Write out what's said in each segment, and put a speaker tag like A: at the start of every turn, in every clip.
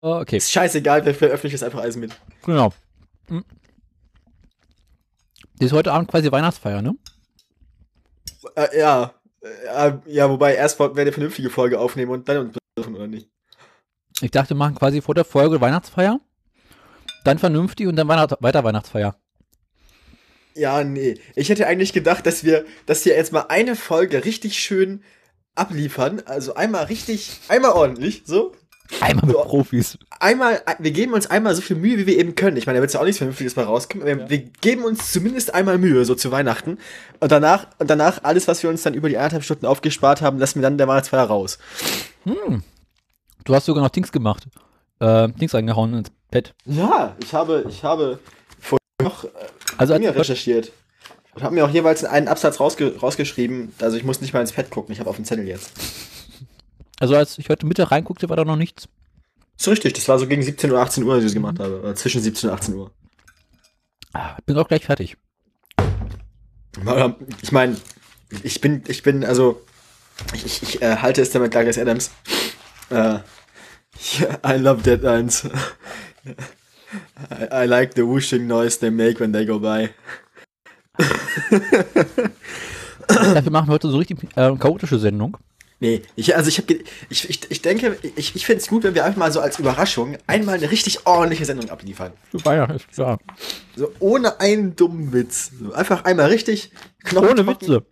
A: Okay.
B: Ist scheißegal, wir veröffentlichen jetzt einfach alles mit.
A: Genau. Hm. Das ist heute Abend quasi Weihnachtsfeier, ne?
B: Äh, ja. Äh, ja, wobei erst wollten wir eine vernünftige Folge aufnehmen und dann uns besuchen, oder nicht?
A: Ich dachte, wir machen quasi vor der Folge Weihnachtsfeier, dann vernünftig und dann Weihnacht weiter Weihnachtsfeier.
B: Ja, nee. Ich hätte eigentlich gedacht, dass wir, dass wir jetzt mal eine Folge richtig schön abliefern. Also einmal richtig, einmal ordentlich, so.
A: Einmal mit
B: So.
A: Profis.
B: Einmal, wir geben uns einmal so viel Mühe, wie wir eben können. Ich meine, da wird ja auch nichts Vernünftiges mal rauskommen. Wir, wir geben uns zumindest einmal Mühe, so zu Weihnachten. Und danach, und danach alles, was wir uns dann über die anderthalb Stunden aufgespart haben, lassen wir dann der Weihnachtsfeier raus.
A: Du hast sogar noch Dings gemacht. Äh, Dings eingehauen ins Pad.
B: Ja, ich habe, ich habe vorhin noch äh,
A: Also als
B: recherchiert. Und habe mir auch jeweils einen Absatz rausge rausgeschrieben. Also ich muss nicht mal ins Pad gucken, ich habe auf den Zettel jetzt.
A: Also als ich heute Mittag reinguckte, war da noch nichts.
B: Ist richtig, das war so gegen 17 Uhr, 18 Uhr, als ich das gemacht habe. Oder zwischen 17 und 18 Uhr.
A: Ah, Bin auch gleich fertig.
B: Aber Ich meine, ich bin, ich bin, also, ich, ich, äh, halte es damit Douglas Adams. Äh, I love Deadlines. I, I like the whooshing noise they make when they go by.
A: Dafür machen wir heute so richtig äh, chaotische Sendung.
B: Nee, ich, also ich, hab, ich, ich, ich denke, ich, ich finde es gut, wenn wir einfach mal so als Überraschung einmal eine richtig ordentliche Sendung abliefern.
A: Weihnachten ist klar.
B: So ohne einen dummen Witz. So einfach einmal richtig
A: Ohne
B: knochentrocken.
A: Witze.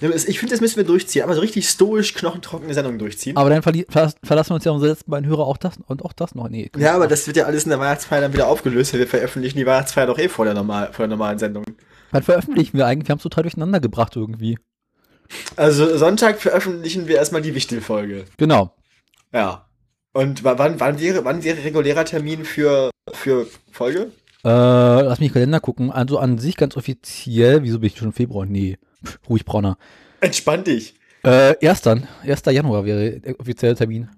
B: Ja, Ich finde, das müssen wir durchziehen. Einmal so richtig stoisch knochentrockene Sendung durchziehen.
A: Aber dann verlassen wir uns ja unsere letzten beiden Hörer auch das und auch das noch. Nee.
B: Ja, aber das wird ja alles in der Weihnachtsfeier dann wieder aufgelöst, weil wir veröffentlichen die Weihnachtsfeier doch eh vor der, normal, vor der normalen Sendung.
A: Wann veröffentlichen wir eigentlich? Wir haben es total durcheinander gebracht irgendwie.
B: Also Sonntag veröffentlichen wir erstmal die Wichtel-Folge.
A: Genau.
B: Ja. Und wa- wann, wann, wäre, wann wäre regulärer Termin für, für Folge?
A: Äh, lass mich Kalender gucken. Also an sich ganz offiziell, wieso bin ich schon im Februar? Nee, Pff, ruhig Brauner.
B: Entspann dich.
A: Äh, erst dann, 1. Januar wäre der offizielle Termin.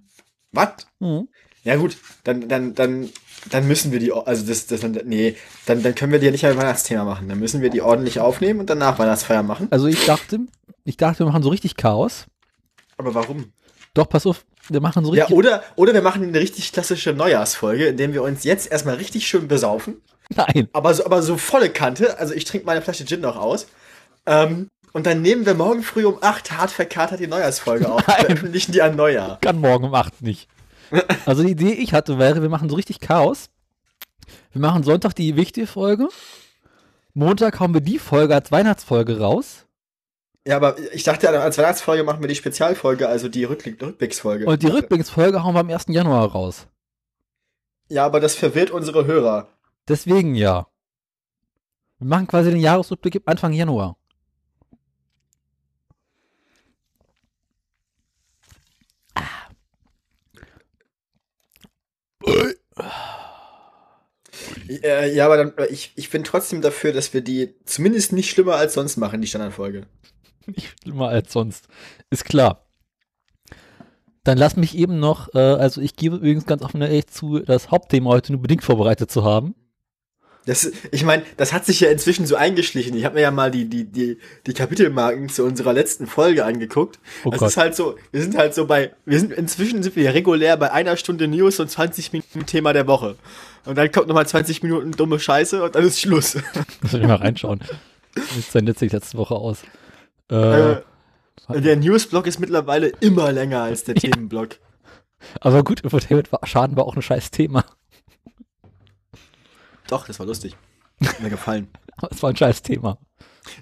B: Was?
A: Mhm.
B: Ja gut, dann, dann, dann, dann müssen wir die, also das, das, nee, dann, dann können wir die ja nicht ein Weihnachtsthema machen. Dann müssen wir die ordentlich aufnehmen und danach Weihnachtsfeier machen.
A: Also ich dachte, ich dachte, wir machen so richtig Chaos.
B: Aber warum?
A: Doch, pass auf, wir machen so
B: Ja,
A: richtig.
B: oder, oder wir machen eine richtig klassische Neujahrsfolge, in der wir uns jetzt erstmal richtig schön besaufen.
A: Nein.
B: Aber so, aber so volle Kante. Also ich trinke meine Flasche Gin noch aus. Ähm, und dann nehmen wir morgen früh um 8 hart verkatert die Neujahrsfolge auf.
A: Nein.
B: Veröffentlichen die an Neujahr.
A: Kann morgen um 8 nicht. Also die Idee, die ich hatte, wäre, wir machen so richtig Chaos. Wir machen Sonntag die wichtige Folge. Montag hauen wir die Folge als Weihnachtsfolge raus.
B: Ja, aber ich dachte, als Weihnachtsfolge machen wir die Spezialfolge, also die Rückblick Rückblicksfolge.
A: Und die Rückblicksfolge hauen wir am 1. Januar raus.
B: Ja, aber das verwirrt unsere Hörer.
A: Deswegen ja. Wir machen quasi den Jahresrückblick Anfang Januar.
B: Äh, ja, aber dann, ich, ich bin trotzdem dafür, dass wir die zumindest nicht schlimmer als sonst machen, die Standardfolge.
A: Nicht schlimmer als sonst. Ist klar. Dann lass mich eben noch, äh, also ich gebe übrigens ganz offen ehrlich zu, das Hauptthema heute nur bedingt vorbereitet zu haben.
B: Das, ich meine, das hat sich ja inzwischen so eingeschlichen. Ich habe mir ja mal die, die, die, die Kapitelmarken zu unserer letzten Folge angeguckt.
A: Oh
B: das
A: Gott.
B: ist halt so, wir sind halt so bei, wir sind, inzwischen sind wir regulär bei einer Stunde News und 20 Minuten Thema der Woche. Und dann kommt nochmal 20 Minuten dumme Scheiße und dann ist Schluss.
A: Muss ich mal reinschauen. Wie sah denn letztlich letzte Woche aus? Äh,
B: Äh, der Newsblock ist mittlerweile immer länger als der Themenblock.
A: aber gut, Infotainment war, Schaden war auch ein scheiß Thema.
B: Doch, das war lustig. Hat mir gefallen.
A: Aber es war ein scheiß Thema.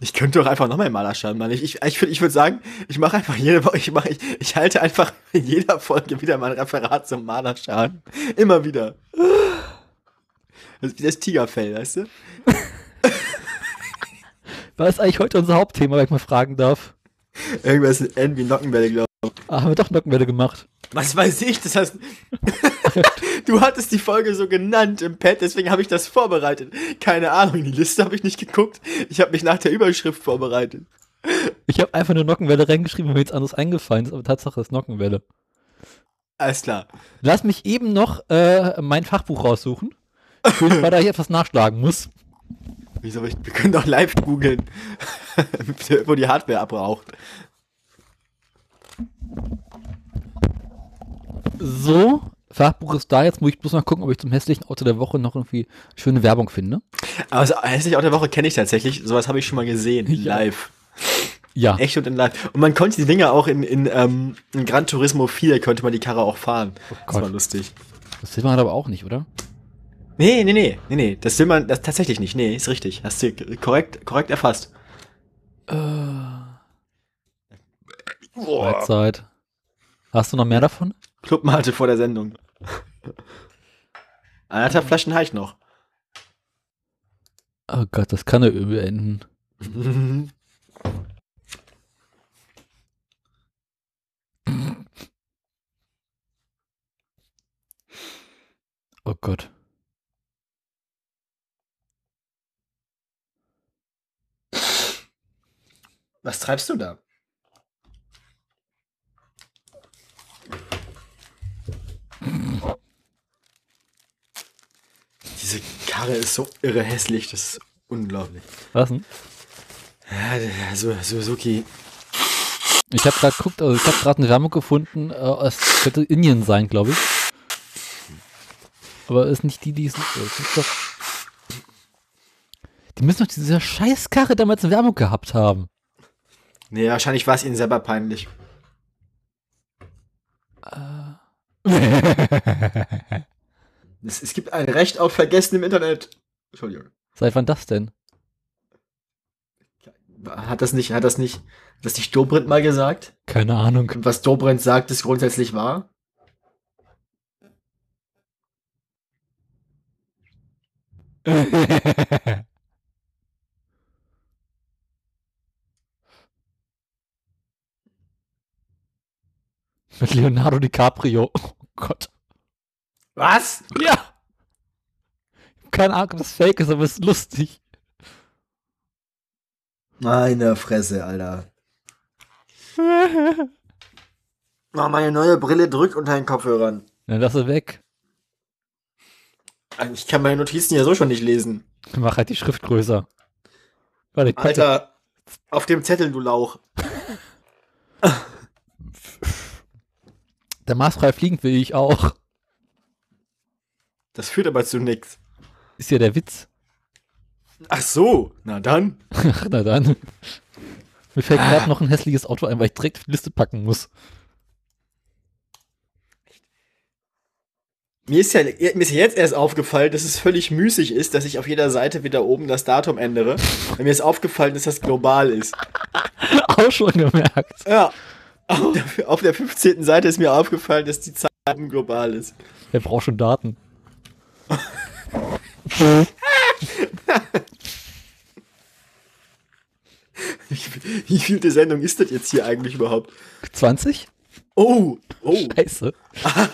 B: Ich könnte doch einfach nochmal Malerschalen machen. Ich, ich, ich, ich würde sagen, ich mache einfach jede Woche, ich, mach, ich, ich halte einfach in jeder Folge wieder mein Referat zum Malerschalen. Immer wieder. Das ist wie das Tigerfell, weißt du?
A: Was ist eigentlich heute unser Hauptthema, wenn ich mal fragen darf?
B: Irgendwas mit N wie Nockenwelle, glaube ich.
A: Ah, haben wir doch Nockenwelle gemacht.
B: Was weiß ich, das heißt. du hattest die Folge so genannt im Pad, deswegen habe ich das vorbereitet. Keine Ahnung, die Liste habe ich nicht geguckt. Ich habe mich nach der Überschrift vorbereitet.
A: Ich habe einfach nur Nockenwelle reingeschrieben, weil mir jetzt anderes eingefallen ist, aber Tatsache ist Nockenwelle.
B: Alles klar.
A: Lass mich eben noch äh, mein Fachbuch raussuchen, weil da hier etwas nachschlagen muss.
B: Wieso? Wir können doch live googeln, wo die Hardware abraucht.
A: So, Fachbuch ist da, jetzt muss ich bloß mal gucken, ob ich zum hässlichen Auto der Woche noch irgendwie schöne Werbung finde.
B: Also, hässlich auch der Woche kenne ich tatsächlich. Sowas habe ich schon mal gesehen,
A: Ja.
B: live.
A: Ja.
B: Echt und in live. Und man konnte die Dinger auch in, in, ähm, in Gran Turismo 4 konnte man die Karre auch fahren. das
A: Oh Gott.
B: war lustig.
A: Das will man aber auch nicht, oder?
B: Nee, nee, nee, nee, nee. Das will man das tatsächlich nicht. Nee, ist richtig. Hast du korrekt, korrekt erfasst.
A: Freizeit. Hast du noch mehr davon?
B: Clubmate vor der Sendung. Anderthalb Flaschen habe ich noch.
A: Oh Gott, das kann ja übel enden. Oh Gott.
B: Was treibst du da? Diese Karre ist so irre hässlich, das ist unglaublich.
A: Was denn?
B: Ja, der Su- Suzuki.
A: Ich habe gerade geguckt, also ich habe gerade eine Werbung gefunden, äh, es könnte Indien sein, glaube ich. Aber ist nicht die, die es doch. Die müssen doch diese Scheißkarre damals eine Werbung gehabt haben.
B: Nee, wahrscheinlich war es ihnen selber peinlich. Es, es gibt ein Recht auf Vergessen im Internet. Entschuldigung.
A: Seit wann das denn?
B: Hat das nicht, hat das nicht, hat das nicht Dobrindt mal gesagt?
A: Keine Ahnung.
B: Und was Dobrindt sagt, ist grundsätzlich wahr?
A: Mit Leonardo DiCaprio. Oh Gott.
B: Was?
A: Ja! Keine Ahnung, ob das fake ist, aber es ist lustig.
B: Meine Fresse, Alter. Oh, meine neue Brille drückt unter den Kopfhörern.
A: Dann lass sie weg.
B: Ich kann meine Notizen ja so schon nicht lesen.
A: Mach halt die Schrift größer. Warte,
B: Alter, auf dem Zettel, du Lauch.
A: Der maßfrei fliegen will ich auch.
B: Das führt aber zu nix.
A: Ist ja der Witz.
B: Ach so, na dann.
A: Ach, na dann. Mir fällt gerade noch ein hässliches Auto ein, weil ich direkt auf die Liste packen muss.
B: Mir ist ja mir ist ja jetzt erst aufgefallen, dass es völlig müßig ist, dass ich auf jeder Seite wieder oben das Datum ändere. Mir ist aufgefallen, dass das global ist.
A: Auch schon gemerkt.
B: Ja. Auf der, auf der 15. Seite ist mir aufgefallen, dass die Zahl global ist.
A: Wer braucht schon Daten?
B: Wie, viel- vielte Sendung ist das jetzt hier eigentlich überhaupt?
A: 20?
B: Oh, oh.
A: Scheiße.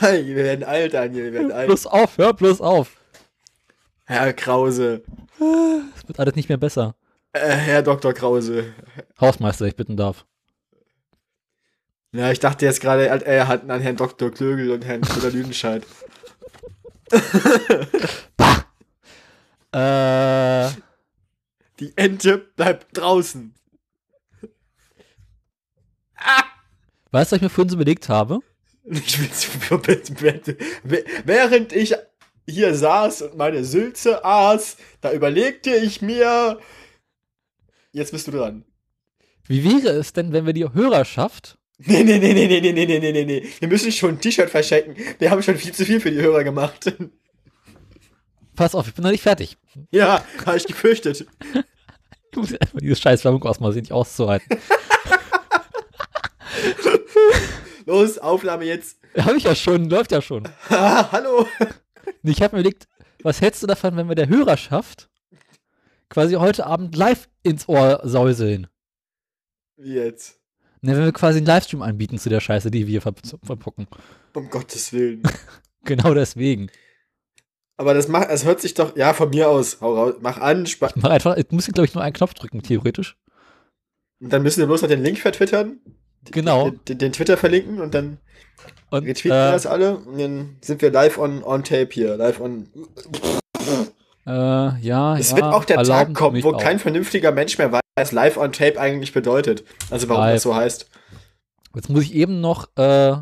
B: wir werden alt, Daniel, wir werden alt.
A: Bloß auf, hör bloß auf.
B: Herr Krause.
A: Es wird alles nicht mehr besser.
B: Äh, Herr Dr. Krause.
A: Hausmeister, ich bitten darf.
B: Ja, ich dachte jetzt gerade, er hat an Herrn Dr. Klögel und Herrn Schröder Lüdenscheid.
A: Äh,
B: Die Ente bleibt draußen.
A: weißt du, was ich mir vorhin so überlegt habe?
B: Ich will, während ich hier saß und meine Sülze aß, da überlegte ich mir. Jetzt bist du dran.
A: Wie wäre es denn, wenn wir die Hörerschaft
B: Nee, nee, nee, nee, nee, nee, nee, nee, nee, nee, nee. Wir müssen schon ein T-Shirt verschenken. Wir haben schon viel zu viel für die Hörer gemacht.
A: Pass auf, ich bin noch nicht fertig.
B: ja, habe ich gefürchtet.
A: Ich muss erstmal diese scheiß ausmachen, nicht auszuhalten.
B: Los, Aufnahme jetzt.
A: Habe ich ja schon, läuft ja schon.
B: Ah, hallo.
A: Nee, Ich habe mir überlegt, was hältst du davon, wenn wir der Hörerschaft quasi heute Abend live ins Ohr säuseln?
B: Wie jetzt?
A: Ne, wenn wir quasi einen Livestream anbieten zu der Scheiße, die wir ver verpucken.
B: Um Gottes Willen.
A: Genau deswegen.
B: Aber das macht, es hört sich doch, ja, von mir aus. Hau raus, mach an, spa
A: Mach einfach, ich muss, glaube ich, nur einen Knopf drücken, theoretisch.
B: und dann müssen wir bloß noch den Link vertwittern.
A: Genau.
B: Den, den, den Twitter verlinken und dann
A: Und
B: retweeten wir
A: äh,
B: das alle und dann sind wir live on, on tape hier. Live on.
A: Äh, ja,
B: Es
A: ja,
B: wird auch der Tag kommen, wo
A: auch.
B: kein vernünftiger Mensch mehr weiß, was live on tape eigentlich bedeutet. Also warum
A: Live.
B: das so heißt.
A: Jetzt muss ich eben noch äh,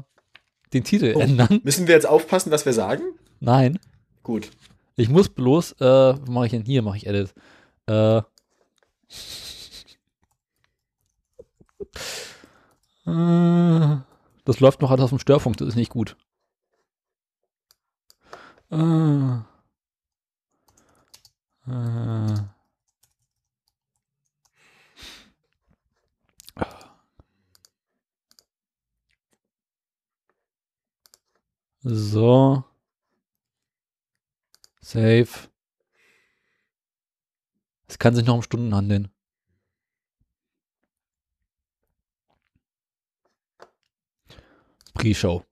A: den Titel
B: Oh.
A: ändern.
B: Müssen wir jetzt aufpassen, was wir sagen?
A: Nein.
B: Gut.
A: Ich muss bloß, äh, was mache ich denn hier? Mache ich Edit. Äh. Äh, Das läuft noch alles auf dem Störfunk, das ist nicht gut. Äh. Äh. So. Save. Es kann sich noch um Stunden handeln. Pre-Show.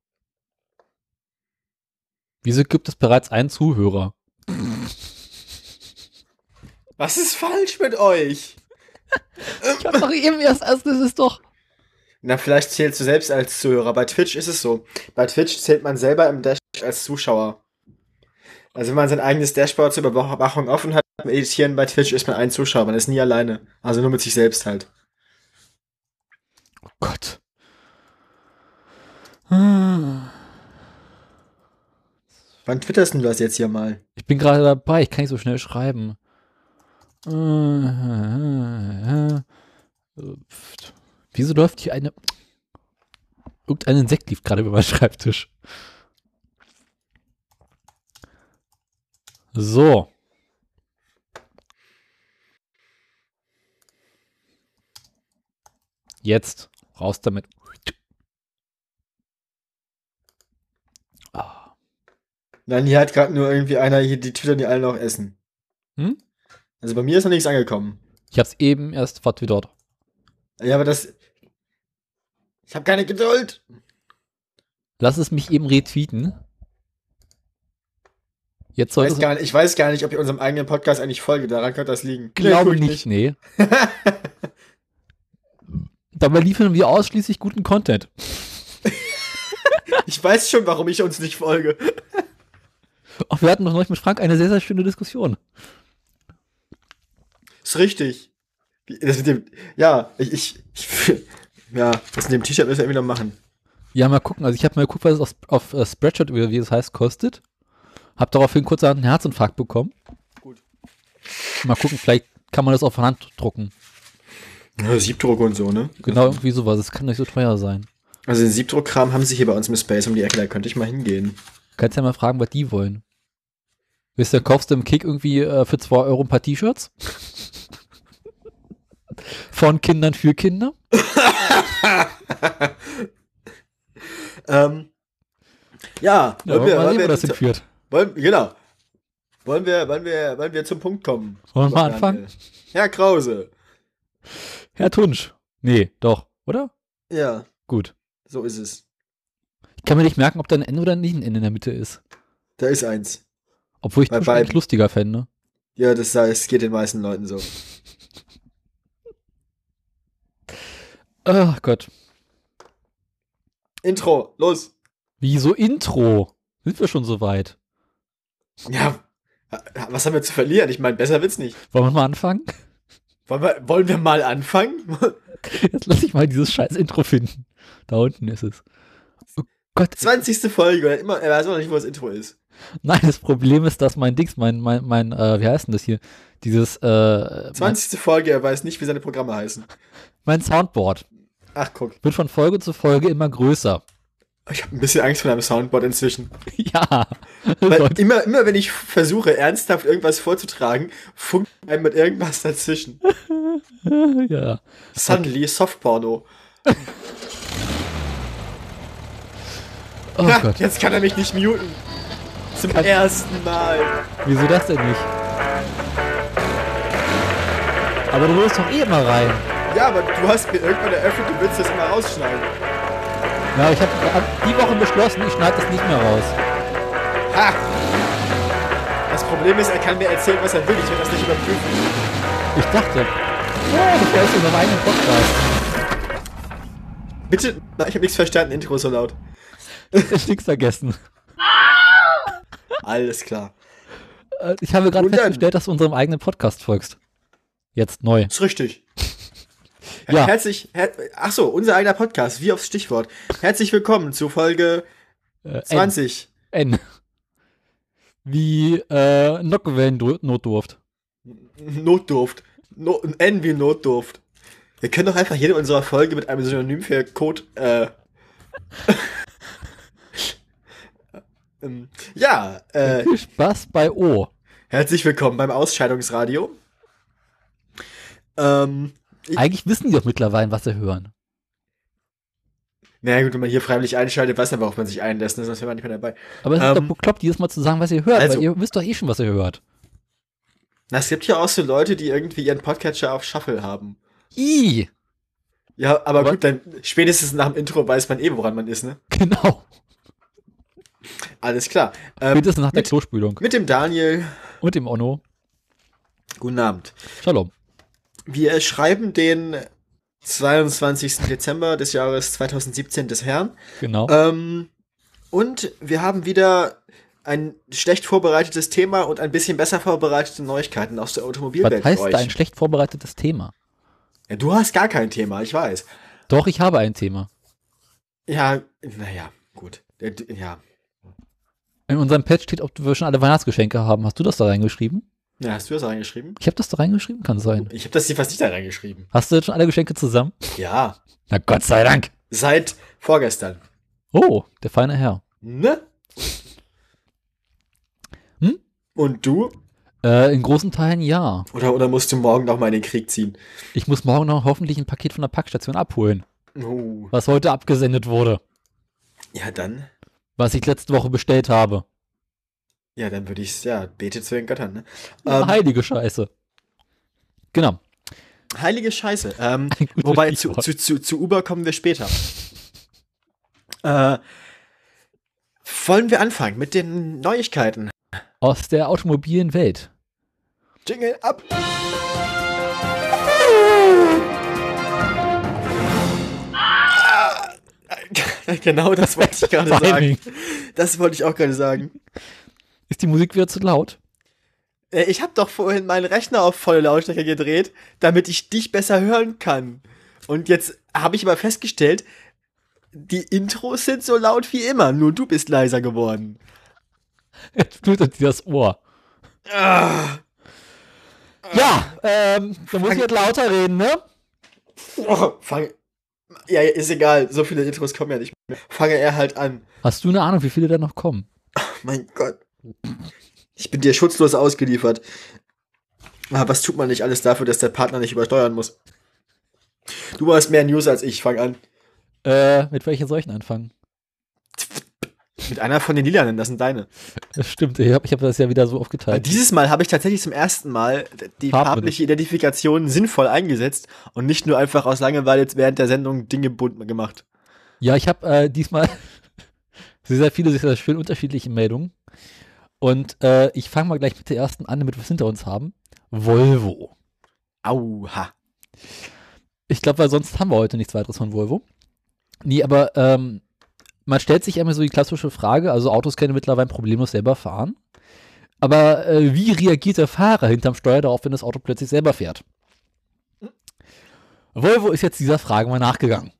A: Wieso gibt es bereits einen Zuhörer?
B: Was ist falsch mit euch?
A: Ich hab doch eben erst, also das ist doch.
B: Na, vielleicht zählst du selbst als Zuhörer. Bei Twitch ist es so. Bei Twitch zählt man selber im Dash als Zuschauer. Also wenn man sein eigenes Dashboard zur Überwachung offen hat, beim Editieren bei Twitch ist man ein Zuschauer. Man ist nie alleine. Also nur mit sich selbst halt.
A: Oh Gott. Hm.
B: Wann twitterst du das jetzt hier mal?
A: Ich bin gerade dabei, ich kann nicht so schnell schreiben. Wieso läuft hier eine. Irgendein Insekt lief gerade über meinen Schreibtisch. So. Jetzt raus damit. Ah.
B: Nein, hier hat gerade nur irgendwie einer hier die twittern die alle noch essen.
A: Hm?
B: Also bei mir ist noch nichts angekommen.
A: Ich hab's eben erst, dort.
B: Ja, aber das. Ich habe keine Geduld.
A: Lass es mich eben retweeten. Jetzt
B: Ich weiß, gar nicht, ich weiß gar nicht, ob ich unserem eigenen Podcast eigentlich folge. Daran könnte das liegen.
A: Glaube
B: Nee,
A: nicht, nee. Dabei liefern wir ausschließlich guten Content.
B: Ich weiß schon, warum ich uns nicht folge.
A: Auch wir hatten noch neulich mit Frank eine sehr, sehr schöne Diskussion.
B: Ist richtig. Das mit dem, ja, ich, ich, ich ja, das mit dem T-Shirt müssen wir irgendwie noch machen.
A: Ja, mal gucken. Also ich habe mal geguckt, was es auf, auf äh, Spreadshirt, wie es heißt, kostet. Hab daraufhin kurz einen Herzinfarkt bekommen.
B: Gut.
A: Mal gucken, vielleicht kann man das auf Hand drucken.
B: Ja, Siebdruck und so, ne?
A: Genau, irgendwie sowas. Es kann nicht so teuer sein.
B: Also den Siebdruckkram haben sie hier bei uns mit Space um die Ecke, da könnte ich mal hingehen.
A: Kannst ja mal fragen, was die wollen. Wisst ihr, kaufst du im Kick irgendwie äh, für 2 Euro ein paar T-Shirts? Von Kindern für Kinder?
B: Ähm, ja,
A: Ja,
B: wollen wir,
A: mal sehen,
B: wir,
A: wo das hinführt.
B: wollen, genau. Wollen wir, wollen wir, wollen wir zum Punkt kommen?
A: Wollen wir mal anfangen?
B: Herr Krause.
A: Herr Tunsch. Nee, doch, oder?
B: Ja,
A: Gut.
B: so ist es.
A: Ich kann mir nicht merken, ob da ein N oder nicht ein N in der Mitte ist.
B: Da ist eins.
A: Obwohl ich
B: Bei
A: Tunsch eigentlich lustiger fände.
B: Ja, das, das geht den meisten Leuten so.
A: Ach Gott.
B: Intro, los.
A: Wieso Intro? Sind wir schon so weit?
B: Ja, was haben wir zu verlieren? Ich meine, besser wird's nicht.
A: Wollen wir mal anfangen?
B: Wollen wir, wollen wir mal anfangen?
A: Jetzt lass ich mal dieses scheiß Intro finden. Da unten ist es. Oh Gott.
B: 20. Folge, oder immer, er weiß auch nicht, wo das Intro ist.
A: Nein, das Problem ist, dass mein Dings, mein, mein, mein, äh, wie heißt denn das hier? Dieses, äh, mein,
B: 20. Folge, er weiß nicht, wie seine Programme heißen.
A: mein Soundboard
B: Ach, guck.
A: wird von Folge zu Folge immer größer.
B: Ich habe ein bisschen Angst vor einem Soundboard inzwischen.
A: ja.
B: Weil immer, immer wenn ich versuche, ernsthaft irgendwas vorzutragen, funkt einem mit irgendwas dazwischen.
A: ja.
B: Suddenly Softporno.
A: Oh
B: Ha,
A: Gott.
B: jetzt kann er mich nicht muten. Zum ersten Mal.
A: Wieso das denn nicht? Aber du willst doch eh immer rein.
B: Ja, aber du hast mir irgendwann eröffnet, du willst das immer rausschneiden.
A: Ja, ich habe die Woche beschlossen, ich schneide das nicht mehr raus.
B: Ha! Das Problem ist, er kann mir erzählen, was er will. Ich will das nicht überprüfen.
A: Ich dachte, oh, das war jetzt in meinem eigenen Podcast.
B: Bitte? Ich habe nichts verstanden. Intro so laut.
A: Ich nichts vergessen.
B: Alles klar.
A: Äh, Ich habe gerade festgestellt, dass du unserem eigenen Podcast folgst. Jetzt neu.
B: Ist richtig.
A: Ja.
B: Herzlich, her ach so, unser eigener Podcast, wie aufs Stichwort. Herzlich willkommen zu Folge
A: Äh, N.
B: 20.
A: N. Wie äh, Nockewen-Notdurft.
B: Notdurft. No, N wie Notdurft. Wir können doch einfach jede unserer Folge mit einem Synonym für Code, äh. ähm, ja, äh,
A: Viel Spaß bei O.
B: herzlich willkommen beim Ausscheidungsradio. Ähm, Ich-
A: Eigentlich wissen die doch mittlerweile, was sie hören.
B: naja gut, wenn man hier freiwillig einschaltet, weiß man, worauf man sich einlässt, ne? sonst wäre man nicht mehr dabei.
A: Aber es ist
B: Ähm,
A: doch bekloppt, jedes Mal zu sagen, was ihr hört,
B: also-
A: weil ihr wisst doch eh schon, was ihr hört.
B: Na, es gibt ja auch so Leute, die irgendwie ihren Podcatcher auf Shuffle haben.
A: I,
B: Ja, aber,
A: Aber-
B: gut, dann spätestens nach dem Intro weiß man eh, woran man ist, ne?
A: genau.
B: Alles klar. Ähm,
A: Spätestens nach der
B: mit,
A: Klospülung.
B: mit dem Daniel.
A: Und dem Onno.
B: Guten Abend.
A: Shalom.
B: Wir schreiben den 22. Dezember des Jahres 2017 des Herrn.
A: Genau.
B: Ähm, und wir haben wieder ein schlecht vorbereitetes Thema und ein bisschen besser vorbereitete Neuigkeiten aus der
A: was
B: Automobilwelt
A: heißt
B: für euch.
A: ein schlecht vorbereitetes Thema?
B: Ja, du hast gar kein Thema, ich weiß.
A: Doch, ich habe ein Thema.
B: Ja, naja, gut. D- Ja,
A: In unserem Patch steht, ob wir schon alle Weihnachtsgeschenke haben. Hast du das da reingeschrieben?
B: ja hast du das reingeschrieben?
A: Ich habe das da reingeschrieben, kann sein.
B: Ich habe das hier fast nicht da reingeschrieben.
A: Hast du jetzt schon alle Geschenke zusammen?
B: Ja,
A: Na Gott sei Dank.
B: seit vorgestern.
A: Oh, der feine Herr.
B: Ne?
A: Hm?
B: Und du?
A: Äh, in großen Teilen ja.
B: Oder, oder musst du morgen noch mal in den Krieg ziehen?
A: Ich muss morgen noch hoffentlich ein Paket von der Packstation abholen,
B: Oh.
A: was heute abgesendet wurde,
B: Ja, dann.
A: Was ich letzte Woche bestellt habe.
B: Ja, dann würde ich ja, bete zu den Göttern, ne?
A: Ja,
B: Ähm,
A: heilige Scheiße. Genau.
B: heilige Scheiße. Ähm, wobei zu, zu, zu, zu Uber kommen wir später. Äh, wollen wir anfangen mit den Neuigkeiten?
A: Aus der automobilen Welt.
B: Jingle ab! Genau das wollte ich gerade sagen. Das wollte ich auch gerade sagen.
A: Ist die Musik wieder zu laut?
B: Äh, Ich habe doch vorhin meinen Rechner auf volle Lautstärke gedreht, damit ich dich besser hören kann. Und jetzt habe ich aber festgestellt, die Intros sind so laut wie immer, nur du bist leiser geworden.
A: Jetzt blutet dir das Ohr.
B: Ah,
A: Ja, ähm, da muss ich jetzt lauter reden, ne?
B: oh, fang, ja, ist egal, so viele Intros kommen ja nicht mehr. Fange er halt an.
A: Hast du eine Ahnung, wie viele da noch kommen?
B: Mein Gott. Ich bin dir schutzlos ausgeliefert. Aber was tut man nicht alles dafür, dass der Partner nicht übersteuern muss? Du hast mehr News als ich, fang an.
A: Äh, mit welchen soll ich denn anfangen?
B: Mit einer von den Lilanen, das sind deine.
A: Das stimmt, ich habe ich hab das ja wieder so aufgeteilt.
B: dieses Mal habe ich tatsächlich zum ersten Mal die
A: Farblich.
B: farbliche Identifikation sinnvoll eingesetzt und nicht nur einfach aus Langeweile jetzt während der Sendung Dinge bunt gemacht.
A: Ja, ich habe äh, diesmal sehr, viele, sehr, sehr schön unterschiedliche Meldungen. Und äh, ich fange mal gleich mit der ersten an, damit wir es hinter uns haben. Volvo.
B: Auha.
A: Ich glaube, weil sonst haben wir heute nichts weiteres von Volvo. Nee, aber ähm, man stellt sich immer so die klassische Frage, also Autos können mittlerweile problemlos selber fahren. Aber äh, wie reagiert der Fahrer hinterm Steuer darauf, wenn das Auto plötzlich selber fährt? Volvo ist jetzt dieser Frage mal nachgegangen.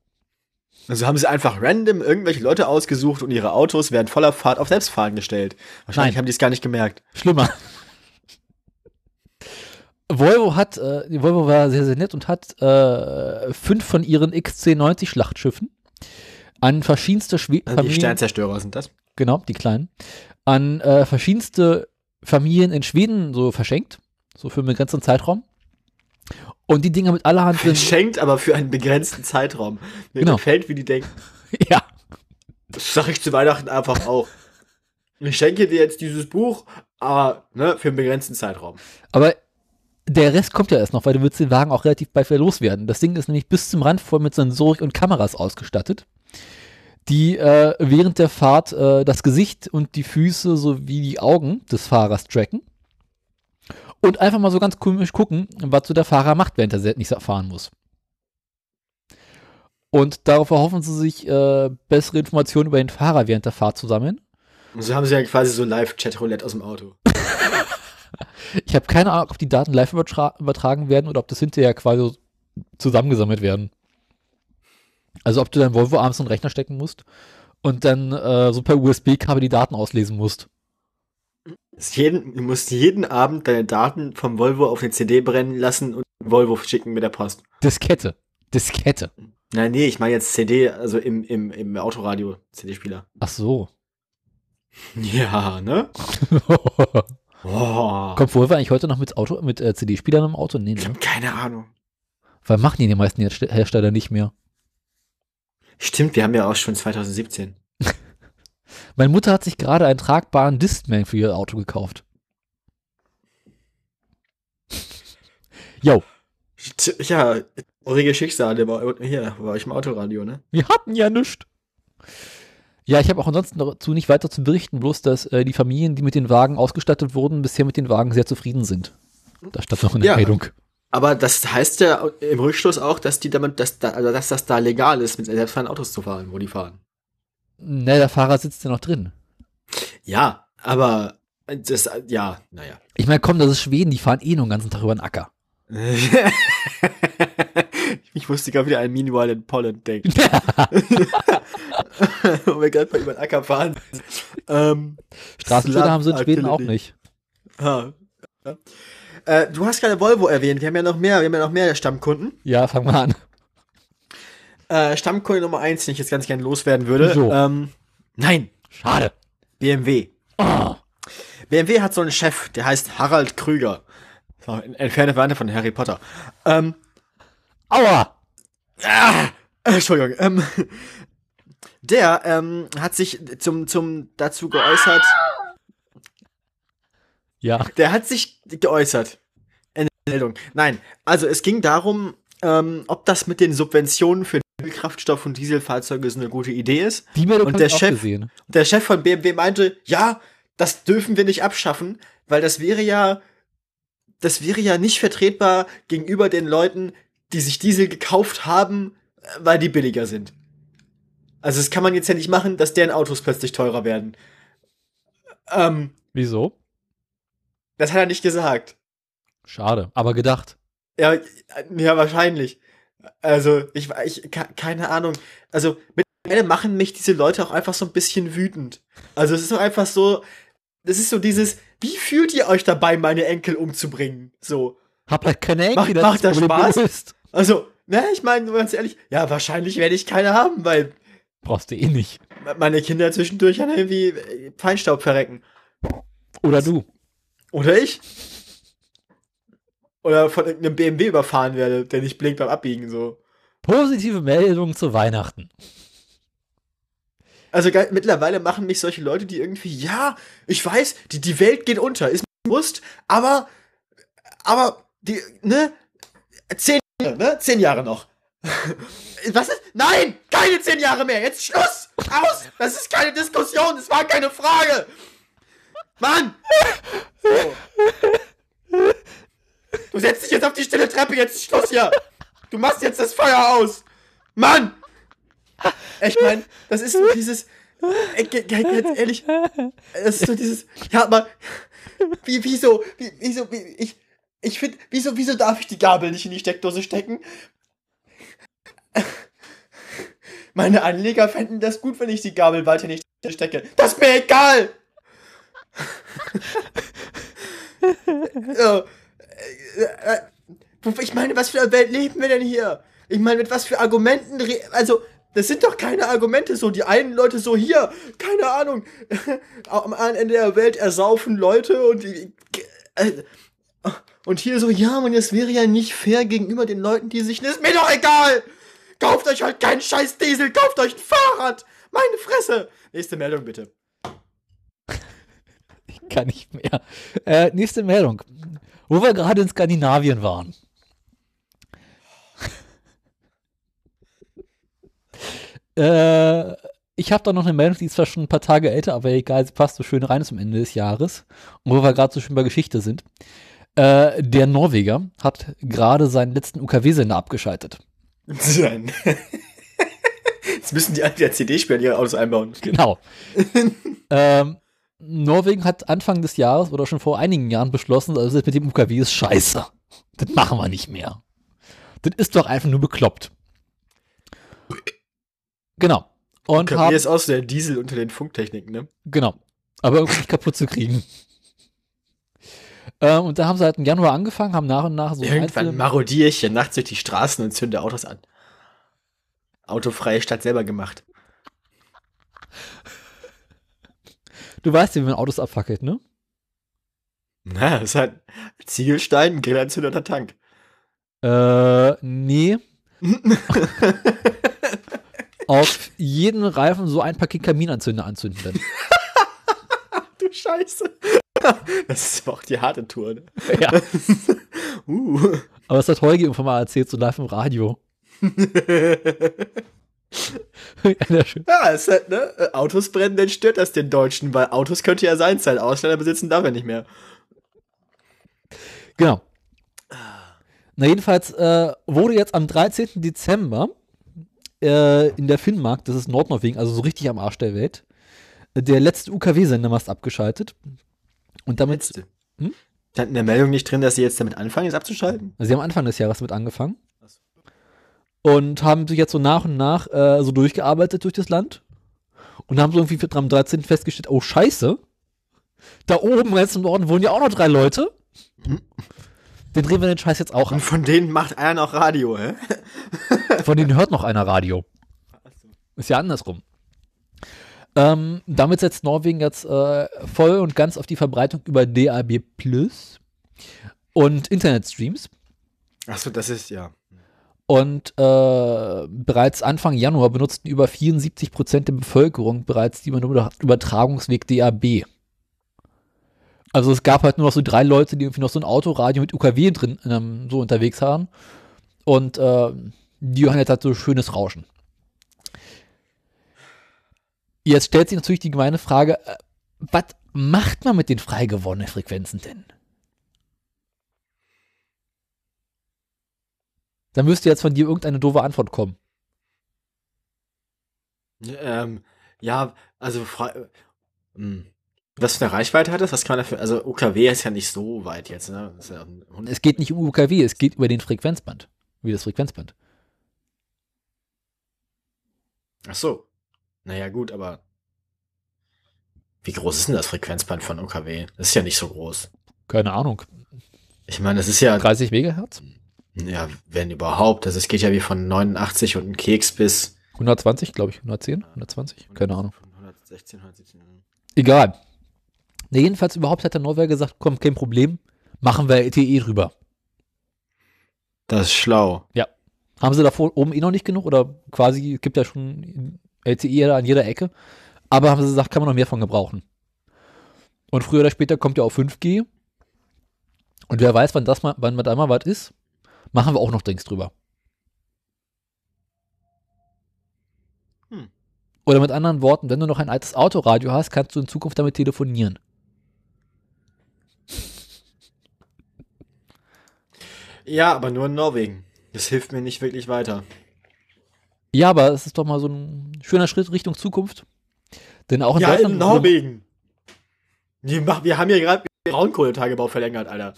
B: Also haben sie einfach random irgendwelche Leute ausgesucht und ihre Autos während voller Fahrt auf Selbstfahren gestellt. Wahrscheinlich
A: Nein.
B: haben die es gar nicht gemerkt.
A: Schlimmer. Volvo hat, äh, Volvo war sehr, sehr nett und hat äh, fünf von ihren XC90 Schlachtschiffen an verschiedenste Schwe
B: Also die
A: Familien,
B: Sternzerstörer sind das.
A: genau, die kleinen, an äh, verschiedenste Familien in Schweden so verschenkt, so für einen begrenzten Zeitraum. Und die Dinger mit allerhand sind,
B: Geschenkt, aber für einen begrenzten Zeitraum. Mir
A: Genau.
B: gefällt, wie die denken.
A: ja,
B: Das sage ich zu Weihnachten einfach auch. Ich schenke dir jetzt dieses Buch, aber ne, für einen begrenzten Zeitraum.
A: aber der Rest kommt ja erst noch, weil du willst den Wagen auch relativ bald wieder loswerden. Das Ding ist nämlich bis zum Rand voll mit Sensorik und Kameras ausgestattet, die äh, während der Fahrt äh, das Gesicht und die Füße sowie die Augen des Fahrers tracken und einfach mal so ganz komisch gucken, was so der Fahrer macht, während er nicht fahren muss. Und darauf erhoffen sie sich, äh, bessere Informationen über den Fahrer während der Fahrt zu sammeln.
B: Und so haben sie ja quasi so Live-Chat-Roulette aus dem Auto.
A: Ich habe keine Ahnung, ob die Daten live übertra übertragen werden oder ob das hinterher quasi so zusammengesammelt werden. Also ob du dein Volvo abends in den Rechner stecken musst und dann äh, so per USB-Kabel die Daten auslesen musst.
B: Jeden, du musst jeden Abend deine Daten vom Volvo auf eine CD brennen lassen und Volvo schicken mit der Post.
A: Diskette. Diskette.
B: Nein, nee, ich meine jetzt CD, also im, im, im Autoradio, CD-Spieler.
A: Ach so.
B: Ja, ne? Oh.
A: Kommt Volvo eigentlich heute noch mit Auto, mit äh, CD-Spielern im Auto? Nee,
B: Ich
A: ne?
B: hab keine Ahnung.
A: Weil machen die die meisten Herst- Hersteller nicht mehr.
B: Stimmt, wir haben ja auch schon 2017.
A: Meine Mutter hat sich gerade einen tragbaren Discman für ihr Auto gekauft. Yo,
B: Ja, traurige Schicksale war hier, war ich im Autoradio, ne?
A: wir hatten ja nichts. Ja, ich habe auch ansonsten dazu nicht weiter zu berichten, bloß dass äh, die Familien, die mit den Wagen ausgestattet wurden, bisher mit den Wagen sehr zufrieden sind. Da stand noch eine
B: Ja.
A: Meldung.
B: Aber das heißt ja im Rückschluss auch, dass die damit, dass, da, also dass das da legal ist, mit selbstfahrenden Autos zu fahren, wo die fahren.
A: Ne, der Fahrer sitzt ja noch drin.
B: Ja, aber das, ja, naja.
A: Ich meine, komm, das ist Schweden, die fahren eh nur den ganzen Tag über den Acker.
B: ich musste gerade wieder an Meanwhile in Poland denken. Wo wir gerade mal über den Acker fahren. ähm,
A: Straßenschilder haben sie in Schweden auch
B: Artillery.
A: nicht.
B: ah, ja. Äh, du hast gerade Volvo erwähnt. Wir haben ja noch mehr, wir haben ja noch mehr Stammkunden.
A: Ja, fang mal an.
B: Äh, Stammkunde Nummer eins, den ich jetzt ganz gerne loswerden würde.
A: Wieso?
B: Ähm, nein,
A: Schade.
B: BMW.
A: Oh.
B: BMW hat so einen Chef, der heißt Harald Krüger. So, entfernte Verwandter von Harry Potter. Ähm,
A: Aua!
B: ah, Entschuldigung. Ähm, der ähm, hat sich zum, zum dazu geäußert,
A: Ja.
B: der hat sich geäußert. Meldung. Nein, also es ging darum, ähm, ob das mit den Subventionen für Kraftstoff- und Dieselfahrzeuge so eine gute Idee ist.
A: Die Meldung
B: Und der
A: ich
B: Chef-
A: gesehen.
B: Der Chef von BMW meinte, ja, das dürfen wir nicht abschaffen, weil das wäre ja, das wäre ja nicht vertretbar gegenüber den Leuten, die sich Diesel gekauft haben, äh, weil die billiger sind. Also das kann man jetzt ja nicht machen, dass deren Autos plötzlich teurer werden. Ähm,
A: Wieso?
B: Das hat er nicht gesagt.
A: Schade, aber gedacht.
B: Ja, ja, wahrscheinlich. Also, ich, ich, ke- keine Ahnung. Also, mittlerweile machen mich diese Leute auch einfach so ein bisschen wütend. Also, es ist doch einfach so, das ist so dieses, wie fühlt ihr euch dabei, meine Enkel umzubringen? So.
A: Hab halt keine Enkel, das
B: macht das Spaß?
A: gelöst.
B: Also, ne, ich meine, ganz ehrlich, ja, wahrscheinlich werde ich keine haben, weil
A: Brauchst du eh nicht.
B: meine Kinder zwischendurch dann irgendwie Feinstaub verrecken.
A: Oder du.
B: Oder ich. Oder von irgendeinem BMW überfahren werde, der nicht blinkt beim Abbiegen, so.
A: Positive Meldung zu Weihnachten.
B: Also mittlerweile machen mich solche Leute, die irgendwie, ja, ich weiß, die, die Welt geht unter, ist mir bewusst, aber, aber, die, ne, zehn Jahre, ne, zehn Jahre noch. Was ist? Nein, keine zehn Jahre mehr, jetzt Schluss, aus, das ist keine Diskussion, das war keine Frage. Mann! So. Du setzt dich jetzt auf die stille Treppe, jetzt ist Schluss hier. Du machst jetzt das Feuer aus. Mann! Ich meine, das ist so dieses. Äh, Ganz ehrlich, das ist so dieses. Ja, aber. Wie, wieso? Wie, wieso? Wie, ich. Ich finde, wieso, wieso darf ich die Gabel nicht in die Steckdose stecken? Meine Anleger fänden das gut, wenn ich die Gabel weiter nicht stecke. Das ist mir egal! Ja, äh, äh, ich meine, was für eine Welt leben wir denn hier? Ich meine, mit was für Argumenten, also, das sind doch keine Argumente so. Die einen Leute so hier, keine Ahnung, am anderen Ende der Welt ersaufen Leute und die, äh, und hier so, ja, man, das wäre ja nicht fair gegenüber den Leuten, die sich, ist mir doch egal! Kauft euch halt keinen scheiß Diesel, kauft euch ein Fahrrad! Meine Fresse! Nächste Meldung bitte.
A: Kann nicht mehr. Äh, nächste Meldung. Wo wir gerade in Skandinavien waren. äh, ich habe da noch eine Meldung, die ist zwar schon ein paar Tage älter, aber egal, sie passt so schön rein zum Ende des Jahres. Und wo wir gerade so schön bei Geschichte sind. Äh, der Norweger hat gerade seinen letzten UKW-Sender abgeschaltet.
B: Nein. Jetzt müssen die alle wieder CD-Spieler in ihre Autos einbauen.
A: Genau. ähm, Norwegen hat Anfang des Jahres oder schon vor einigen Jahren beschlossen, also das mit dem UKW ist scheiße. Das machen wir nicht mehr. Das ist doch einfach nur bekloppt. Genau. Und
B: KP
A: haben,
B: ist auch so der Diesel unter den Funktechniken, ne?
A: genau, aber irgendwie nicht kaputt zu kriegen. Ähm, und da haben sie halt im Januar angefangen, haben nach und nach so
B: Irgendwann marodiere ich hier nachts durch die Straßen und zünde Autos an. Autofreie Stadt selber gemacht.
A: Du weißt ja, wie man Autos abfackelt, ne?
B: Na, das ist halt Ziegelstein, Grillanzünder Tank.
A: Äh, nee. Auf jeden Reifen so ein Paket Kaminanzünder anzünden
B: du Scheiße. Das ist auch die harte Tour, ne?
A: ja.
B: Uh.
A: Aber das hat Holgi mal erzählt, so live im Radio. Ja,
B: ist halt, ne? Äh, Autos brennen, dann stört das den Deutschen, weil Autos könnte ja sein sein. Ausländer besitzen darf er nicht mehr.
A: Genau. Na, jedenfalls äh, wurde jetzt am 13. Dezember äh, in der Finnmark, das ist Nordnorwegen, also so richtig am Arsch der Welt, der letzte UKW-Sendermast abgeschaltet. Und damit,
B: Letzte.
A: Hm?
B: Stand in der Meldung nicht drin, dass sie jetzt damit anfangen, es abzuschalten?
A: also sie haben Anfang des Jahres mit angefangen. Und haben sich jetzt so nach und nach äh, so durchgearbeitet durch das Land. Und haben so irgendwie für, am 13. festgestellt, oh scheiße, da oben ganz im Norden wohnen ja auch noch drei Leute. Den drehen wir den Scheiß jetzt auch
B: Und
A: an.
B: von denen macht einer noch Radio, hä?
A: Von denen hört noch einer Radio. Ist ja andersrum. Ähm, damit setzt Norwegen jetzt äh, voll und ganz auf die Verbreitung über DAB Plus und Internetstreams.
B: Achso, das ist ja.
A: Und äh, bereits Anfang Januar benutzten über 74 Prozent der Bevölkerung bereits den Über- Übertragungsweg DAB. Also es gab halt nur noch so drei Leute, die irgendwie noch so ein Autoradio mit UKW drin ähm, so unterwegs waren. Und äh, die hören jetzt halt so schönes Rauschen. Jetzt stellt sich natürlich die gemeine Frage, äh, was macht man mit den frei gewonnenen Frequenzen denn? Da müsste jetzt von dir irgendeine doofe Antwort kommen.
B: Ähm, ja, also hm. was für eine Reichweite hat das? Was kann man dafür? Also UKW ist ja nicht so weit jetzt, ne? Ja
A: Es geht nicht um UKW, es geht über den Frequenzband. Wie das Frequenzband.
B: Ach so. Naja, gut, aber wie groß ist denn das Frequenzband von UKW? Das ist ja nicht so groß.
A: Keine Ahnung.
B: Ich meine, das ist ja,
A: 30 Megahertz?
B: Ja, wenn überhaupt, also es geht ja wie von 89 und ein Keks bis
A: 120, glaube ich. 110? 120? Keine Ahnung.
B: 116, 117.
A: Egal. Ne, jedenfalls überhaupt hat der Norweger gesagt, komm, kein Problem, machen wir LTE drüber.
B: Das ist schlau.
A: Haben sie davor oben eh noch nicht genug oder quasi, es gibt ja schon LTE an jeder Ecke, aber haben sie gesagt, kann man noch mehr von gebrauchen. Und früher oder später kommt ja auch 5G. Und wer weiß, wann das mal, wann da mal was ist, machen wir auch noch Drinks drüber.
B: Hm.
A: Oder mit anderen Worten, wenn du noch ein altes Autoradio hast, kannst du in Zukunft damit telefonieren.
B: Ja, aber nur in Norwegen. Das hilft mir nicht wirklich weiter.
A: Ja, aber es ist doch mal so ein schöner Schritt Richtung Zukunft. Denn auch in
B: ja,
A: Deutschland.
B: in Norwegen. Wir, haben hier gerade den Braunkohletagebau verlängert, Alter.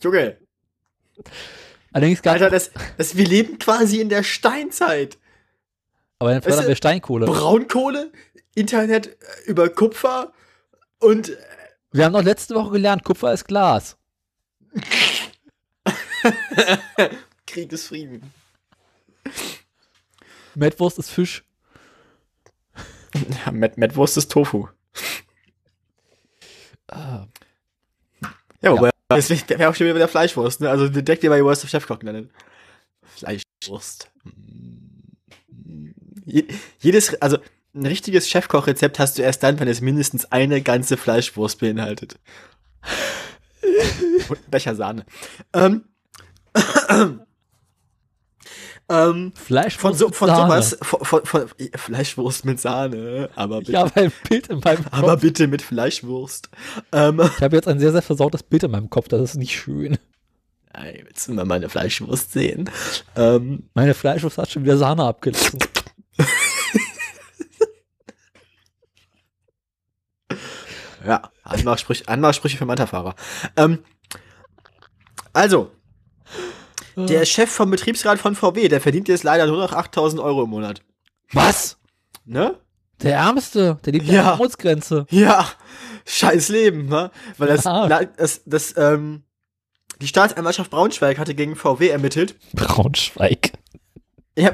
B: Junge,
A: Allerdings gab
B: Alter, das, das, wir leben quasi in der Steinzeit.
A: aber dann fördern wir Steinkohle.
B: Braunkohle, Internet äh, über Kupfer und äh,
A: Wir haben doch letzte Woche gelernt, Kupfer ist Glas.
B: Krieg ist Frieden.
A: Mettwurst ist Fisch.
B: Ja, Met Metwurst ist Tofu.
A: Ah,
B: Ja, wobei, das wäre auch schon wieder mit der Fleischwurst, ne? Also direkt hier bei Worst of Chefkoch genannt. Fleischwurst. Je, jedes, also ein richtiges Chefkochrezept hast du erst dann, wenn es mindestens eine ganze Fleischwurst beinhaltet. Und ein Becher Sahne. Ähm, ähm,
A: Fleisch
B: von so, von
A: Sahne.
B: sowas, von, von, von Fleischwurst mit Sahne, aber bitte,
A: Ich habe ein Bild in meinem Kopf.
B: aber bitte mit Fleischwurst. Ähm,
A: ich habe jetzt ein sehr, sehr versautes Bild in meinem Kopf. Das ist nicht schön.
B: Ey, willst du mal meine Fleischwurst sehen? Ähm,
A: Meine Fleischwurst hat schon wieder Sahne abgelassen.
B: ja, Anmachsprüche, Anmachsprüche für Manta-Fahrer. Ähm, also, der Chef vom Betriebsrat von VW, der verdient jetzt leider nur noch 8000 Euro im Monat.
A: Was?
B: ne?
A: Der Ärmste, der liegt
B: Ja.
A: an der Armutsgrenze.
B: Ja, scheiß Leben, ne? Weil das,
A: Ja.
B: das, das, ähm, die Staatsanwaltschaft Braunschweig hatte gegen VW ermittelt.
A: Braunschweig.
B: Ja,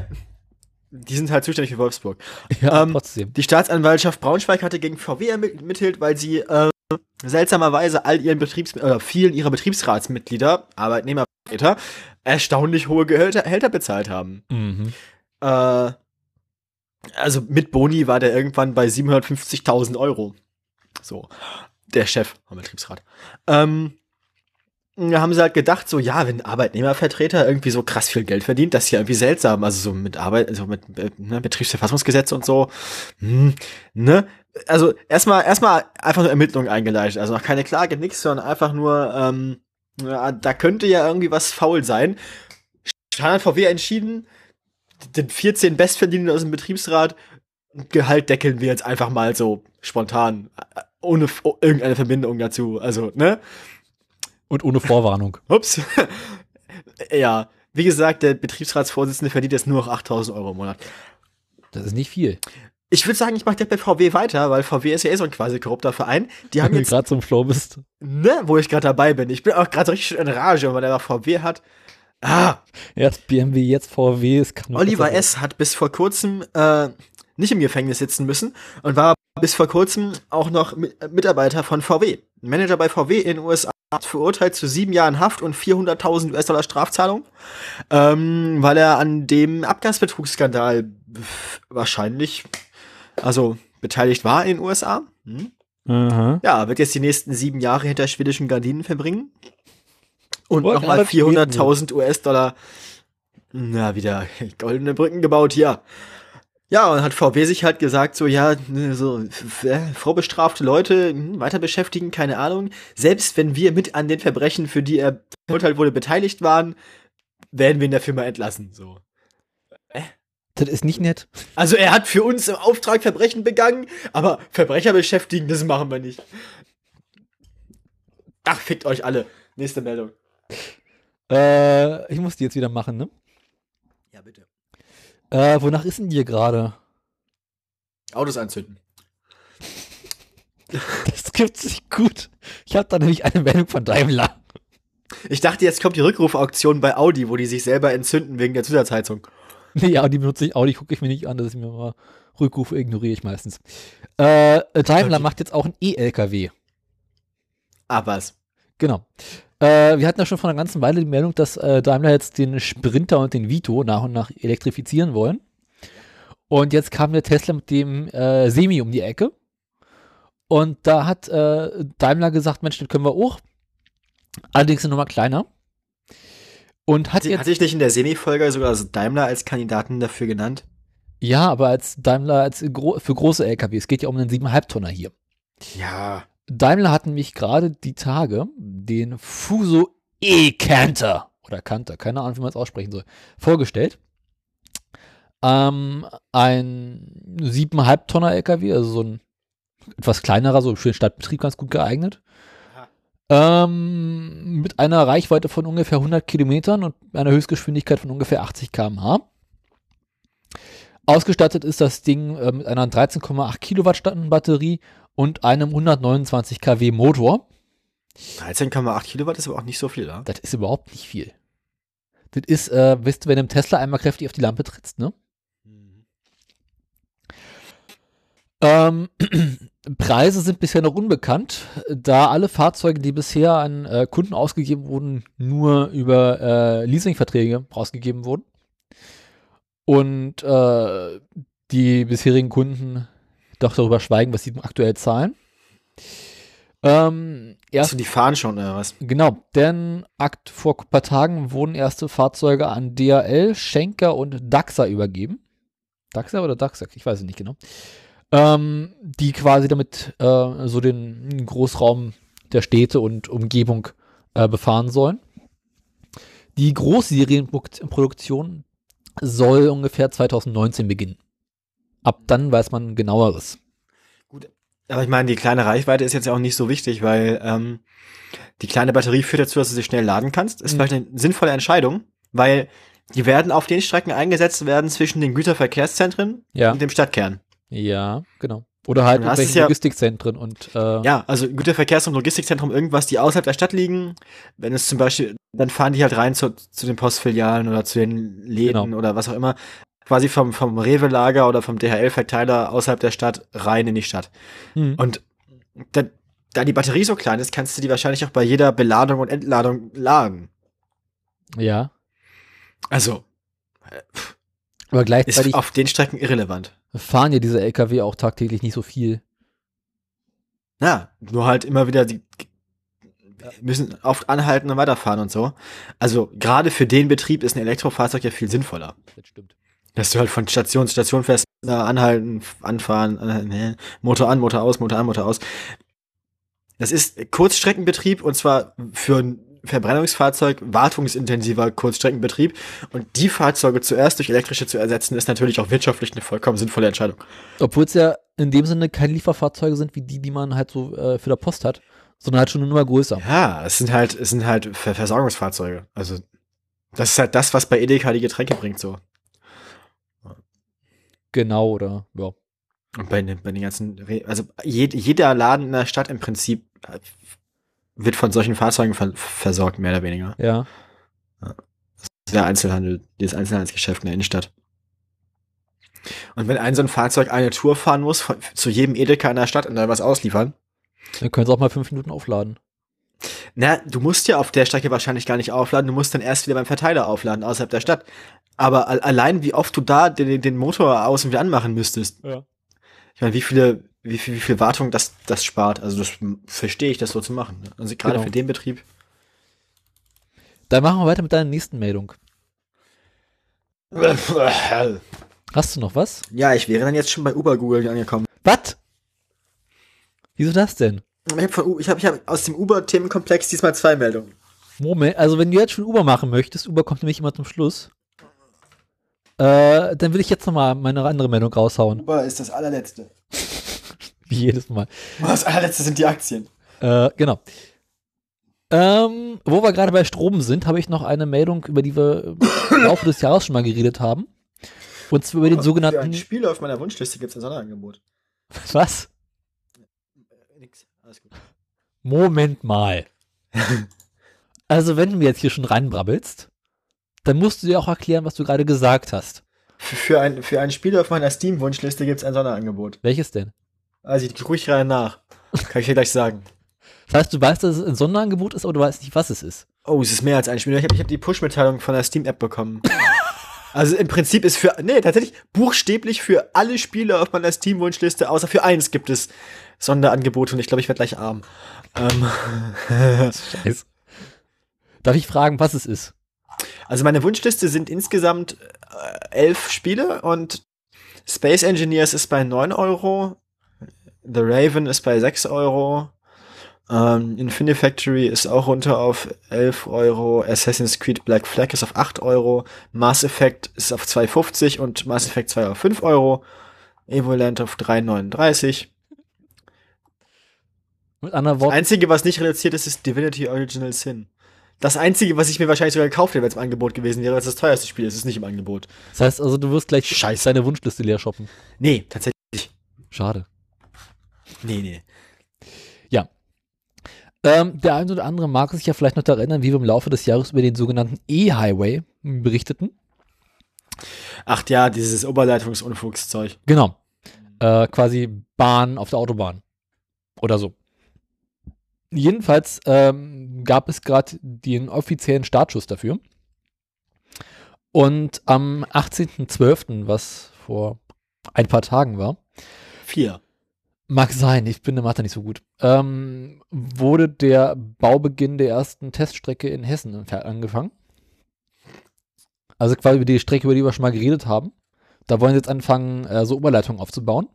B: die sind halt zuständig für Wolfsburg.
A: Ja,
B: Ähm,
A: trotzdem.
B: Die Staatsanwaltschaft Braunschweig hatte gegen VW ermittelt, weil sie äh, seltsamerweise all ihren Betriebs oder vielen ihrer Betriebsratsmitglieder, Arbeitnehmervertreter, erstaunlich hohe Gehälter, Gehälter bezahlt haben.
A: Mhm.
B: Äh, also mit Boni war der irgendwann bei 750.000 Euro. So, der Chef vom Betriebsrat. Ähm, da haben sie halt gedacht, so, ja, wenn ein Arbeitnehmervertreter irgendwie so krass viel Geld verdient, das ist ja irgendwie seltsam. Also so mit Arbeit, also mit ne, Betriebsverfassungsgesetz und so. Hm, ne? Also erstmal erstmal einfach nur Ermittlungen eingeleitet. Also noch keine Klage, nix, sondern einfach nur, ähm, ja, da könnte ja irgendwie was faul sein. Hat VW entschieden, den 14 Bestverdienenden aus dem Betriebsrat Gehalt deckeln wir jetzt einfach mal so spontan, ohne oh, irgendeine Verbindung dazu. Also, ne?
A: Und ohne Vorwarnung.
B: Ups. ja, wie gesagt, der Betriebsratsvorsitzende verdient jetzt nur noch 8000 Euro im Monat.
A: Das ist nicht viel.
B: Ich würde sagen, ich mache direkt bei VW weiter, weil VW ist ja eh so ein quasi korrupter Verein. Die haben
A: Wenn du
B: jetzt,
A: gerade zum Flow bist.
B: ne, wo ich gerade dabei bin. Ich bin auch gerade richtig in Rage, weil er VW hat. Ah,
A: Erst BMW, jetzt VW. Es kann
B: Oliver S. hat bis vor kurzem äh, nicht im Gefängnis sitzen müssen und war bis vor kurzem auch noch äh, Mitarbeiter von VW. Manager bei VW in den USA hat verurteilt zu sieben Jahren Haft und 400.000 US-Dollar Strafzahlung, ähm, weil er an dem Abgasbetrugsskandal wahrscheinlich, also beteiligt war in den USA. Hm? Ja, wird jetzt die nächsten sieben Jahre hinter schwedischen Gardinen verbringen. Und nochmal
A: gerade Schweden
B: 400.000 US-Dollar. Na, wieder goldene Brücken gebaut hier. Ja, und hat VW sich halt gesagt, so, ja, so, vorbestrafte Leute hm, weiter beschäftigen, keine Ahnung. Selbst wenn wir mit an den Verbrechen, für die er verurteilt wurde, beteiligt waren, werden wir in der Firma entlassen, so.
A: Das ist nicht nett.
B: Also er hat für uns im Auftrag Verbrechen begangen, aber Verbrecher beschäftigen, das machen wir nicht. Ach, fickt euch alle. Nächste Meldung.
A: Äh, ich muss die jetzt wieder machen, ne?
B: Ja, bitte.
A: Äh, wonach ist denn dir gerade?
B: Autos anzünden.
A: Das gibt sich gut. Ich habe da nämlich eine Meldung von Daimler.
B: Ich dachte, jetzt kommt die Rückrufauktion bei Audi, wo die sich selber entzünden wegen der Zusatzheizung.
A: Nee, ja, die benutze ich auch, die gucke ich mir nicht an, das ist mir mal Rückrufe ignoriere ich meistens. Äh, Daimler
B: Okay.
A: macht jetzt auch einen E-LKW.
B: Ah, was?
A: Genau. Äh, wir hatten ja schon vor einer ganzen Weile die Meldung, dass äh, Daimler jetzt den Sprinter und den Vito nach und nach elektrifizieren wollen. Und jetzt kam der Tesla mit dem äh, Semi um die Ecke. Und da hat äh, Daimler gesagt, Mensch, den können wir auch. Allerdings eine Nummer kleiner. Und hat
B: Hat,
A: jetzt,
B: hatte ich nicht in der Semi-Folge sogar Daimler als Kandidaten dafür genannt?
A: ja, aber als Daimler als für große LKW. Es geht ja um einen 7,5 Tonner hier.
B: Ja.
A: Daimler hat nämlich gerade die Tage den Fuso E-Canter oder Canter, keine Ahnung, wie man es aussprechen soll, vorgestellt. Ähm, ein 7,5 Tonner LKW, also so ein etwas kleinerer, so für den Stadtbetrieb ganz gut geeignet. Ähm, mit einer Reichweite von ungefähr 100 Kilometern und einer Höchstgeschwindigkeit von ungefähr 80 km/h. Ausgestattet ist das Ding äh, mit einer 13,8 Kilowattstunden Batterie und einem 129 kW Motor.
B: 13,8 Kilowatt ist aber auch nicht so viel, ja?
A: Das ist überhaupt nicht viel. Das ist, äh, weißt du, wenn du im Tesla einmal kräftig auf die Lampe trittst, ne? Ähm, Preise sind bisher noch unbekannt, da alle Fahrzeuge, die bisher an äh, Kunden ausgegeben wurden, nur über äh, Leasingverträge rausgegeben wurden. Und äh, die bisherigen Kunden doch darüber schweigen, was sie aktuell zahlen. Ähm, erst
B: Achso, die fahren schon, oder was?
A: Genau, denn akt vor ein paar Tagen wurden erste Fahrzeuge an DHL, Schenker und Daxa übergeben. Daxa oder Daxa? Ich weiß es nicht genau. Ähm, die quasi damit äh, so den Großraum der Städte und Umgebung äh, befahren sollen. Die Großserienproduktion soll ungefähr 2019 beginnen. Ab dann weiß man genaueres.
B: Aber ich meine, die kleine Reichweite ist jetzt ja auch nicht so wichtig, weil ähm, die kleine Batterie führt dazu, dass du sie schnell laden kannst. Ist
A: Mhm.
B: vielleicht eine sinnvolle Entscheidung, weil die werden auf den Strecken eingesetzt werden zwischen den Güterverkehrszentren
A: Ja.
B: und dem Stadtkern.
A: Ja, genau. Oder halt irgendwelche
B: ist ja-
A: Logistikzentren und äh,
B: Ja, also Güterverkehrs- und Logistikzentrum, irgendwas, die außerhalb der Stadt liegen. Wenn es zum Beispiel, dann fahren die halt rein zu, zu den Postfilialen oder zu den Läden
A: Genau.
B: oder was auch immer. Quasi vom, vom Rewe-Lager oder vom DHL-Verteiler außerhalb der Stadt rein in die Stadt.
A: hm.
B: Und da, da die Batterie so klein ist, kannst du die wahrscheinlich auch bei jeder Beladung und Entladung laden.
A: ja.
B: Also,
A: Aber
B: ist
A: gleichzeitig
B: auf den Strecken irrelevant.
A: Fahren ja diese LKW auch tagtäglich nicht so viel.
B: Ja, nur halt immer wieder, die müssen oft anhalten und weiterfahren und so. Also, gerade für den Betrieb ist ein Elektrofahrzeug ja viel sinnvoller.
A: Das stimmt.
B: Dass du halt von Station zu Station fährst, äh, anhalten, anfahren, äh, Motor an, Motor aus, Motor an, Motor aus. Das ist Kurzstreckenbetrieb und zwar für ein Verbrennungsfahrzeug wartungsintensiver Kurzstreckenbetrieb. Und die Fahrzeuge zuerst durch elektrische zu ersetzen, ist natürlich auch wirtschaftlich eine vollkommen sinnvolle Entscheidung.
A: Obwohl es ja in dem Sinne keine Lieferfahrzeuge sind wie die, die man halt so äh, für der Post hat, sondern halt schon eine Nummer größer.
B: Ja, es sind halt, es sind halt Ver Versorgungsfahrzeuge. Also, das ist halt das, was bei Edeka die Getränke bringt, so.
A: Genau, oder ja.
B: Und bei, den- bei den ganzen, Re also jed, jeder Laden in der Stadt im Prinzip wird von solchen Fahrzeugen ver versorgt, mehr oder weniger.
A: Ja.
B: Der Einzelhandel, dieses Einzelhandelsgeschäft in der Innenstadt. Und wenn ein so ein Fahrzeug eine Tour fahren muss, von, zu jedem Edeka in der Stadt und dann was ausliefern,
A: Dann können sie auch mal fünf Minuten aufladen.
B: na, du musst ja auf der Strecke wahrscheinlich gar nicht aufladen, du musst dann erst wieder beim Verteiler aufladen, außerhalb der Stadt. Aber al allein, wie oft du da den, den Motor aus und wieder anmachen müsstest,
A: Ja.
B: Ich meine, wie viele, wie viel, wie viel Wartung das, das spart. Also das verstehe ich, das so zu machen. ne? Also gerade
A: Genau.
B: für den Betrieb.
A: Dann machen wir weiter mit deiner nächsten Meldung. Hast du noch was?
B: Ja, ich wäre dann jetzt schon bei Uber Google angekommen.
A: Was? Wieso das denn?
B: Ich habe ich hab, ich hab aus dem Uber-Themenkomplex diesmal zwei Meldungen.
A: Moment, also wenn du jetzt schon Uber machen möchtest, Uber kommt nämlich immer zum Schluss, äh, dann will ich jetzt nochmal meine andere Meldung raushauen.
B: Uber ist das allerletzte.
A: Wie jedes Mal.
B: Das allerletzte sind die Aktien.
A: Äh, genau. Ähm, wo wir gerade bei Strom sind, habe ich noch eine Meldung, über die wir im Laufe des Jahres schon mal geredet haben. Und zwar über den
B: Für ein
A: sogenannten.
B: Spiel auf meiner Wunschliste gibt es ein Sonderangebot.
A: Was?
B: Nix. Alles gut.
A: Moment mal. also, wenn du mir jetzt hier schon reinbrabbelst, dann musst du dir auch erklären, was du gerade gesagt hast.
B: Für, für, ein, für ein Spiel auf meiner Steam-Wunschliste gibt es ein Sonderangebot.
A: Welches denn?
B: Also ich gucke ich gerade nach. Kann ich dir gleich sagen.
A: Das heißt, du weißt, dass es ein Sonderangebot ist, aber du weißt nicht, was es ist.
B: Oh, es ist mehr als ein Spiel. Ich habe hab die Push-Mitteilung von der Steam-App bekommen. also im Prinzip ist für, nee, tatsächlich buchstäblich für alle Spiele auf meiner Steam-Wunschliste, außer für eins gibt es Sonderangebote und ich glaube, ich werde gleich arm. Ähm,
A: Scheiße. Darf ich fragen, was es ist?
B: also meine Wunschliste sind insgesamt äh, elf Spiele und Space Engineers ist bei 9 Euro, The Raven ist bei 6 Euro, ähm, Infinifactory ist auch runter auf 11 Euro, Assassin's Creed Black Flag ist auf 8 Euro, Mass Effect ist auf 2,50 und Mass Effect 2 auf 5 Euro, Evoland auf 3,39.
A: Mit anderen
B: Das
A: Worten,
B: Einzige, was nicht reduziert ist, ist Divinity Original Sin. Das Einzige, was ich mir wahrscheinlich sogar gekauft hätte, wenn es im Angebot gewesen wäre, weil es das teuerste Spiel ist, ist nicht im Angebot.
A: das heißt also, du wirst gleich
B: Scheiße.
A: deine Wunschliste leer shoppen.
B: Nee, tatsächlich.
A: Schade.
B: Nee, nee.
A: Ähm, der eine oder andere mag sich ja vielleicht noch daran erinnern, wie wir im Laufe des Jahres über den sogenannten E-Highway berichteten.
B: Ach ja, dieses Oberleitungsunfugszeug.
A: Genau. Äh, quasi Bahn auf der Autobahn. Oder so. Jedenfalls ähm, gab es gerade den offiziellen Startschuss dafür. Und am 18.12., was vor ein paar Tagen war,
B: Vier.
A: Mag sein, ich bin in der Mathe nicht so gut, ähm, wurde der Baubeginn der ersten Teststrecke in Hessen angefangen. Also quasi über die Strecke, über die wir schon mal geredet haben. Da wollen sie jetzt anfangen, äh, so Oberleitungen aufzubauen.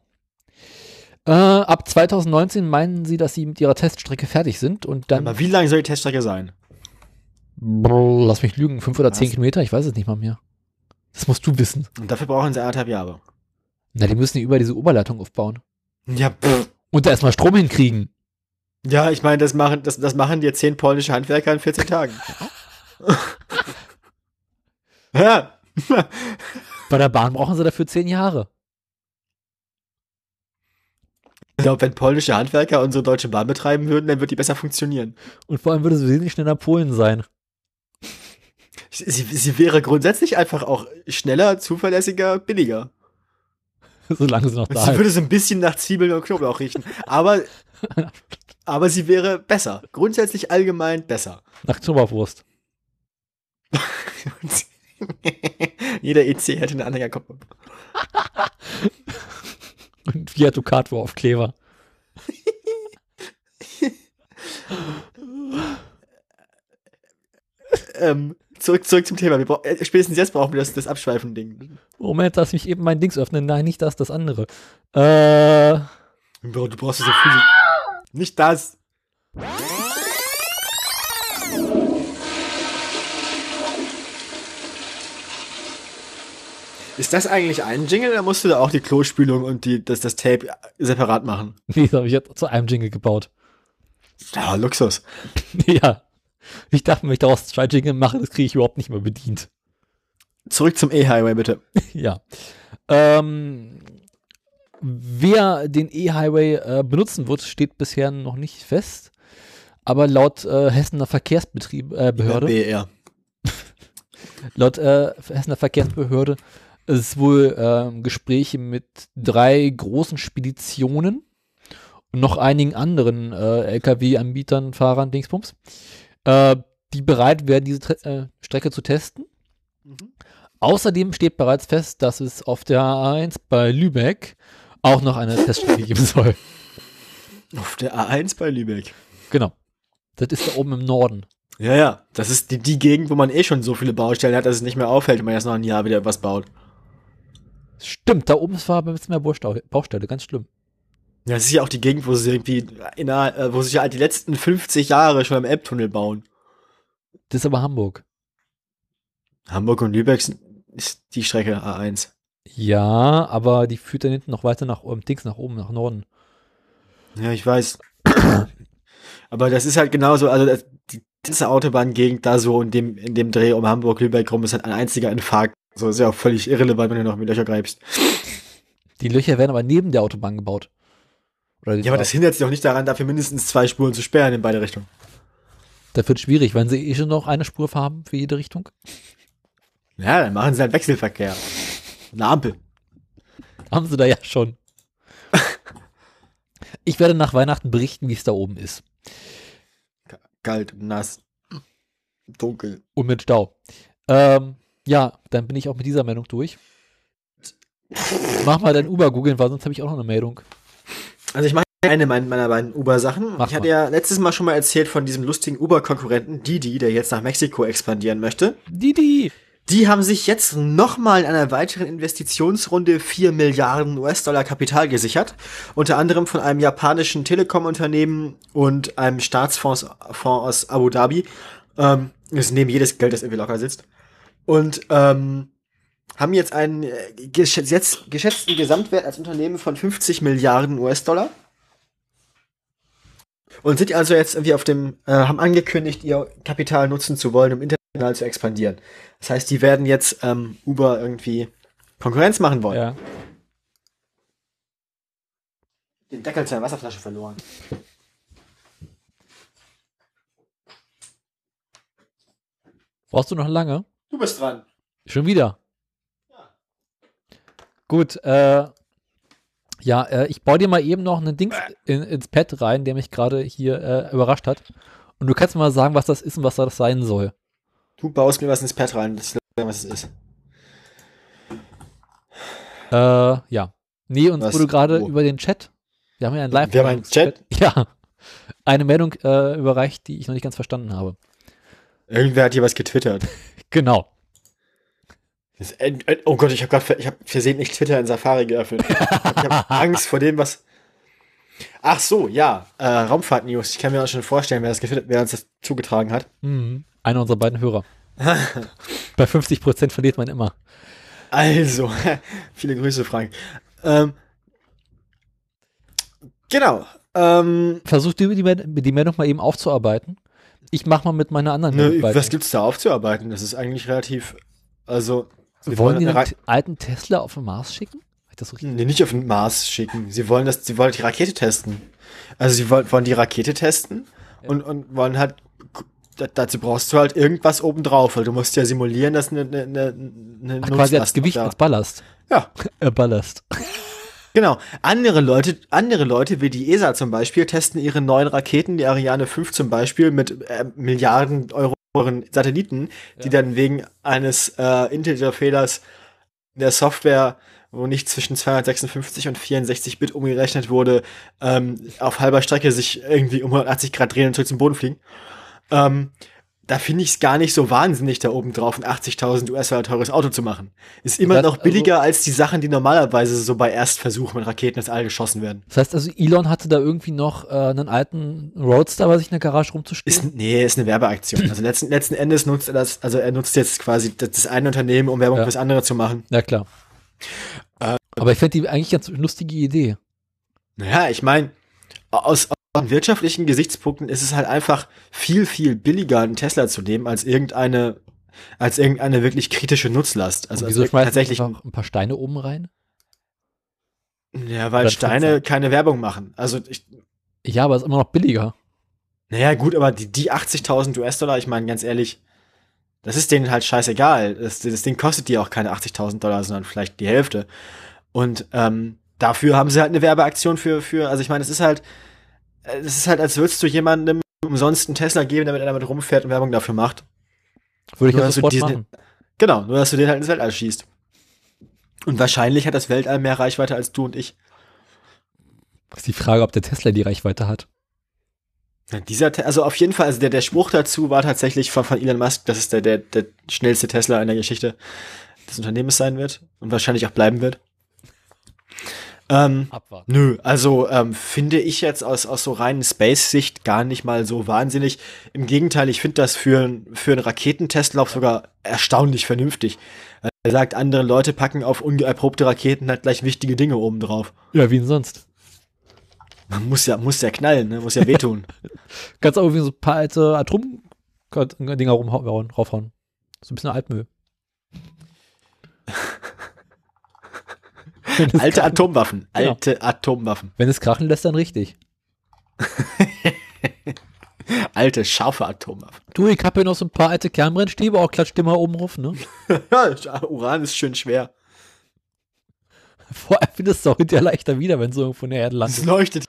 A: Äh, ab 2019 meinen sie, dass sie mit ihrer Teststrecke fertig sind und dann,
B: Aber wie lang soll die Teststrecke sein?
A: Brrr, lass mich lügen, fünf oder zehn? Kilometer, ich weiß es nicht mal mehr. Das musst du wissen.
B: Und dafür brauchen sie anderthalb Jahre.
A: Na, die müssen ja über diese Oberleitung aufbauen.
B: Ja, pff.
A: Und da erstmal Strom hinkriegen.
B: Ja, ich meine, das machen, das, das machen dir zehn polnische Handwerker in 14 Tagen. ja.
A: Bei der Bahn brauchen sie dafür zehn Jahre.
B: Ich glaube, wenn polnische Handwerker unsere Deutsche Bahn betreiben würden, dann wird die besser funktionieren.
A: Und vor allem würde es wesentlich schneller Polen sein.
B: Sie, sie wäre grundsätzlich einfach auch schneller, zuverlässiger, billiger.
A: Solange sie noch da
B: sie
A: ist.
B: würde so ein bisschen nach Zwiebeln und Knoblauch riechen. Aber, aber sie wäre besser. Grundsätzlich allgemein besser.
A: Nach Knoblauchwurst.
B: Jeder EC hätte einen Anhängerkopf.
A: Und Fiat Ducato auf Kleber.
B: Ähm, zurück, zurück zum Thema. Wir äh, spätestens jetzt brauchen wir das, das Abschweifen-Ding.
A: Moment, lass mich eben mein Dings öffnen. Nein, nicht das, das andere. Äh,
B: du brauchst so viel. Nicht das. Ist das eigentlich ein Jingle oder musst du da auch die Klospülung und die, das, das Tape separat machen?
A: nee, das habe ich jetzt zu einem Jingle gebaut.
B: Ja, Luxus.
A: ja. Ich dachte, wenn ich daraus Jingle mache, das kriege ich überhaupt nicht mehr bedient.
B: Zurück zum E-Highway, bitte.
A: ja. Ähm, wer den E-Highway äh, benutzen wird, steht bisher noch nicht fest. Aber laut äh, Hessener Verkehrsbetrieb, äh,
B: BR.
A: laut äh, Hessener Verkehrsbehörde ist es wohl ähm, Gespräche mit drei großen Speditionen und noch einigen anderen äh, LKW-Anbietern, Fahrern, Dingsbums, äh, die bereit wären, diese Tre äh, Strecke zu testen.
B: Mhm.
A: Außerdem steht bereits fest, dass es auf der A1 bei Lübeck auch noch eine Teststrecke geben soll.
B: Auf der A1 bei Lübeck.
A: Genau. Das ist da oben im Norden.
B: Ja, ja. Das ist die, die Gegend, wo man eh schon so viele Baustellen hat, dass es nicht mehr auffällt, wenn man erst noch ein Jahr wieder was baut.
A: Stimmt, da oben ist war ein bisschen mehr Baustelle, ganz schlimm.
B: Ja, es ist ja auch die Gegend, wo sie irgendwie, in der, äh, wo sich ja die letzten 50 Jahre schon am Elbtunnel bauen.
A: Das ist aber Hamburg.
B: Hamburg und Lübeck ist die Strecke A1.
A: Ja, aber die führt dann hinten noch weiter nach oben, Dings nach oben, nach Norden.
B: Ja, ich weiß. Aber das ist halt genauso, also das, die ganze Autobahngegend da so in dem, in dem Dreh um Hamburg-Lübeck rum ist halt ein einziger Infarkt. So ist ja auch völlig irrelevant, wenn du noch mit Löcher greifst.
A: Die Löcher werden aber neben der Autobahn gebaut. Oder
B: Ja, aber das hindert sich auch nicht daran, dafür mindestens zwei Spuren zu sperren in beide Richtungen.
A: das wird schwierig, wenn sie eh schon noch eine Spur haben für jede Richtung.
B: Ja, dann machen sie halt Wechselverkehr. Eine Ampel.
A: Haben sie da ja schon. Ich werde nach Weihnachten berichten, wie es da oben ist.
B: Kalt, nass, dunkel.
A: Und mit Stau. Ähm, ja, dann bin ich auch mit dieser Meldung durch. Mach mal dein Uber googeln, weil sonst habe ich auch noch eine Meldung.
B: Also ich mache eine meiner, beiden Uber-Sachen. Ich hatte ja letztes Mal schon mal erzählt von diesem lustigen Uber-Konkurrenten Didi, der jetzt nach Mexiko expandieren möchte.
A: Didi!
B: Die haben sich jetzt nochmal in einer weiteren Investitionsrunde 4 Milliarden US-Dollar Kapital gesichert. Unter anderem von einem japanischen Telekom-Unternehmen und einem Staatsfonds Fonds aus Abu Dhabi. Ähm, das nehmen jedes Geld, das irgendwie locker sitzt. Und ähm, haben jetzt einen äh, gesch jetzt geschätzten Gesamtwert als Unternehmen von 50 Milliarden US-Dollar. Und sind also jetzt irgendwie auf dem, äh, haben angekündigt, ihr Kapital nutzen zu wollen, um international zu expandieren. Das heißt, die werden jetzt ähm, Uber irgendwie Konkurrenz machen wollen.
A: Ja.
B: Den Deckel seiner Wasserflasche verloren.
A: Brauchst du noch lange?
B: Du bist dran.
A: Schon wieder. Gut, äh, ja, äh, ich baue dir mal eben noch einen Dings in, ins Pad rein, der mich gerade hier äh, überrascht hat. Und du kannst mir mal sagen, was das ist und was das sein soll.
B: Du baust mir was ins Pad rein, das ist was es ist.
A: Äh, ja. Nee, uns
B: Was?
A: wurde gerade
B: Wo?
A: über den Chat, wir haben ja einen live
B: Wir haben einen Chat?
A: Ja. Eine Meldung äh, überreicht, die ich noch nicht ganz verstanden habe.
B: Irgendwer hat hier was getwittert.
A: Genau.
B: Das, äh, äh, oh Gott, ich habe gerade, ich habe versehentlich Twitter in Safari geöffnet. Ich habe hab Angst vor dem, was. Ach so, ja, äh, Raumfahrt-News. Ich kann mir auch schon vorstellen, wer das getwittert, wer uns das zugetragen hat.
A: Mhm. Einer unserer beiden Hörer. Bei 50% verliert man immer.
B: Also, viele Grüße, Frank. Ähm, genau. Ähm,
A: Versuch du die, die Meldung mal eben aufzuarbeiten. Ich mach mal mit meiner anderen
B: ne, was gibt's da aufzuarbeiten? Das ist eigentlich relativ. Also, wir
A: Wollen die
B: eine
A: einen
B: Ra-
A: alten Tesla auf den Mars schicken? Das so?
B: Nee, nicht auf den Mars schicken. Sie wollen das, sie wollen die Rakete testen. Also sie wollen, wollen die Rakete testen und, und wollen halt, da- dazu brauchst du halt irgendwas obendrauf, weil du musst ja simulieren, dass eine, eine, eine,
A: Ach, quasi als Gewicht,
B: da-
A: als Ballast.
B: Ja,
A: Äh, Ballast.
B: genau. Andere Leute, andere Leute wie die ESA zum Beispiel testen ihre neuen Raketen, die Ariane 5 zum Beispiel, mit äh, Milliarden Euro Satelliten, die dann wegen eines äh, Integer-Fehlers der Software, wo nicht zwischen 256 und 64 Bit umgerechnet wurde, ähm, auf halber Strecke sich irgendwie um 180 Grad drehen und zurück zum Boden fliegen. Ähm, da finde ich es gar nicht so wahnsinnig, da oben drauf ein 80.000 US-Dollar teures Auto zu machen. Ist immer
A: Das-
B: noch billiger als die Sachen, die normalerweise so bei Erstversuchen mit Raketen ins All geschossen werden.
A: Das heißt also, Elon hatte da irgendwie noch äh, einen alten Roadster bei sich in der Garage rumzustehen.
B: Ist, nee, ist eine Werbeaktion. Also letzten, letzten Endes nutzt er das, also er nutzt jetzt quasi das, das eine Unternehmen, um Werbung
A: Ja.
B: fürs andere zu machen.
A: ja, klar.
B: Äh,
A: Aber ich fände die eigentlich ganz lustige Idee.
B: Naja, ich meine, aus, aus wirtschaftlichen Gesichtspunkten ist es halt einfach viel, viel billiger, einen Tesla zu nehmen, als irgendeine, als irgendeine wirklich kritische Nutzlast. Also
A: Und wieso schmeißen
B: tatsächlich,
A: einfach ein paar Steine oben rein?
B: ja, weil Steine keine Werbung machen. Also ich,
A: Ja, aber ist immer noch billiger.
B: naja, gut, aber die, die 80.000 US-Dollar, ich meine, ganz ehrlich, das ist denen halt scheißegal. Das, das Ding kostet die auch keine 80.000 Dollar, sondern vielleicht die Hälfte. Und ähm, dafür haben sie halt eine Werbeaktion für, für, also ich meine, es ist halt, es ist halt, als würdest du jemandem umsonst einen Tesla geben, damit er damit rumfährt und Werbung dafür macht.
A: Würde ich
B: Nur, dass du diesen-
A: machen.
B: Genau, nur dass du den halt ins Weltall schießt. Und wahrscheinlich hat das Weltall mehr Reichweite als du und ich.
A: Ist die Frage, ob der Tesla die Reichweite hat.
B: Ja, Dieser, Te- also auf jeden Fall, also der, der Spruch dazu war tatsächlich von, von Elon Musk, dass es der, der, der schnellste Tesla in der Geschichte des Unternehmens sein wird und wahrscheinlich auch bleiben wird. Ähm,
A: Abwarten.
B: nö, also ähm, finde ich jetzt aus, aus so reinen Space-Sicht gar nicht mal so wahnsinnig. Im Gegenteil, ich finde das für, für einen Raketentestlauf sogar erstaunlich vernünftig. Er sagt, andere Leute packen auf ungeerprobte Raketen halt gleich wichtige Dinge oben drauf.
A: Ja, wie denn sonst?
B: Man muss ja, muss ja knallen, ne? muss ja wehtun.
A: Kannst auch irgendwie so ein paar alte Atom-Dinger rumhauen, raufhauen. So ein bisschen Altmüll. Es
B: Alte
A: krachen-
B: Atomwaffen,
A: Genau.
B: alte Atomwaffen.
A: Wenn es krachen lässt, dann richtig.
B: Alte, scharfe Atomwaffen.
A: Du, ich habe hier noch so ein paar alte Kernbrennstäbe, auch klatscht immer oben rauf, ne?
B: Ja, Uran ist schön schwer.
A: Vor allem findest du auch hinterher leichter wieder, wenn es irgendwo in der Erde
B: Es
A: landet.
B: leuchtet.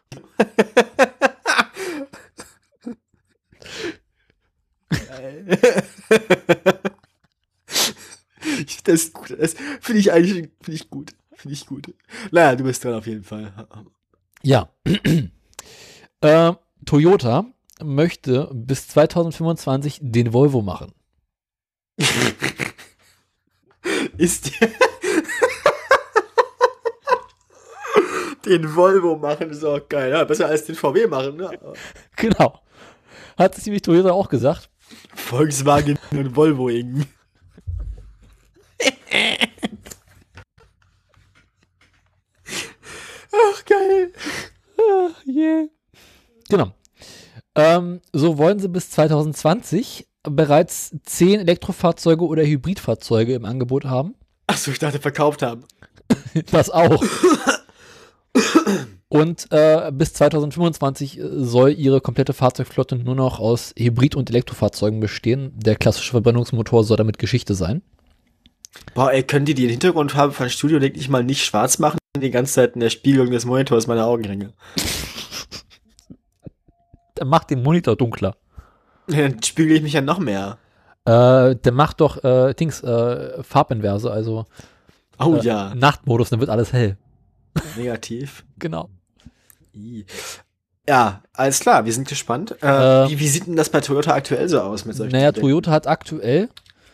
B: Ich- das. Das finde ich eigentlich finde ich gut. Finde ich gut. Naja, du bist dran auf jeden Fall.
A: Ja. äh, Toyota möchte bis 2025 den Volvo machen.
B: Ist den Volvo machen ist auch geil. Ja, besser als den VW machen. Ne?
A: Genau. Hat sich nämlich Toyota auch gesagt.
B: Volkswagen und Volvo irgendwie. Ach, geil.
A: Ah, yeah. Genau. Ähm, so wollen sie bis 2020 bereits 10 Elektrofahrzeuge oder Hybridfahrzeuge im Angebot haben.
B: Achso, ich dachte, verkauft haben.
A: Das auch. Und äh, bis 2025 soll ihre komplette Fahrzeugflotte nur noch aus Hybrid- und Elektrofahrzeugen bestehen. Der klassische Verbrennungsmotor soll damit Geschichte sein.
B: Boah, ey, können die den Hintergrundfarbe von Studio Link nicht mal nicht schwarz machen? Die ganze Zeit in der Spiegelung des Monitors meine Augenringe.
A: Der macht den Monitor dunkler.
B: Ja, Dann spiegel ich mich ja noch mehr.
A: Äh, der macht doch äh, Dings, äh, Farbinverse, also
B: Oh
A: äh,
B: ja,
A: Nachtmodus, dann wird alles hell.
B: negativ.
A: Genau.
B: I. Ja, alles klar, wir sind gespannt. Äh,
A: Äh,
B: wie, wie sieht denn das bei Toyota aktuell so aus mit solchen
A: Naja? Toyota hat aktuell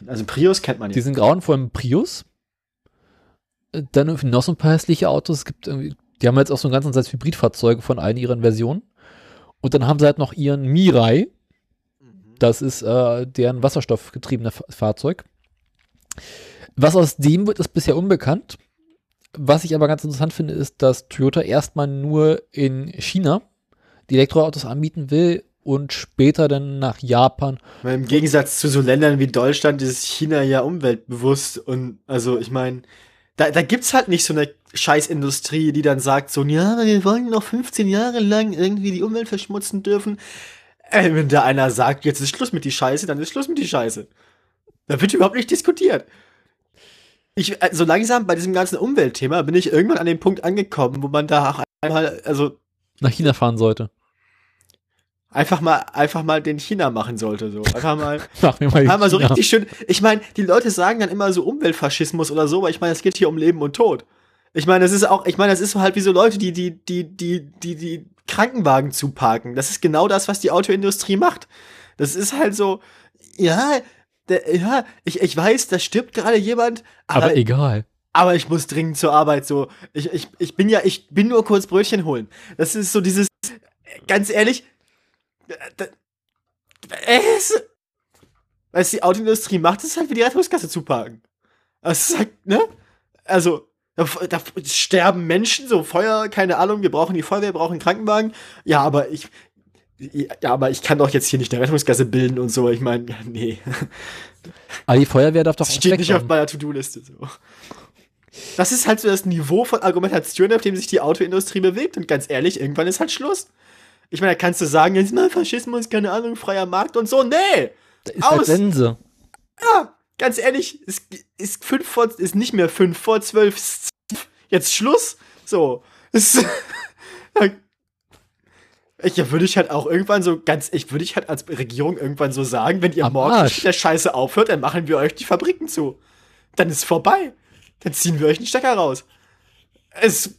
B: Also Prius kennt man ja.
A: diesen grauenvollen Prius. Äh, Dann irgendwie noch so ein paar hässliche Autos. Es gibt irgendwie, die haben jetzt auch so einen ganzen Satz Hybridfahrzeuge von allen ihren Versionen. Und dann haben sie halt noch ihren Mirai. Das ist äh, deren wasserstoffgetriebene Fa- Fahrzeug. Was aus dem wird, ist bisher unbekannt. Was ich aber ganz interessant finde, ist, dass Toyota erstmal nur in China die Elektroautos anbieten will und später dann nach Japan.
B: Weil Im Gegensatz zu so Ländern wie Deutschland ist China ja umweltbewusst und also ich meine, da, da gibt's halt nicht so eine Scheißindustrie, die dann sagt so, ja, wir wollen noch 15 Jahre lang irgendwie die Umwelt verschmutzen dürfen. Äh, wenn da einer sagt, jetzt ist Schluss mit die Scheiße, dann ist Schluss mit die Scheiße. Da wird überhaupt nicht diskutiert. Ich, also langsam bei diesem ganzen Umweltthema bin ich irgendwann an den Punkt angekommen, wo man da auch einmal, also
A: Nach China fahren sollte.
B: Einfach mal, einfach mal den China machen sollte, so. Einfach mal,
A: Mach mir mal,
B: mal so richtig schön. Ich meine, die Leute sagen dann immer so Umweltfaschismus oder so, aber ich meine, es geht hier um Leben und Tod. Ich meine, das ist auch, ich meine, das ist so halt wie so Leute, die, die, die, die, die, die Krankenwagen zuparken. Das ist genau das, was die Autoindustrie macht. Das ist halt so, ja, der, ja, ich, ich weiß, da stirbt gerade jemand, aber,
A: Aber egal.
B: aber ich muss dringend zur Arbeit so. Ich, ich, ich bin ja, ich bin nur kurz Brötchen holen. Das ist so dieses, ganz ehrlich, es, was die Autoindustrie macht, ist halt wie die Rettungskasse zuparken. Das ist halt, ne? Also, da, da sterben Menschen, so Feuer, keine Ahnung, wir brauchen die Feuerwehr, wir brauchen einen Krankenwagen. Ja, aber ich, ja, aber ich kann doch jetzt hier nicht eine Rettungskasse bilden und so. Ich meine, nee.
A: Aber die Feuerwehr darf doch
B: Das steht nicht auf meiner To-Do-Liste. So. Das ist halt so das Niveau von Argumentation, auf dem sich die Autoindustrie bewegt. Und ganz ehrlich, irgendwann ist halt Schluss. Ich meine, da kannst du sagen, jetzt mal Faschismus, keine Ahnung, freier Markt und so. Nee!
A: Da ist halt
B: aus.
A: Sense.
B: Ja, ganz ehrlich, es ist fünf vor, ist nicht mehr fünf vor zwölf. Jetzt Schluss. So. Es, ich ja, würde ich halt auch irgendwann so ganz, ich würde ich halt als Regierung irgendwann so sagen, wenn ihr
A: Am
B: morgen
A: Arsch.
B: der Scheiße aufhört, dann machen wir euch die Fabriken zu. Dann ist vorbei. Dann ziehen wir euch den Stecker raus. Es,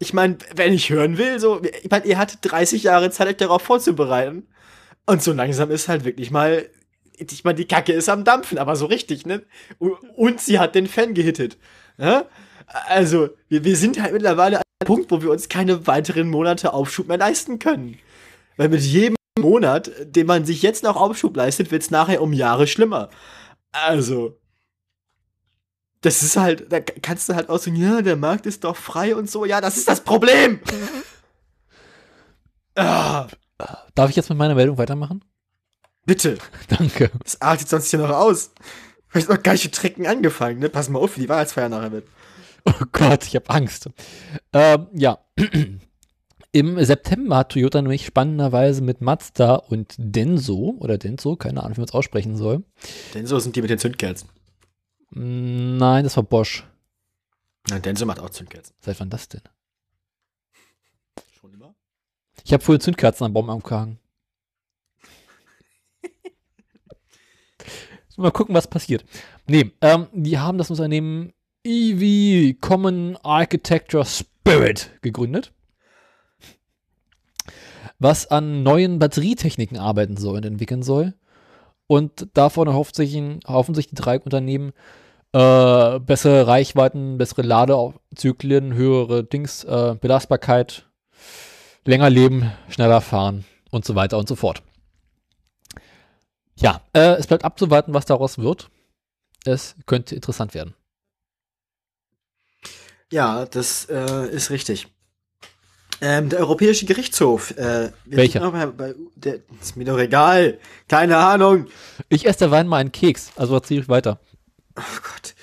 B: ich meine, wenn ich hören will, so, ich meine, ihr hattet 30 Jahre Zeit, euch darauf vorzubereiten. Und so langsam ist halt wirklich mal, ich meine, die Kacke ist am Dampfen, aber so richtig, ne? Und sie hat den Fan gehittet. Ne? Also, wir, wir sind halt mittlerweile an einem Punkt, wo wir uns keine weiteren Monate Aufschub mehr leisten können. Weil mit jedem Monat, den man sich jetzt noch Aufschub leistet, wird es nachher um Jahre schlimmer. Also, das ist halt, da kannst du halt auch sagen, ja, der Markt ist doch frei und so. Ja, das ist das Problem. ah,
A: Darf ich jetzt mit meiner Meldung weitermachen?
B: bitte.
A: Danke.
B: Das artet sonst hier noch aus. Ich hab noch gar nicht Trecken angefangen, ne? Pass mal auf, wie die Weihnachtsfeier nachher wird.
A: Oh Gott, ich habe Angst. Ähm, ja. Im September hat Toyota nämlich spannenderweise mit Mazda und Denso, oder Denso, keine Ahnung, wie man es aussprechen soll.
B: Denn so sind die mit den Zündkerzen.
A: Nein, das war Bosch.
B: Nein, Denso macht auch Zündkerzen.
A: Seit wann das denn?
B: Schon immer?
A: Ich habe vorher Zündkerzen am Baum aufgehangen. Mal gucken, was passiert. Nee, ähm, die haben das Unternehmen EV Common Architecture Spirit gegründet, was an neuen Batterietechniken arbeiten soll und entwickeln soll. Und davon erhofft sich, erhoffen sich die drei Unternehmen äh, bessere Reichweiten, bessere Ladezyklen, höhere Dings, äh, Belastbarkeit, länger leben, schneller fahren und so weiter und so fort. Ja, äh, es bleibt abzuwarten, was daraus wird. Es könnte interessant werden.
B: Ja, das äh, ist richtig. Ähm, der Europäische Gerichtshof. Äh,
A: Welcher?
B: Bei, bei, der, ist mir doch egal. Keine Ahnung.
A: Ich esse derweil mal einen Keks, also erzähle ich weiter.
B: Oh Gott.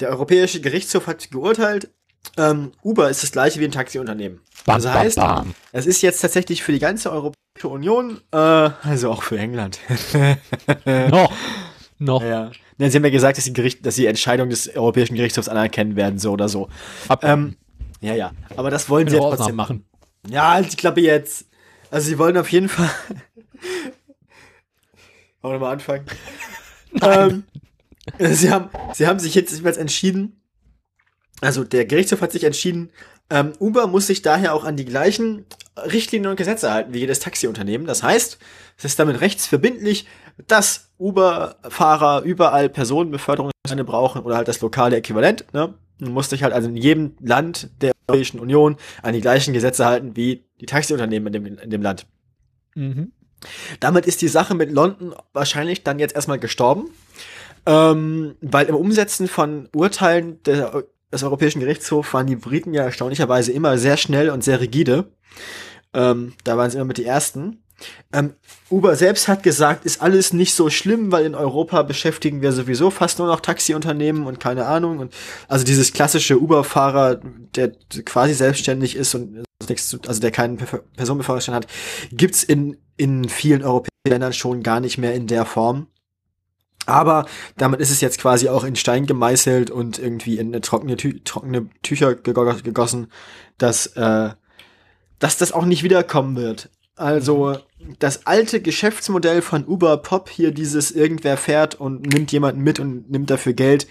B: Der Europäische Gerichtshof hat geurteilt, ähm, Uber ist das gleiche wie ein Taxiunternehmen.
A: Bam,
B: das
A: bam,
B: heißt,
A: bam.
B: es ist jetzt tatsächlich für die ganze Europäische Union, äh, also auch für England.
A: Noch. Noch.
B: ja. Ja, Sie haben ja gesagt, dass die, Gericht, dass die Entscheidung des Europäischen Gerichtshofs anerkennen werden, so oder so.
A: Ab,
B: Ähm, ja, ja. Aber das wollen sie ja trotzdem machen. Ja, halt die Klappe jetzt. Also sie wollen auf jeden Fall. Wollen wir mal anfangen? ähm, sie, haben, sie haben sich jetzt jedenfalls entschieden, also der Gerichtshof hat sich entschieden, ähm, Uber muss sich daher auch an die gleichen Richtlinien und Gesetze halten wie jedes Taxiunternehmen. Das heißt, es ist damit rechtsverbindlich, dass Uber-Fahrer überall Personenbeförderungsscheine brauchen oder halt das lokale Äquivalent. Ne? Du musst dich halt also in jedem Land der Europäischen Union an die gleichen Gesetze halten wie die Taxiunternehmen in dem, in dem Land.
A: Mhm.
B: Damit ist die Sache mit London wahrscheinlich dann jetzt erstmal gestorben, ähm, weil im Umsetzen von Urteilen der, des Europäischen Gerichtshofs waren die Briten ja erstaunlicherweise immer sehr schnell und sehr rigide. Ähm, da waren sie immer mit die Ersten. Ähm, Uber selbst hat gesagt, ist alles nicht so schlimm, weil in Europa beschäftigen wir sowieso fast nur noch Taxiunternehmen und keine Ahnung. Und also dieses klassische Uber-Fahrer, der quasi selbstständig ist und also der keinen Personenbefahrungsschein hat, gibt's in, in vielen europäischen Ländern schon gar nicht mehr in der Form. Aber damit ist es jetzt quasi auch in Stein gemeißelt und irgendwie in trockene, Tü trockene Tücher gegossen, dass, äh, dass das auch nicht wiederkommen wird. Also das alte Geschäftsmodell von Uber Pop hier, dieses irgendwer fährt und nimmt jemanden mit und nimmt dafür Geld,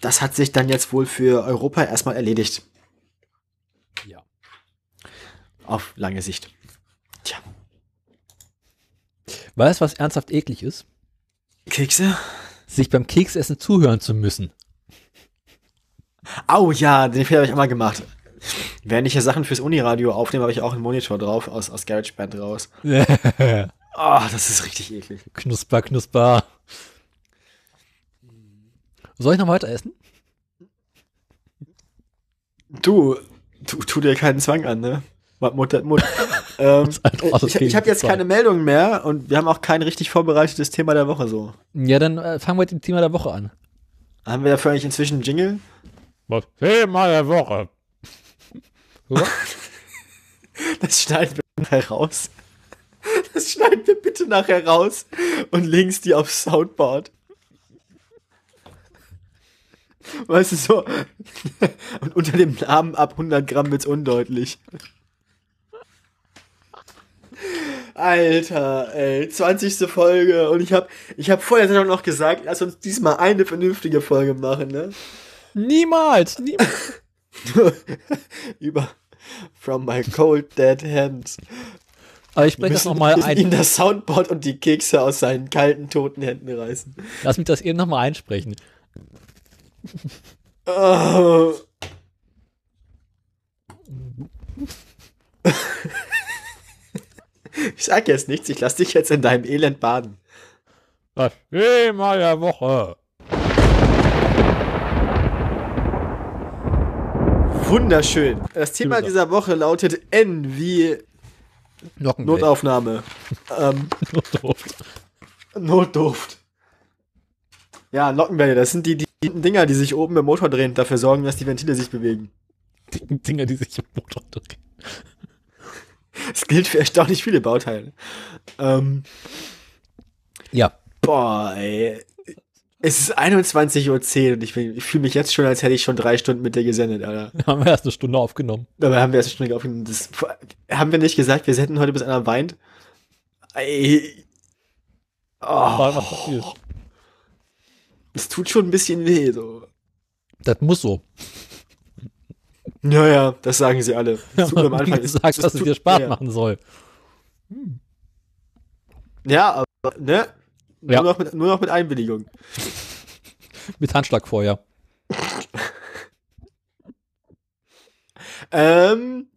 B: das hat sich dann jetzt wohl für Europa erstmal erledigt.
A: Ja.
B: Auf lange Sicht. Tja.
A: Weißt du, was ernsthaft eklig ist?
B: Kekse?
A: Sich beim Keksessen zuhören zu müssen.
B: Au ja, den Fehler habe ich einmal gemacht. Während ich hier Sachen fürs Uniradio aufnehme, habe ich auch einen Monitor drauf aus, aus GarageBand raus. oh, das ist richtig eklig.
A: Knusper, knusper. Soll ich noch weiter essen?
B: Du, tu, tu dir keinen Zwang an, ne? Mutter, Mutter. ähm, ich ich habe jetzt keine Meldungen mehr und wir haben auch kein richtig vorbereitetes Thema der Woche so.
A: Ja, dann äh, fangen wir mit dem Thema der Woche an.
B: Haben wir dafür eigentlich inzwischen einen Jingle?
A: Was? Thema der Woche.
B: das schneiden wir nachher raus. Das schneiden wir bitte nachher raus und links die aufs Soundboard. Weißt du, so. Und unter dem Namen ab 100 Gramm wird's undeutlich. Alter, ey, 20. Folge und ich hab, ich hab vorher noch gesagt, lass uns diesmal eine vernünftige Folge machen, ne?
A: Niemals, niemals.
B: Über From my cold dead hands.
A: Aber ich spreche das nochmal
B: ein. ihn das Soundboard und die Kekse aus seinen kalten, toten Händen reißen.
A: Lass mich das eben nochmal einsprechen.
B: Oh. ich sag jetzt nichts, ich lass dich jetzt in deinem Elend baden.
A: Das Thema der Woche.
B: Wunderschön. Das Thema dieser Woche lautet N wie Notaufnahme. ähm, Notdurft. Notdurft. Ja, Nockenwelle, das sind die, die Dinger, die sich oben im Motor drehen, dafür sorgen, dass die Ventile sich bewegen.
A: Die Dinger, die sich im Motor drehen.
B: Das gilt für erstaunlich viele Bauteile. Ähm,
A: ja.
B: Boah, ey. Es ist 21.10 Uhr und ich, ich fühle mich jetzt schon, als hätte ich schon drei Stunden mit dir gesendet, Alter.
A: Haben wir erst eine Stunde aufgenommen.
B: Dabei haben wir erst eine Stunde aufgenommen. Das, haben wir nicht gesagt, wir senden heute bis einer weint? Ey. Oh. Es tut schon ein bisschen weh, so.
A: Das muss so.
B: Naja, das sagen sie alle.
A: Das tut am Anfang gesagt, es, dass es dir Spaß ja. machen soll.
B: Hm. Ja, aber, ne? Ja. Nur, noch mit, nur noch mit Einwilligung.
A: mit Handschlag vorher.
B: ähm.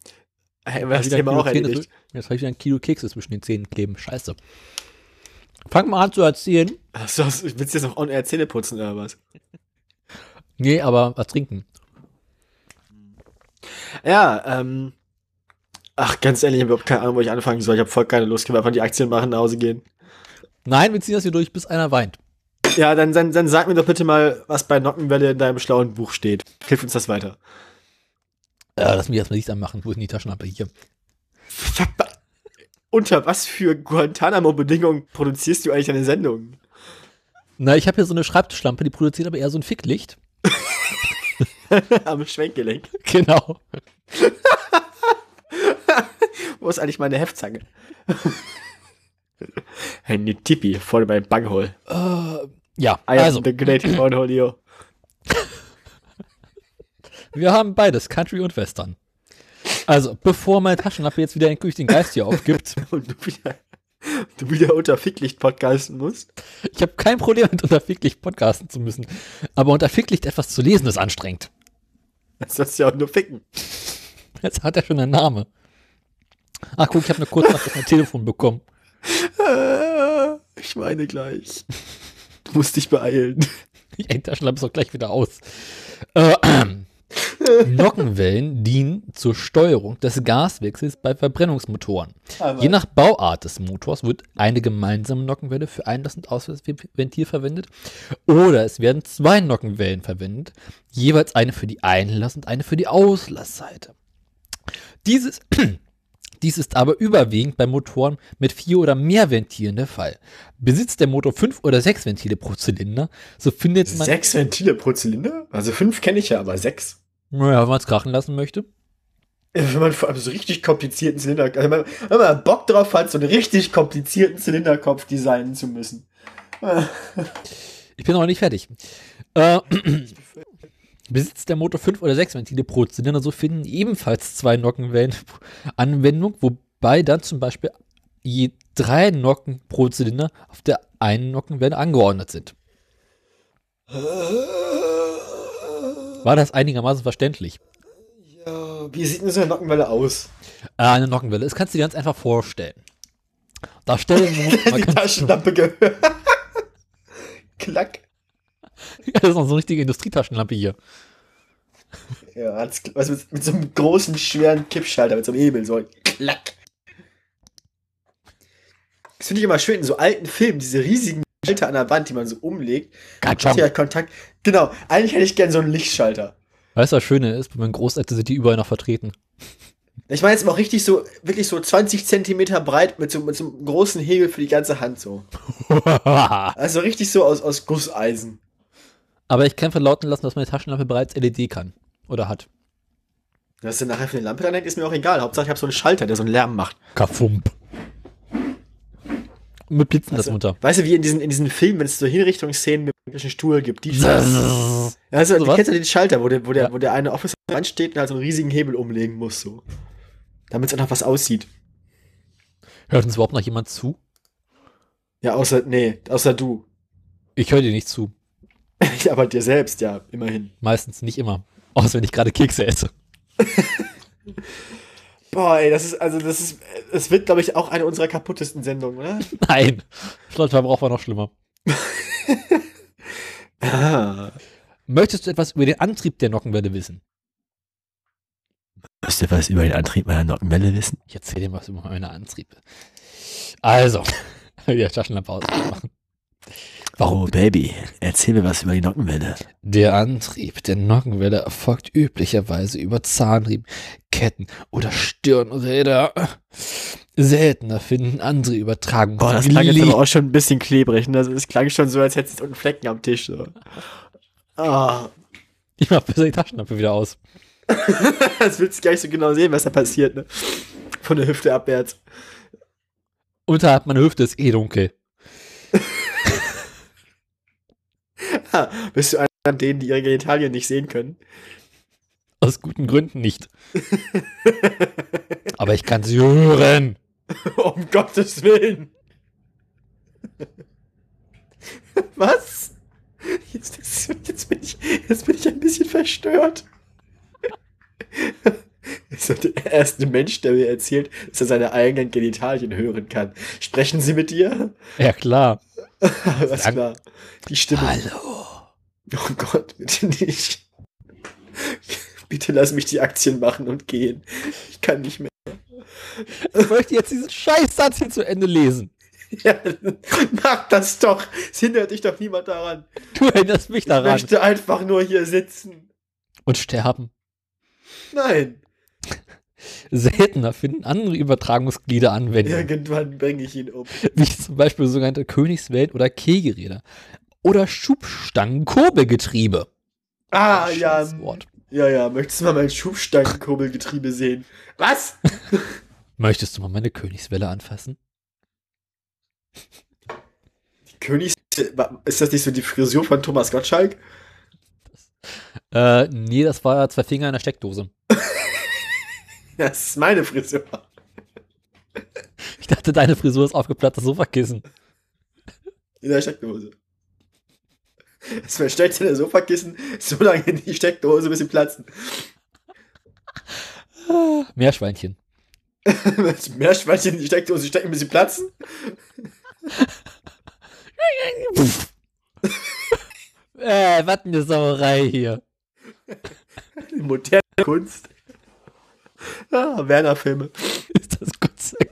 B: Hey, das Thema auch erledigt.
A: Jetzt habe ich ein Kilo Kekse zwischen den Zähnen kleben. Scheiße. Fang mal an zu erzählen.
B: Achso, willst du jetzt noch on air Zähne putzen oder was?
A: Nee, aber was trinken.
B: Ja, ähm. Ach, ganz ehrlich, ich habe überhaupt keine Ahnung, wo ich anfangen soll. Ich habe voll keine Lust. Können wir einfach die Aktien machen, nach Hause gehen.
A: Nein, wir ziehen das hier durch, bis einer weint.
B: Ja, dann, dann, dann sag mir doch bitte mal, was bei Nockenwelle in deinem schlauen Buch steht. Hilf uns das weiter.
A: Ja, lass mich erstmal Licht anmachen. Wo ist denn die Taschenlampe? Hier.
B: Unter was für Guantanamo-Bedingungen produzierst du eigentlich deine Sendung?
A: Na, ich habe hier so eine Schreibtischlampe, die produziert aber eher so ein Ficklicht.
B: Am Schwenkgelenk.
A: Genau.
B: Wo ist eigentlich meine Heftzange? Ein Tippi vor meinem Bunghole.
A: Uh, ja,
B: I also. the great Bunghole,
A: Wir haben beides, Country und Western. Also, bevor meine Taschenlampe jetzt wieder endgültig den Geist hier aufgibt.
B: und du wieder, du wieder unter Ficklicht podcasten musst.
A: Ich habe kein Problem mit unter Ficklicht podcasten zu müssen. Aber unter Ficklicht etwas zu lesen ist anstrengend.
B: Das du ja auch nur ficken.
A: Jetzt hat er schon einen Namen. Ach guck, ich habe eine kurz nach mein Telefon bekommen.
B: Ich meine gleich. Du musst dich beeilen.
A: Die Endtaschenlampe ist auch gleich wieder aus. Äh, Nockenwellen dienen zur Steuerung des Gaswechsels bei Verbrennungsmotoren.
B: Aber-
A: Je nach Bauart des Motors wird eine gemeinsame Nockenwelle für Einlass- und Auslassventil verwendet oder es werden zwei Nockenwellen verwendet, jeweils eine für die Einlass- und eine für die Auslassseite. Dieses, dies ist aber überwiegend bei Motoren mit vier oder mehr Ventilen der Fall. Besitzt der Motor fünf oder sechs Ventile pro Zylinder, so findet man,
B: Sechs Ventile pro Zylinder? Also fünf kenne ich ja, aber sechs.
A: naja, wenn man es krachen lassen möchte.
B: Wenn man vor allem so richtig komplizierten Zylinder, also wenn man, wenn man Bock drauf hat, so einen richtig komplizierten Zylinderkopf designen zu müssen.
A: Ich bin noch nicht fertig. Äh, besitzt der Motor fünf oder sechs Ventile pro Zylinder, so finden ebenfalls zwei Nockenwellen Anwendung, wobei dann zum Beispiel je drei Nocken pro Zylinder auf der einen Nockenwelle angeordnet sind. War das einigermaßen verständlich?
B: Ja, wie sieht denn so eine Nockenwelle aus?
A: Äh, eine Nockenwelle, das kannst du dir ganz einfach vorstellen. Da stellen wir
B: Die Taschenlampe gehört. Klack.
A: Das ist noch so eine richtige Industrietaschenlampe hier.
B: Ja, hat's, was mit, mit so einem großen, schweren Kippschalter, mit so einem Hebel, so klack. Das finde ich immer schön in so alten Filmen, diese riesigen Schalter an der Wand, die man so umlegt.
A: Katscham.
B: Ja, Kontakt. Genau, eigentlich hätte ich gern so einen Lichtschalter.
A: Weißt du, was Schöne ist? Bei meinen Großeltern sind die überall noch vertreten.
B: Ich meine jetzt mal richtig so, wirklich so 20 Zentimeter breit mit so, mit so einem großen Hebel für die ganze Hand so. Also richtig so aus, aus Gusseisen.
A: Aber ich kann verlauten lassen, dass meine Taschenlampe bereits LED kann. Oder hat.
B: Dass du nachher für eine Lampe dran ist mir auch egal. Hauptsache ich habe so einen Schalter, der so einen Lärm macht.
A: Kafump. Und mit Blitzen das
B: Also,
A: munter.
B: Weißt du, wie in diesen, in diesen Filmen, wenn es so Hinrichtungsszenen mit einem Stuhl gibt, die
A: Hört
B: Also,
A: So
B: du kennst ja den Schalter, wo der, wo der,
A: Ja.
B: wo der eine Officer dran steht und halt so einen riesigen Hebel umlegen muss, so. Damit es auch noch was aussieht.
A: uns überhaupt noch jemand zu?
B: Ja, außer, nee, außer du.
A: Ich höre dir nicht zu.
B: Ja, aber dir selbst, ja, immerhin.
A: Meistens nicht immer. Außer wenn ich gerade Kekse esse.
B: Boah, ey, das ist, also, das ist, es wird, glaube ich, auch eine unserer kaputtesten Sendungen, oder?
A: Nein. Schlottverbrauch war noch schlimmer.
B: Ah.
A: Möchtest du etwas über den Antrieb der Nockenwelle wissen?
B: Müsst ihr was über den Antrieb meiner Nockenwelle wissen?
A: Ich erzähle dir was über meine Antriebe. Also, ja, Taschenlampe ausmachen.
B: Oh, Baby, erzähl mir was über die Nockenwelle.
A: Der Antrieb der Nockenwelle erfolgt üblicherweise über Zahnriemen, Ketten oder Stirnräder. Seltener finden andere Übertragungen.
B: Boah, das klang jetzt aber auch schon ein bisschen klebrig. Ne? Also, es klang schon so, als hättest du unten Flecken am Tisch. So. Ah,
A: Ich mach besser die Taschenlampe wieder aus.
B: das willst du gar nicht so genau sehen, was da passiert, ne? Von der Hüfte abwärts.
A: Unterhalb meiner Hüfte ist eh dunkel.
B: Ha, bist du einer von denen, die ihre Genitalien nicht sehen können?
A: Aus guten Gründen nicht. Aber ich kann sie hören.
B: um Gottes Willen. Was? Jetzt, jetzt, bin ich, jetzt bin ich ein bisschen verstört. Ist der erste Mensch, der mir erzählt, dass er seine eigenen Genitalien hören kann. Sprechen Sie mit dir?
A: Ja, klar. Dank-
B: klar. Die Stimme.
A: Hallo.
B: Oh Gott, bitte nicht. Bitte lass mich die Aktien machen und gehen. Ich kann nicht mehr.
A: Ich möchte jetzt diesen Scheißsatz hier zu Ende lesen.
B: Ja, mach das doch. Es hindert dich doch niemand daran.
A: Du erinnerst mich
B: Ich
A: daran.
B: möchte einfach nur hier sitzen.
A: Und sterben.
B: Nein.
A: Seltener finden andere Übertragungsglieder Anwendung.
B: Irgendwann bringe ich ihn um.
A: wie zum Beispiel sogenannte Königswellen oder Kegelräder oder Schubstangenkurbelgetriebe.
B: Ah,
A: Scheiß
B: ja.
A: Wort.
B: Ja, ja. Möchtest du mal mein Schubstangenkurbelgetriebe sehen? Was?
A: Möchtest du mal meine Königswelle anfassen?
B: Die Königs... Ist das nicht so die Frisur von Thomas Gottschalk?
A: Äh, nee, das war zwei Finger in der Steckdose.
B: Das ist meine Frisur.
A: Ich dachte, deine Frisur ist aufgeplatztes Sofakissen.
B: In der Steckdose. Es verstellt deine Sofakissen so lange in die Steckdose, bis sie platzen.
A: Meerschweinchen.
B: Meerschweinchen in die Steckdose stecken, bis sie platzen?
A: äh, was eine Sauerei hier.
B: Die moderne Kunst. Ah, Werner-Filme.
A: Ist das kurz?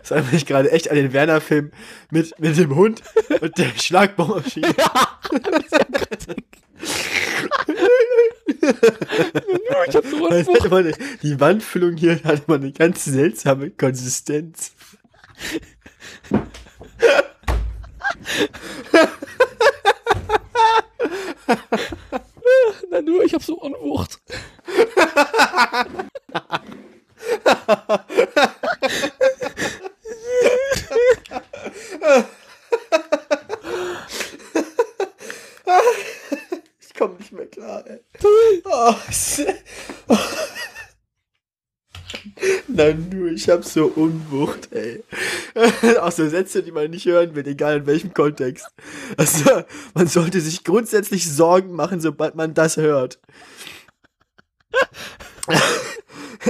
B: Das erinnert mich gerade echt an den Werner-Film mit, mit dem Hund und der Schlagbohrmaschine.
A: ich hab so
B: immer eine, die Wandfüllung hier hat immer eine ganz seltsame Konsistenz.
A: Na nur, ich hab so Unwucht.
B: Ich komme nicht mehr klar, ey. Oh, Nein, nur, ich hab so Unwucht, ey. Auch so Sätze, die man nicht hören will, egal in welchem Kontext. Also, man sollte sich grundsätzlich Sorgen machen, sobald man das hört.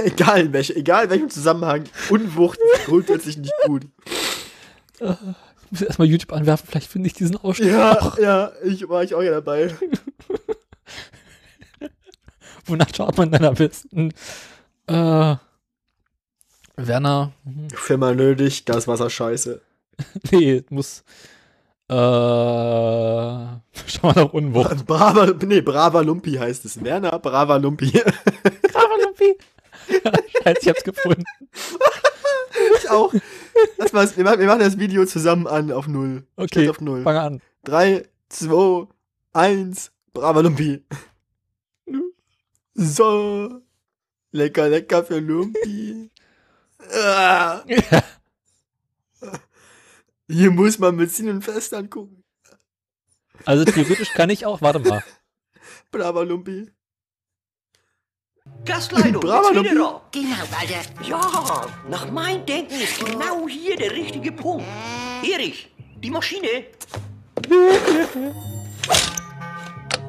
B: egal in welchem, egal in welchem Zusammenhang, Unwucht ist grundsätzlich nicht gut.
A: Ich muss erstmal YouTube anwerfen, vielleicht finde ich diesen Ausschnitt.
B: Ja, ja, ich war ich auch ja dabei.
A: Wonach schaut man denn am besten? Äh, Werner.
B: Für mal nötig, das Wasser scheiße.
A: Nee, muss. Äh, schau mal nach Unwucht.
B: Brava, nee, Brava Lumpi heißt es. Werner Brava Lumpi.
A: Kavalumpi. Scheiße, ich hab's gefunden.
B: ich auch. Das war's. Wir machen, wir machen das Video zusammen an auf Null.
A: Okay,
B: auf Null.
A: fang an.
B: Drei, zwei, eins, Brava Lumpi. So. Lecker, lecker für Lumpi. Ah, Hier muss man mit Sinn und Fest angucken.
A: Also theoretisch kann ich auch, warte mal.
B: Brava Lumpi.
C: Jetzt wieder
B: Lumpi.
D: Genau, Walter.
C: Ja, nach meinem Denken ist genau hier der richtige Punkt. Erich, die Maschine.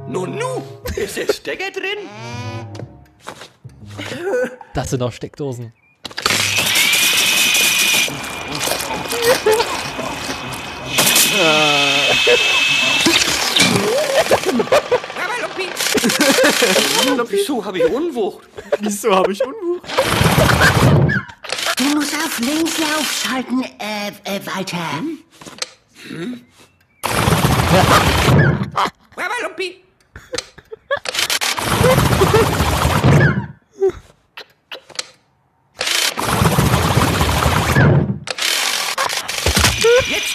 C: Nun, nu, ist der Stecker drin?
A: Das sind auch Steckdosen.
C: Wieso habe ich Unwucht?
B: Wieso habe ich Unwucht?
D: Du musst auf Linkslauf schalten, äh, äh, Walter.
C: Wabalumpi. Jetzt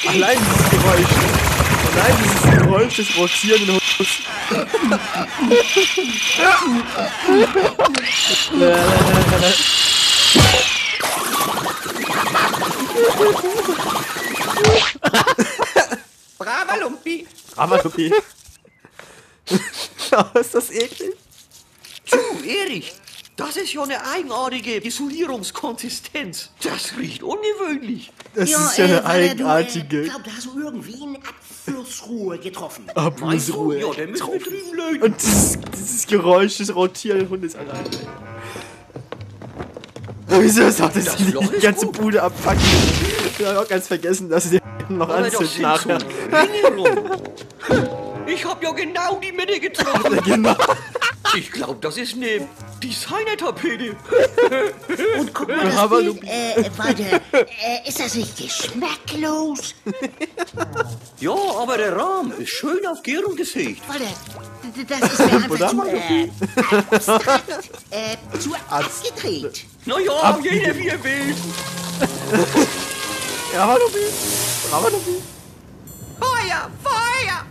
B: Allein dieses Geräusch. Allein dieses Geräusch des rotierenden Hundes.
C: Bravalumpi.
B: Aber okay. Aber ist das eklig?
C: Du, Erich, das ist ja eine eigenartige Isolierungskonsistenz. Das riecht ungewöhnlich.
B: Das ist ja eine
D: Du, äh,
B: eigenartige
D: glaub, da hast du irgendwie eine Abflussruhe getroffen.
B: Abflussruhe.
C: Ja, dann müssen wir drüben löten.
B: Und dieses, dieses Geräusch des rotierenden Hundes allein. ey. Wieso ist auch das,
C: Das
B: die, ganze
C: gut.
B: Bude abfucken? Ich hab auch ganz vergessen, dass sie den noch anzünden nachher.
C: Ich hab ja genau die Mitte getroffen.
B: Genau.
C: Ich glaube, das ist eine Designer-Tapete.
D: Und guck mal, das
B: Aber
D: Bild, äh, Walter, äh, ist das nicht geschmacklos?
C: Ja, aber der Rahmen ist schön auf Gärung gesägt.
D: Walter, d- das ist mir einfach zu, äh, abstrakt, äh, zu abgedreht.
C: Naja, jeder wie er will.
B: Ja, hallo, Bravo, Lupi.
C: Feuer, Feuer!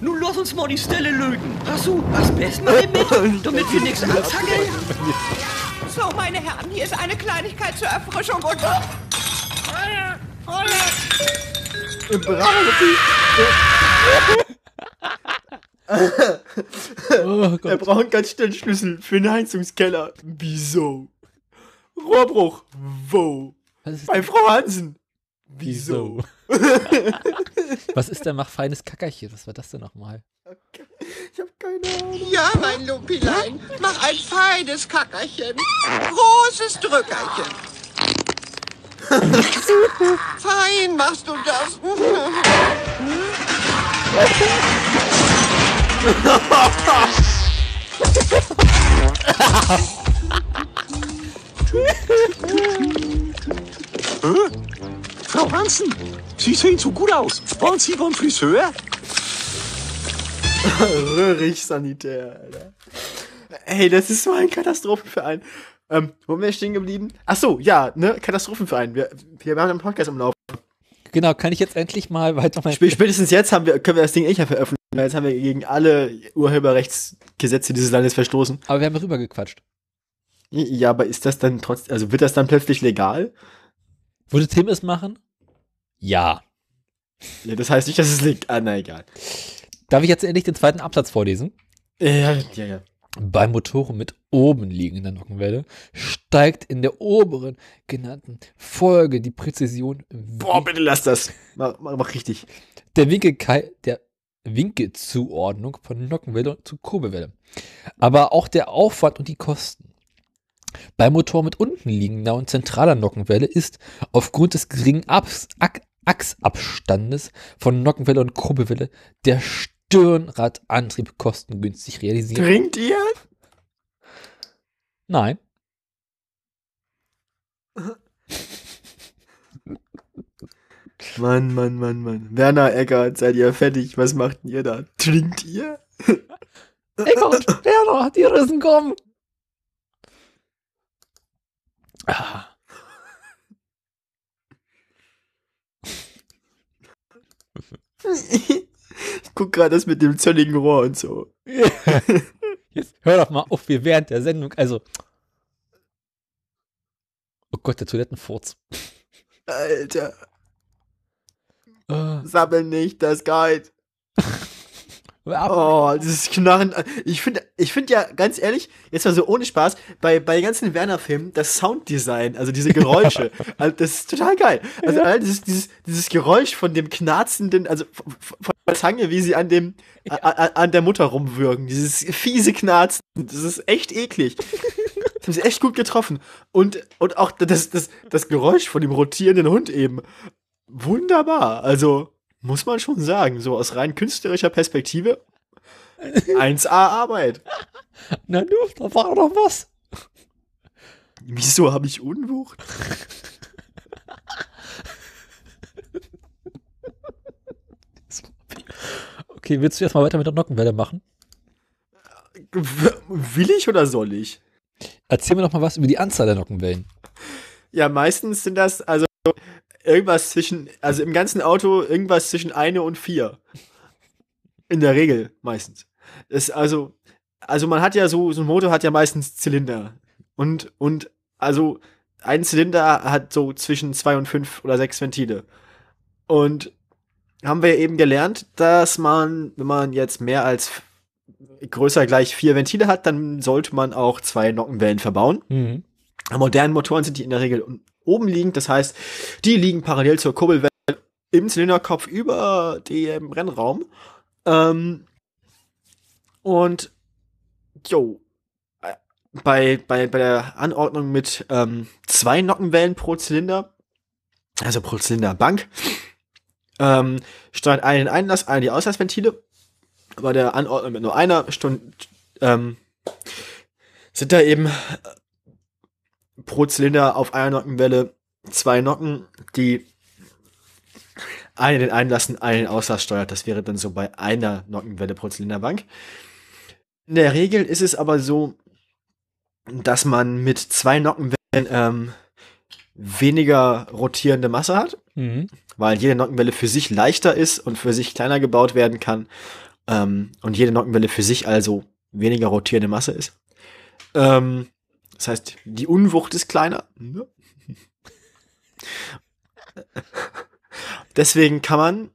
C: Nun lass uns mal die Stelle löten. Hast du Asbestmittel mit, damit wir nichts anzackeln?
E: So, meine Herren, hier ist eine Kleinigkeit zur Erfrischung und... Feuer! Feuer!
B: Bravo.
A: Oh
B: Wir brauchen ganz schnell einen Schlüssel für den Heizungskeller. Wieso? Rohrbruch. Wo?
A: Was
B: Bei Frau Hansen. Wieso?
A: was ist denn mach feines Kackerchen? Was war das denn nochmal?
B: Ich hab keine Ahnung.
E: Ja, mein Lumpilein, mach ein feines Kackerchen. Großes Drückerchen. Fein machst du das.
F: Frau Hansen, Sie sehen so gut aus. Waren Sie beim Friseur?
B: Röhrig Sanitär, Alter. Ey, das ist so ein Katastrophenverein. Ähm, wo sind wir stehen geblieben? Ach so, ja, ne, Katastrophenverein. Wir, wir haben einen Podcast im Laufe.
A: Genau, kann ich jetzt endlich mal weiter mein
B: Sp spätestens jetzt haben wir, können wir das Ding echt ja veröffentlichen. weil Jetzt haben wir gegen alle Urheberrechtsgesetze dieses Landes verstoßen.
A: Aber wir haben rübergequatscht.
B: Ja, aber ist das dann trotzdem, also wird das dann plötzlich legal?
A: Würde Tim es machen? Ja.
B: Ja, das heißt nicht, dass es legal, ah, na egal.
A: Darf ich jetzt endlich den zweiten Absatz vorlesen?
B: Ja, ja, ja.
A: Bei Motoren mit oben liegender Nockenwelle steigt in der oberen genannten Folge die Präzision
B: Boah, bitte lass das. Mach, mach, mach richtig.
A: der Winkel der Winkelzuordnung von Nockenwelle zu Kurbelwelle. Aber auch der Aufwand und die Kosten. Bei Motor mit unten liegender und zentraler Nockenwelle ist aufgrund des geringen Abs Ach- Achsabstandes von Nockenwelle und Kurbelwelle der Stirnradantrieb kostengünstig realisiert.
B: Trinkt ihr?
A: Nein.
B: Mann, Mann, Mann, Mann. Werner Eckert, seid ihr fertig? Was macht denn ihr da? Trinkt ihr?
A: Eckert, Werner, die Rissen kommen. Ah.
B: ich guck gerade das mit dem zölligen Rohr und so.
A: Jetzt hör doch mal auf, wir während der Sendung, also. Oh Gott, der Toilettenfurz.
B: Alter,
A: Äh,
B: sammel nicht das
A: ab-
B: Oh, dieses Knarren. Ich finde, ich finde ja, ganz ehrlich, jetzt mal so ohne Spaß, bei, bei den ganzen Werner-Filmen, das Sounddesign, also diese Geräusche, also das ist total geil. Also allein dieses, dieses, dieses Geräusch von dem knarzenden, also von, der Zange, wie sie an dem, a, a, an der Mutter rumwürgen, dieses fiese Knarzen, das ist echt eklig. Das haben sie echt gut getroffen. Und, und auch das, das, das Geräusch von dem rotierenden Hund eben. Wunderbar. Also, muss man schon sagen, so aus rein künstlerischer Perspektive 1A Arbeit.
A: Na du, da war doch was.
B: Wieso habe ich Unwucht?
A: Okay, willst du erstmal weiter mit der Nockenwelle machen?
B: Will ich oder soll ich?
A: Erzähl mir doch mal was über die Anzahl der Nockenwellen.
B: Ja, meistens sind das also irgendwas zwischen, also im ganzen Auto irgendwas zwischen eine und vier. In der Regel meistens. Das also, also man hat ja so, so ein Motor hat ja meistens Zylinder. Und, und also ein Zylinder hat so zwischen zwei und fünf oder sechs Ventile. Und haben wir eben gelernt, dass man, wenn man jetzt mehr als größer gleich vier Ventile hat, dann sollte man auch zwei Nockenwellen verbauen.
A: Mhm.
B: Bei modernen Motoren sind die in der Regel oben liegend, das heißt, die liegen parallel zur Kurbelwelle im Zylinderkopf über dem Rennraum. Ähm, und jo, äh, bei, bei, bei der Anordnung mit ähm, zwei Nockenwellen pro Zylinder, also pro Zylinderbank, ähm, steuert einen den Einlass, einen die Auslassventile. Bei der Anordnung mit nur einer Stunde ähm, sind da eben pro Zylinder auf einer Nockenwelle zwei Nocken, die eine den Einlassen, einen den Auslass steuert. Das wäre dann so bei einer Nockenwelle pro Zylinderbank. In der Regel ist es aber so, dass man mit zwei Nockenwellen ähm, weniger rotierende Masse hat,
A: Mhm.
B: weil jede Nockenwelle für sich leichter ist und für sich kleiner gebaut werden kann ähm, und jede Nockenwelle für sich also weniger rotierende Masse ist. Ähm, das heißt, die Unwucht ist kleiner. Ne? Deswegen kann man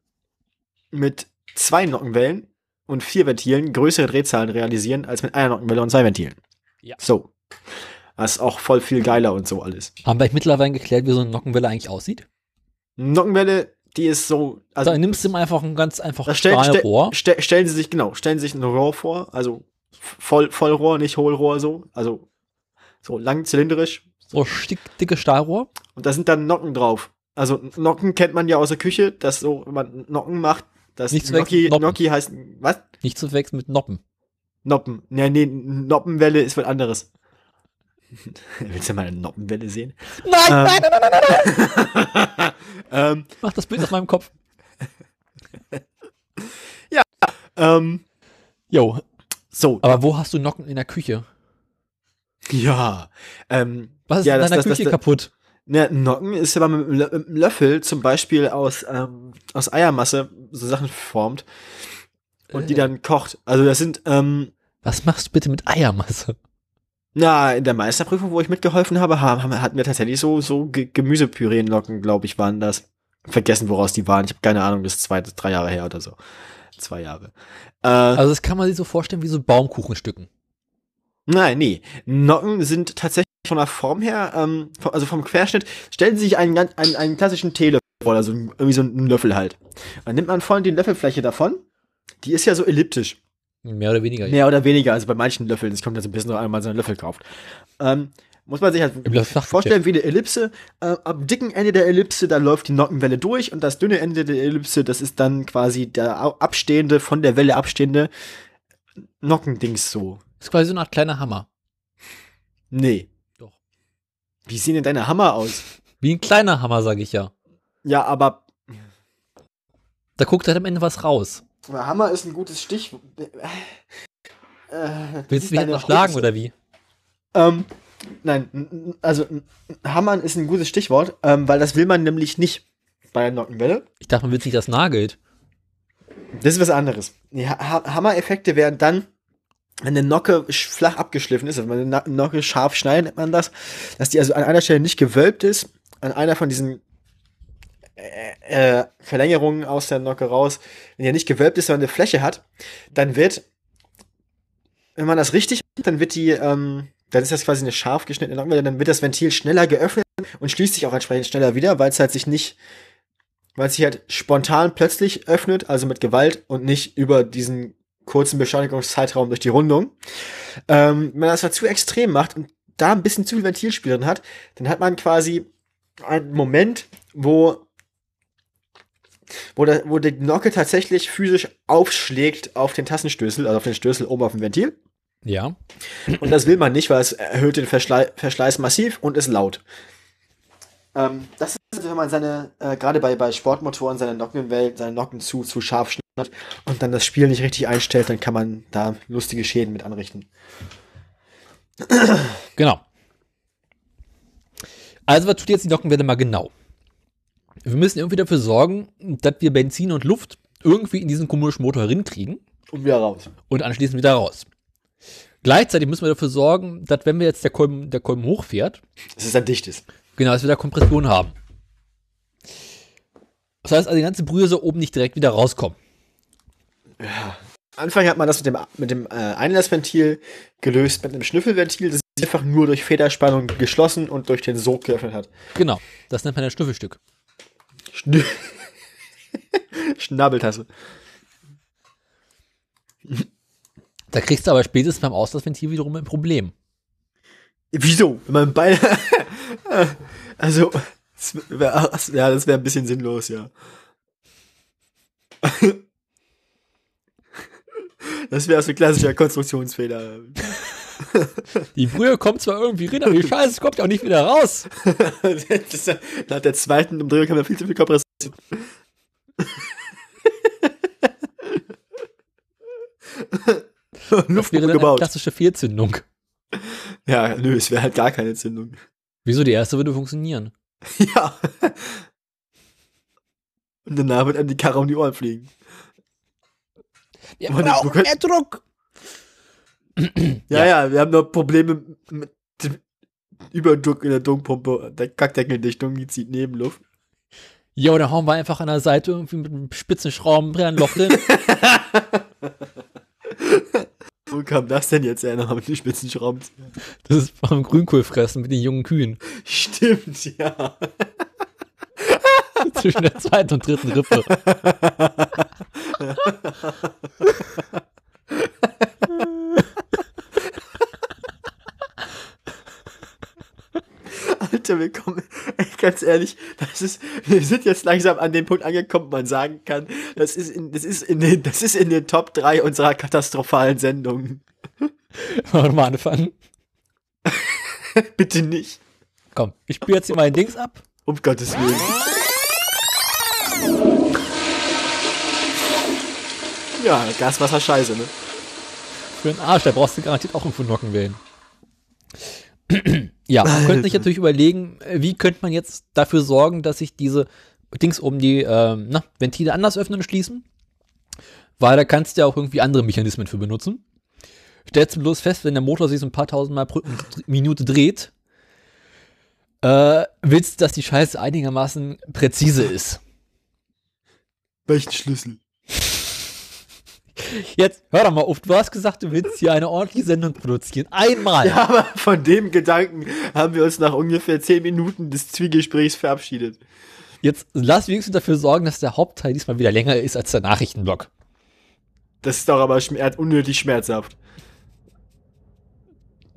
B: mit zwei Nockenwellen und vier Ventilen größere Drehzahlen realisieren als mit einer Nockenwelle und zwei Ventilen.
A: Ja.
B: So. Das ist auch voll viel geiler und so alles.
A: Haben wir mittlerweile geklärt, wie so eine Nockenwelle eigentlich aussieht?
B: Nockenwelle, die ist so. Also,
A: da nimmst du ihm einfach ein ganz einfaches
B: stell, stell,
A: Stahlrohr.
B: stell, stellen Sie sich, genau, stellen Sie sich ein Rohr vor, also voll, Vollrohr, nicht Hohlrohr so. Also so lang zylindrisch.
A: So stick, dicke Stahlrohr.
B: Und da sind dann Nocken drauf. Also Nocken kennt man ja aus der Küche, dass so, wenn man Nocken macht, das Gnocchi,
A: verwechseln mit Noppen.
B: Gnocchi heißt, was?
A: Nicht zu verwechseln mit Noppen.
B: Noppen. Ja, nee, Noppenwelle ist was anderes. Willst du mal eine Noppenwelle sehen?
A: Nein,
B: Ähm.
A: nein, nein, nein, nein, nein.
B: Ähm,
A: Mach das Bild aus meinem Kopf.
B: ähm,
A: Jo,
B: so,
A: aber wo hast du Nocken in der Küche?
B: ja. Ähm,
A: Was ist
B: ja,
A: in
B: das-
A: deiner
B: das- das-
A: Küche
B: das-
A: kaputt?
B: Ne, Nocken ist, wenn man mit einem Löffel zum Beispiel aus, ähm, aus Eiermasse so Sachen formt und die
A: Äh.
B: dann kocht. Also das sind, ähm,
A: Was machst du bitte mit Eiermasse?
B: na, in der Meisterprüfung, wo ich mitgeholfen habe, haben, hatten wir tatsächlich so, so Ge Gemüsepüreenlocken, glaube ich, waren das. Vergessen, woraus die waren. Ich habe keine Ahnung, das ist zwei, drei Jahre her oder so. Zwei Jahre. Äh,
A: Also das kann man sich so vorstellen wie so Baumkuchenstücken.
B: Nein, nee. Nocken sind tatsächlich von der Form her, ähm, also vom Querschnitt, stellen Sie sich einen, ganz- einen, einen klassischen Teelöffel vor, also irgendwie so einen Löffel halt. Dann nimmt man voll die Löffelfläche davon. Die ist ja so elliptisch.
A: Mehr oder weniger.
B: Mehr oder weniger, also bei manchen Löffeln. Es kommt ja so ein bisschen drauf an, wenn man so einen Löffel kauft. Ähm, muss man sich halt vorstellen wie eine Ellipse. Äh, am dicken Ende der Ellipse, da läuft die Nockenwelle durch und das dünne Ende der Ellipse, das ist dann quasi der abstehende, von der Welle abstehende Nockendings so.
A: ist quasi so eine Art kleiner Hammer.
B: Nee. Wie sehen denn deine Hammer aus?
A: Wie ein kleiner Hammer, sage ich ja.
B: Ja, aber
A: Da guckt halt am Ende was raus.
B: Hammer ist ein gutes Stichwort. Äh,
A: Willst du mich noch schlagen oder wie?
B: Ähm, nein, also Hammern ist ein gutes Stichwort, ähm, weil das will man nämlich nicht bei der Nockenwelle.
A: Ich dachte, man will nicht, das nagelt.
B: Das ist was anderes. Die ha Ha- Hammereffekte wären dann, wenn eine Nocke flach abgeschliffen ist, wenn eine Na- Nocke scharf schneidet, nennt man das, dass die also an einer Stelle nicht gewölbt ist, an einer von diesen äh, äh, Verlängerungen aus der Nocke raus, wenn die nicht gewölbt ist, sondern eine Fläche hat, dann wird, wenn man das richtig macht, dann wird die, ähm, dann ist das quasi eine scharf geschnittene Nockenwelle, dann wird das Ventil schneller geöffnet und schließt sich auch entsprechend schneller wieder, weil es halt sich nicht weil es sich halt spontan plötzlich öffnet, also mit Gewalt und nicht über diesen kurzen Beschleunigungszeitraum durch die Rundung. Ähm, wenn man das halt zu extrem macht und da ein bisschen zu viel Ventilspiel drin hat, dann hat man quasi einen Moment, wo wo, der, wo die Nocke tatsächlich physisch aufschlägt auf den Tassenstößel, also auf den Stößel oben auf dem Ventil.
A: Ja.
B: Und das will man nicht, weil es erhöht den Verschlei Verschleiß massiv und ist laut. Ähm, das ist, wenn man seine, äh, gerade bei, bei Sportmotoren, seine Nockenwellen, seine Nocken zu, zu scharf schneidet und dann das Spiel nicht richtig einstellt, dann kann man da lustige Schäden mit anrichten.
A: Genau. Also, was tut jetzt die Nockenwelle mal genau? Wir müssen irgendwie dafür sorgen, dass wir Benzin und Luft irgendwie in diesen komischen Motor rinkriegen
B: Und wieder raus.
A: und anschließend wieder raus. Gleichzeitig müssen wir dafür sorgen, dass wenn wir jetzt der Kolben, der Kolben hochfährt,
B: Dass es dann dicht ist.
A: genau, dass wir da Kompression haben. Das heißt also, die ganze Brühe soll oben nicht direkt wieder rauskommen.
B: Anfang hat man das mit dem, mit dem äh, Einlassventil gelöst, mit einem Schnüffelventil, das sich einfach nur durch Federspannung geschlossen und durch den Sog geöffnet hat.
A: Genau, das nennt man ein Schnüffelstück.
B: Schn Schnabeltasse.
A: Da kriegst du aber spätestens beim Auslassventil wiederum ein Problem.
B: Wieso? Wenn man beide. also, das wär, ja, das wäre ein bisschen sinnlos, ja. Das wäre so ein klassischer Konstruktionsfehler.
A: Die Brühe kommt zwar irgendwie rein, aber die Scheiße kommt ja auch nicht wieder raus.
B: Das, nach der zweiten Umdrehung haben wir viel zu viel Kompression. Luft
A: wäre dann eine
B: gebaut.
A: klassische Fehlzündung.
B: Ja, nö, es wäre halt gar keine Zündung.
A: Wieso? Die erste würde funktionieren.
B: Ja. Und danach wird einem die Karre um die Ohren fliegen.
A: Wir
B: Aber
A: brauchen
B: können-
A: mehr Druck.
B: Ja, ja, wir haben noch Probleme mit dem Überdruck in der Dunkpumpe. Der Kackdeckeldichtung, die zieht Nebenluft.
A: Ja, oder hauen wir einfach an der Seite irgendwie mit einem spitzen Schraubenbrenner ein Loch drin.
B: Wo kam das denn jetzt her? Mit den spitzen Schrauben.
A: Das ist beim Grünkohlfressen mit den jungen Kühen.
B: Stimmt, ja.
A: Zwischen der zweiten und dritten Rippe.
B: Alter, wir kommen. Ganz ehrlich, das ist, wir sind jetzt langsam an dem Punkt angekommen, wo man sagen kann, das ist in, das ist in den, das ist in den Top 3 unserer katastrophalen Sendungen.
A: Wollen wir mal anfangen?
B: Bitte nicht.
A: Komm, ich spiele jetzt hier mein Dings ab.
B: Um Gottes Willen. Ja, Gaswasser scheiße, ne?
A: Für den Arsch, da brauchst du garantiert auch irgendwo Nocken wählen. ja, man könnte sich natürlich überlegen, äh, wie könnte man jetzt dafür sorgen, dass sich diese Dings um die ähm, na, Ventile anders öffnen und schließen. Weil da kannst du ja auch irgendwie andere Mechanismen für benutzen. Stellst du bloß fest, wenn der Motor sich so ein paar tausend Mal pro Minute dreht, äh, willst du, dass die Scheiße einigermaßen präzise ist.
B: Welchen Schlüssel?
A: Jetzt hör doch mal auf, du hast gesagt, du willst hier eine ordentliche Sendung produzieren. Einmal.
B: Ja, aber von dem Gedanken haben wir uns nach ungefähr 10 Minuten des Zwiegesprächs verabschiedet.
A: Jetzt lass wenigstens dafür sorgen, dass der Hauptteil diesmal wieder länger ist als der Nachrichtenblock.
B: Das ist doch aber schmer unnötig schmerzhaft.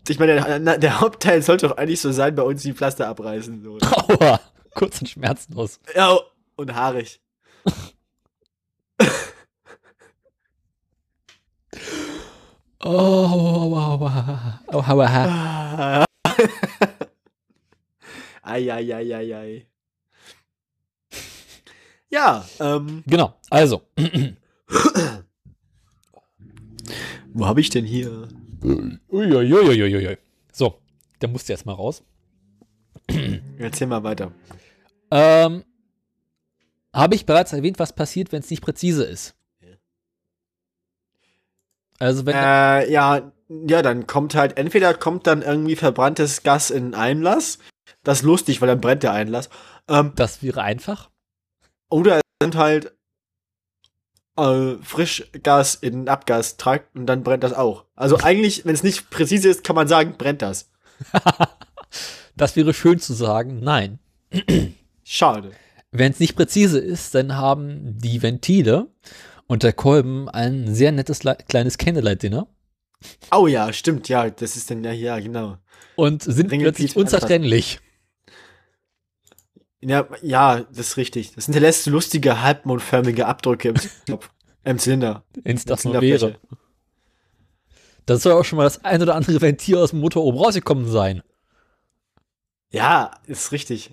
B: Ich meine, der, der, Hauptteil sollte doch eigentlich so sein, bei uns die Pflaster abreißen. So.
A: Aua, kurz und schmerzlos.
B: Ja, und haarig.
A: Oh, wow, wow. Oh, wow, wow.
B: Eieieiei. Ja, ähm.
A: Genau, also.
B: Wo habe ich denn hier?
A: Uiuiuiuiui. So, der musste jetzt mal raus.
B: Erzähl mal weiter.
A: Ähm, habe ich bereits erwähnt, was passiert, wenn es nicht präzise ist? Also wenn
B: äh, ja, ja, dann kommt halt entweder kommt dann irgendwie verbranntes Gas in Einlass. Das ist lustig, weil dann brennt der Einlass. Ähm,
A: das wäre einfach.
B: Oder es sind halt äh, Frischgas in Abgastrakt und dann brennt das auch. Also eigentlich, wenn es nicht präzise ist, kann man sagen, brennt das.
A: das wäre schön zu sagen. Nein.
B: Schade.
A: Wenn es nicht präzise ist, dann haben die Ventile und der Kolben ein sehr nettes kleines Candlelight-Dinner.
B: Oh ja, stimmt, ja, das ist dann ja, ja, genau.
A: Und sind Ringe plötzlich Piet unzertrennlich.
B: Ja, ja, das ist richtig. Das hinterlässt lustige, halbmondförmige Abdrücke im, Kopf, im Zylinder.
A: Wenn es das wäre. Das soll auch schon mal das ein oder andere Ventil aus dem Motor oben rausgekommen sein.
B: Ja, ist richtig.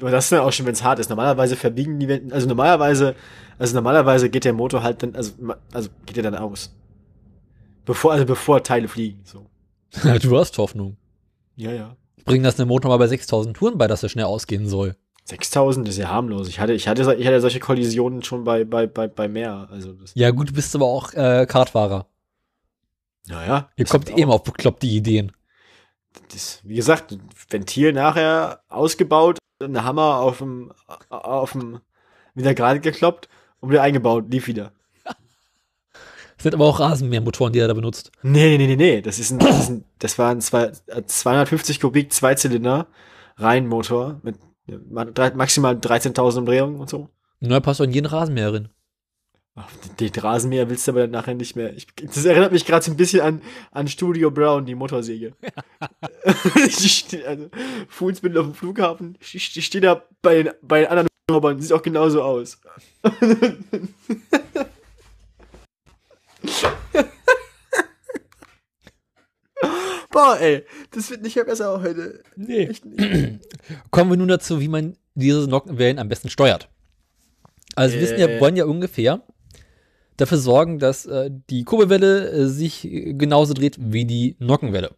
B: Aber das ist dann auch schon, wenn es hart ist. Normalerweise verbiegen die Wände, also normalerweise, also normalerweise geht der Motor halt dann, also, also geht er dann aus. Bevor, also bevor Teile fliegen, so.
A: du hast Hoffnung.
B: Ja, ja.
A: Bringen das einem Motor mal bei 6000 Touren bei, dass er schnell ausgehen soll.
B: 6000 ist ja harmlos. Ich hatte, ich hatte, ich hatte solche Kollisionen schon bei, bei, bei, bei mehr. Also
A: ja, gut, du bist aber auch äh, Kartfahrer.
B: Naja.
A: Ihr kommt eben auf bekloppte Ideen.
B: Das, wie gesagt, Ventil nachher ausgebaut, ein Hammer auf dem, auf dem, wieder gerade gekloppt und wieder eingebaut, lief wieder.
A: Das sind aber auch Rasenmähermotoren, die er da benutzt.
B: Nee, nee, nee, nee, das ist ein, das, ist ein, das war ein zwei, 250 Kubik Zweizylinder Reihenmotor mit maximal 13.000 Umdrehungen und so.
A: Na, passt doch in jeden Rasenmäher rein.
B: Den, Rasenmäher willst du aber dann nachher nicht mehr. Ich, das erinnert mich gerade so ein bisschen an, an Studio Brown, die Motorsäge. also, Fuhlsbündel auf dem Flughafen, ich, stehe da bei den, bei den anderen Robern, sieht auch genauso aus. Boah, ey, das wird nicht mehr besser heute.
A: Nee. Kommen wir nun dazu, wie man diese Nockenwellen am besten steuert. Also, wir wissen ja, wollen ja ungefähr dafür sorgen, dass äh, die Kurbelwelle äh, sich genauso dreht wie die Nockenwelle.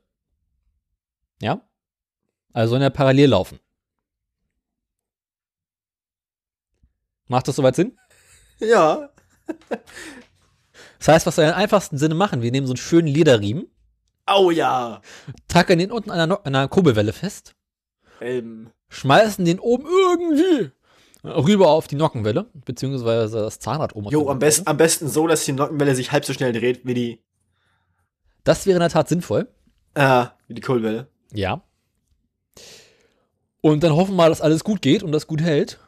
A: Ja? Also sollen ja parallel laufen. Macht das soweit Sinn?
B: Ja.
A: das heißt, was wir im einfachsten Sinne machen, wir nehmen so einen schönen Lederriemen.
B: Oh ja.
A: Tackern den unten an einer, no an Kurbelwelle fest.
B: Ähm.
A: Schmeißen den oben irgendwie rüber auf die Nockenwelle, beziehungsweise das Zahnrad oben.
B: Jo, am, best, am besten so, dass die Nockenwelle sich halb so schnell dreht wie die.
A: Das wäre in der Tat sinnvoll.
B: Äh, wie die Kohlwelle.
A: Ja. Und dann hoffen wir mal, dass alles gut geht und das gut hält.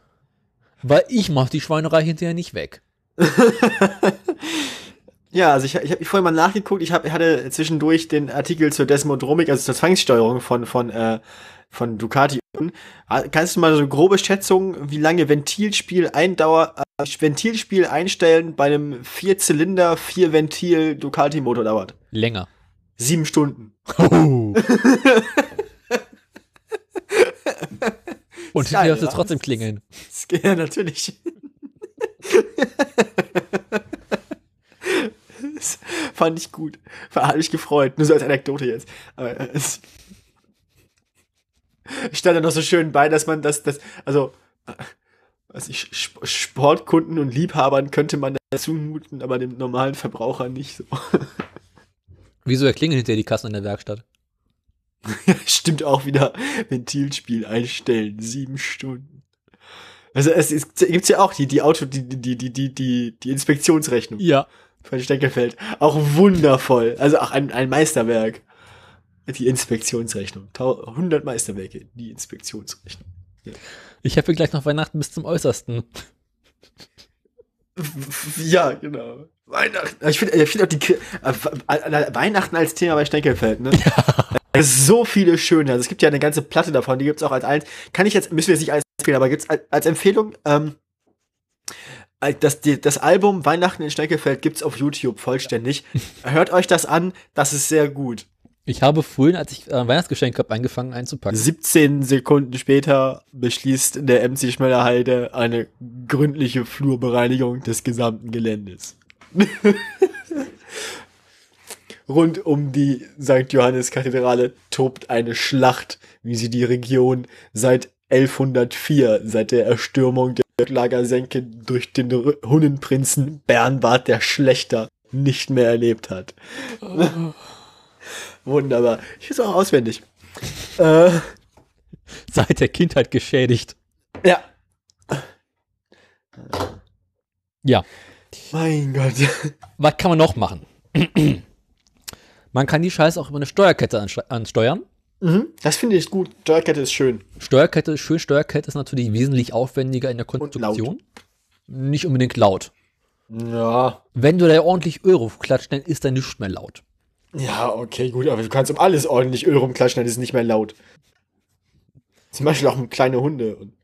A: Weil ich mach die Schweinerei hinterher nicht weg.
B: ja, also ich, ich habe vorhin mal nachgeguckt. Ich, hab, hatte zwischendurch den Artikel zur Desmodromik, also zur Zwangssteuerung von, von äh, von Ducati. Kannst du mal so eine grobe Schätzung, wie lange Ventilspiel Eindauer, äh, Ventilspiel einstellen bei einem Vierzylinder, vier Ventil Ducati Motor dauert?
A: Länger.
B: Sieben Stunden.
A: Und hier hast du
B: oder?
A: trotzdem klingeln.
B: Ja, natürlich. das fand ich gut. War mich gefreut. Nur so als Anekdote jetzt. Aber äh, es stand da noch so schön bei, dass man das, das also, weiß ich, Sp- Sportkunden und Liebhabern könnte man das zumuten, aber dem normalen Verbraucher nicht so.
A: Wieso erklingen hinter die Kassen in der Werkstatt?
B: Stimmt auch wieder. Ventilspiel einstellen. Sieben Stunden. Also es, es gibt's ja auch die, die Auto, die, die, die, die, die, die Inspektionsrechnung.
A: Ja.
B: von Steckelfeld. Auch wundervoll. Also auch ein, ein Meisterwerk. Die Inspektionsrechnung. Tau- 100 Meisterwerke. Die Inspektionsrechnung.
A: Ich habe gleich noch Weihnachten bis zum Äußersten.
B: Ja, genau. Weihnachten. Ich finde ich find auch die äh, äh, Weihnachten als Thema bei Steckelfeld, ne? Es ist so viele schöne. Also es gibt ja eine ganze Platte davon, die gibt's auch als eins. Kann ich jetzt, müssen wir jetzt nicht als empfehlen, aber gibt's als, als Empfehlung, ähm, äh, das, die, das Album Weihnachten in Steckelfeld gibt's auf YouTube vollständig. Hört euch das an, das ist sehr gut.
A: Ich habe vorhin, als ich äh, Weihnachtsgeschenk habe, angefangen einzupacken.
B: 17 Sekunden später beschließt der MC Schmellerheide eine gründliche Flurbereinigung des gesamten Geländes. Rund um die St. Johannes Kathedrale tobt eine Schlacht, wie sie die Region seit 1104, seit der Erstürmung der Lagersenke durch den Hunnenprinzen Bernward der Schlechter, nicht mehr erlebt hat. Wunderbar. Ich ist auch auswendig. Äh,
A: Seit der Kindheit geschädigt.
B: ja.
A: Ja.
B: Mein Gott.
A: Was kann man noch machen? man kann die Scheiße auch über eine Steuerkette anste- ansteuern.
B: Mhm, das finde ich gut. Steuerkette ist schön.
A: Steuerkette ist schön, Steuerkette ist natürlich wesentlich aufwendiger in der Konstruktion. Nicht unbedingt laut.
B: Ja.
A: Wenn du da ordentlich Euro klatscht, dann ist da nichts mehr laut.
B: Ja, okay, gut, aber du kannst um alles ordentlich Öl rumklatschen, dann ist es nicht mehr laut. Zum Beispiel auch um kleine Hunde. Und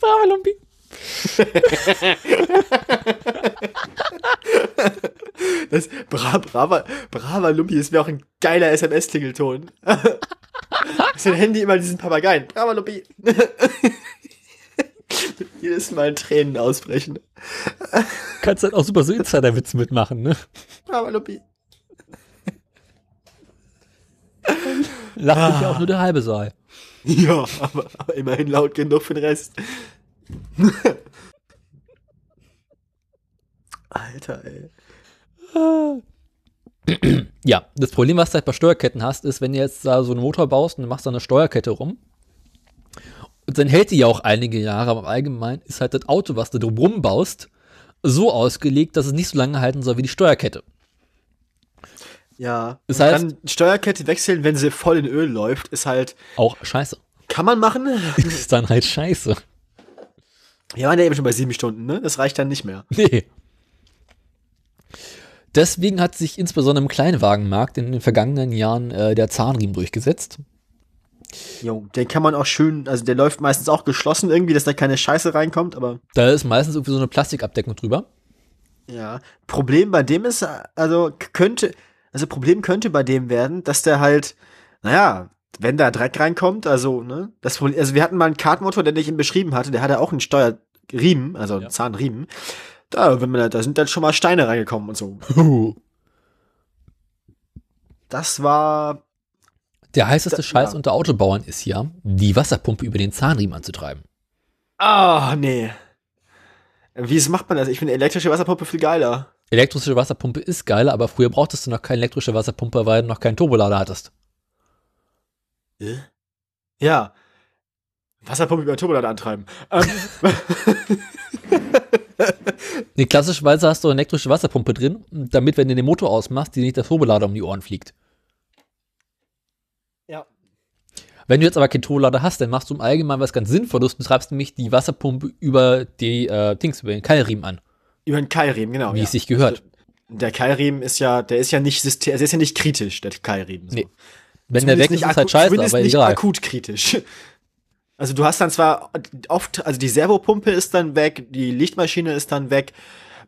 A: Bravo, Lumpi.
B: das Bra Brava, Brava Lumpi, das wäre auch ein geiler SMS-Klingelton. Auf sein Handy immer diesen Papageien. Brava Lumpi. Jedes Mal Tränen ausbrechen.
A: Kannst halt auch super so Insider-Witze mitmachen, ne?
B: Brava Lumpi.
A: Lacht ja auch nur der halbe Saal.
B: Ja, aber, aber immerhin laut genug für den Rest. Alter, ey.
A: Ja, das Problem, was du halt bei Steuerketten hast, ist, wenn du jetzt da so einen Motor baust und du machst da eine Steuerkette rum, und dann hält die ja auch einige Jahre, aber im Allgemeinen ist halt das Auto, was du drumrum baust, so ausgelegt, dass es nicht so lange halten soll wie die Steuerkette.
B: Ja.
A: Das heißt-
B: kann Steuerkette wechseln, wenn sie voll in Öl läuft, ist halt,
A: Auch scheiße.
B: kann man machen.
A: ist dann halt scheiße.
B: Wir waren ja eben schon bei sieben Stunden, ne? Das reicht dann nicht mehr.
A: Nee. Deswegen hat sich insbesondere im Kleinwagenmarkt in den vergangenen Jahren äh, der Zahnriemen durchgesetzt.
B: Jo, den kann man auch schön, also der läuft meistens auch geschlossen irgendwie, dass da keine Scheiße reinkommt, aber
A: Da ist meistens irgendwie so eine Plastikabdeckung drüber.
B: ja. Problem bei dem ist, also könnte, also Problem könnte bei dem werden, dass der halt, naja, wenn da Dreck reinkommt, also, ne, das Problem, also wir hatten mal einen Kartmotor, den ich ihm beschrieben hatte, der hatte auch einen Steuerriemen, also einen
A: Ja.
B: Zahnriemen. Da, wenn man, da sind dann schon mal Steine reingekommen und so. Das war,
A: Der heißeste
B: Da-
A: Scheiß
B: ja.
A: unter Autobauern ist ja, die Wasserpumpe über den Zahnriemen anzutreiben.
B: ah, nee. Wie macht man das? Ich finde elektrische Wasserpumpe viel geiler.
A: Elektrische Wasserpumpe ist geil, aber früher brauchtest du noch keine elektrische Wasserpumpe, weil du noch keinen Turbolader hattest.
B: Ja. Wasserpumpe über Turbolader antreiben. Ähm,
A: Nee, klassischerweise hast du eine elektrische Wasserpumpe drin, damit, wenn du den Motor ausmachst, dir nicht der Turbolader um die Ohren fliegt.
B: ja.
A: Wenn du jetzt aber keinen Turbolader hast, dann machst du im Allgemeinen was ganz Sinnvolles. Du treibst nämlich die Wasserpumpe über die äh, Dings, über den Keilriemen an,
B: Über den Keilriemen, genau.
A: wie
B: ja.
A: es sich gehört.
B: Der Keilriemen ist ja, der ist ja nicht System, der ist ja nicht kritisch, der Keilriemen. So.
A: Nee. Wenn der weg ist, ist halt
B: akut-
A: scheiße,
B: zumindest
A: aber
B: nicht
A: egal.
B: akut kritisch. Also du hast dann zwar oft, also die Servopumpe ist dann weg, die Lichtmaschine ist dann weg,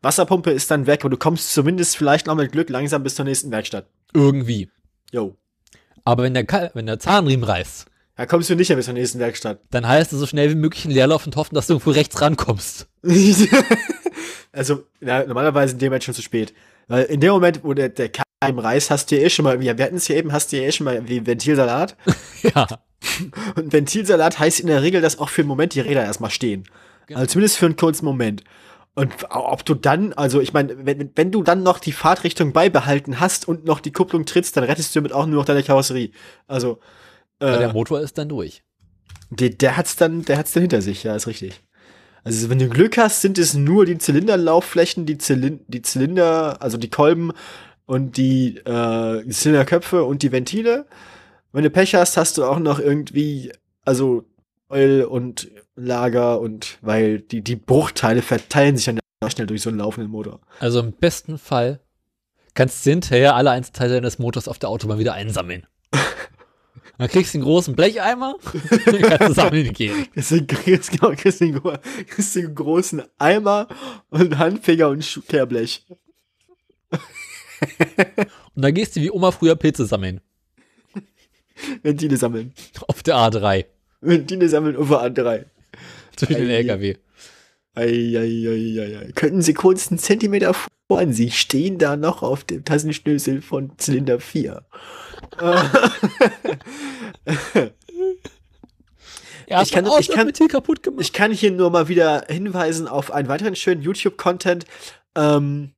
B: Wasserpumpe ist dann weg, aber du kommst zumindest vielleicht noch mit Glück langsam bis zur nächsten Werkstatt.
A: Irgendwie.
B: Jo.
A: Aber wenn der, Ka- wenn der Zahnriemen reißt,
B: Da kommst du nicht mehr bis zur nächsten Werkstatt.
A: dann heißt es so schnell wie möglich einen Leerlauf und hoffen, dass du irgendwo rechts rankommst.
B: also, ja, normalerweise in dem Moment schon zu spät. Weil in dem Moment, wo der, der Keim reißt, hast du ja eh schon mal, wir hatten es ja eben, hast du ja eh schon mal wie Ventilsalat.
A: ja.
B: Und Ventilsalat heißt in der Regel, dass auch für einen Moment die Räder erstmal stehen. Also zumindest für einen kurzen Moment. Und ob du dann, also ich meine, wenn, wenn du dann noch die Fahrtrichtung beibehalten hast und noch die Kupplung trittst, dann rettest du damit auch nur noch deine Karosserie. Also, äh,
A: der Motor ist dann durch.
B: der, der hat's dann, der hat's dann hinter sich, ja, ist richtig. Also wenn du Glück hast, sind es nur die Zylinderlaufflächen, die, Zylin die Zylinder, also die Kolben und die, äh, Zylinderköpfe und die Ventile. Wenn du Pech hast, hast du auch noch irgendwie, also Oil und Lager und weil die, die Bruchteile verteilen sich dann schnell durch so einen laufenden Motor.
A: Also im besten Fall kannst du hinterher alle Einzelteile deines Motors auf der Autobahn wieder einsammeln. Dann kriegst du einen großen Blecheimer, kannst du sammeln gehen.
B: Kriegst du, kriegst, genau, kriegst, du einen, kriegst großen Eimer und Handfänger und Kehrblech.
A: Und dann gehst du wie Oma früher Pilze sammeln.
B: Ventile sammeln.
A: Auf der A3.
B: Ventile sammeln über A3.
A: Zwischen den. LKW.
B: Eieieiei. Könnten Sie kurz einen Zentimeter voran? Sie stehen da noch auf dem Tassenschnösel von Zylinder 4.
A: Ja,
B: Ich kann- ich kann-. Ich kann hier nur mal wieder hinweisen auf einen weiteren schönen YouTube-Content. Ähm,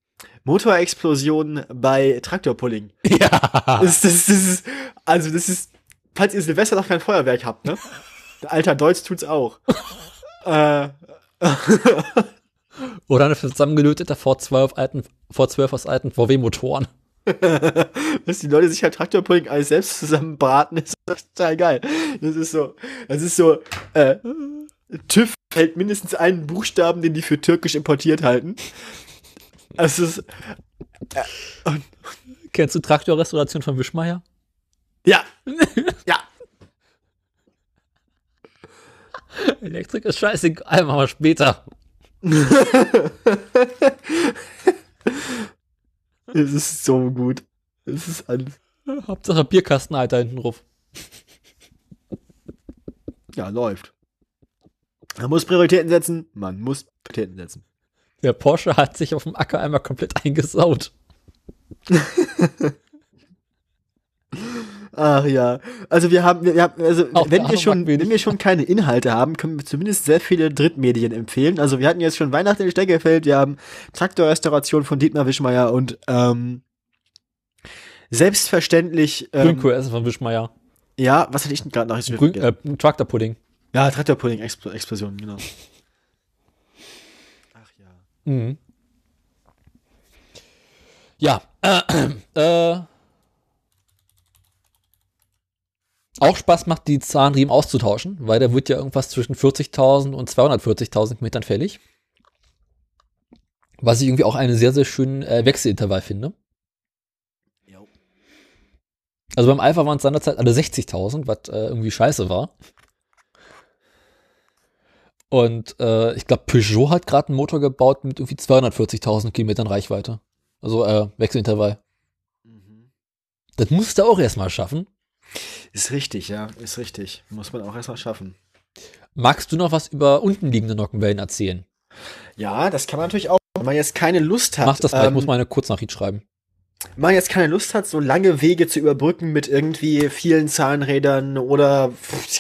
B: Motorexplosion bei Traktorpulling.
A: ja.
B: Das, das, das ist, also das ist, falls ihr Silvester noch kein Feuerwerk habt, ne? Alter Deutsch tut's auch. Äh,
A: Oder eine zusammengelötete V12 auf alten, V12 aus alten VW-Motoren.
B: dass die Leute sich halt Traktorpulling alles selbst zusammenbraten, ist total geil. Das ist so, das ist so, äh, TÜV hält mindestens einen Buchstaben, den die für türkisch importiert halten. Es ist,
A: Kennst du Traktorrestauration von Wischmeier?
B: ja, ja,
A: Elektrik ist scheißegal, machen wir später.
B: es ist so gut. Es ist alles,
A: Hauptsache Bierkastenalter hinten drauf.
B: ja, läuft. Man muss Prioritäten setzen, man muss Prioritäten setzen.
A: Der Porsche hat sich auf dem Acker einmal komplett eingesaut.
B: Ach ja. Also wir haben, wir haben also
A: Auch
B: wenn wir schon, wenn wir schon keine Inhalte haben, können wir zumindest sehr viele Drittmedien empfehlen. Also wir hatten jetzt schon Weihnachten in Steckefeld, wir haben Traktorrestauration von Dietmar Wischmeier und ähm, selbstverständlich ähm,
A: Grünkohl essen von Wischmeier.
B: ja, was hatte ich denn gerade noch? Ich
A: Grün, äh, Traktorpudding.
B: ja, Traktorpudding Expl Explosion, genau. Ach ja.
A: Mhm. Ja, äh, äh, auch Spaß macht, die Zahnriemen auszutauschen, weil der wird ja irgendwas zwischen 40.000 und 240.000 Metern fällig. Was ich irgendwie auch einen sehr, sehr schönen äh, Wechselintervall finde.
B: Jo.
A: Also beim Alpha waren es seinerzeit alle 60.000, was äh, irgendwie scheiße war. Und äh, ich glaube, Peugeot hat gerade einen Motor gebaut mit irgendwie 240.000 Kilometern Reichweite. Also äh, Wechselintervall. Das musst du auch erstmal schaffen.
B: Ist richtig, ja, ist richtig. Muss man auch erstmal schaffen.
A: Magst du noch was über unten liegende Nockenwellen erzählen?
B: Ja, das kann man natürlich auch, wenn man jetzt keine Lust hat.
A: Mach das mal, ich
B: ähm,
A: muss mal eine Kurznachricht schreiben.
B: wenn man jetzt keine Lust hat, so lange Wege zu überbrücken mit irgendwie vielen Zahnrädern oder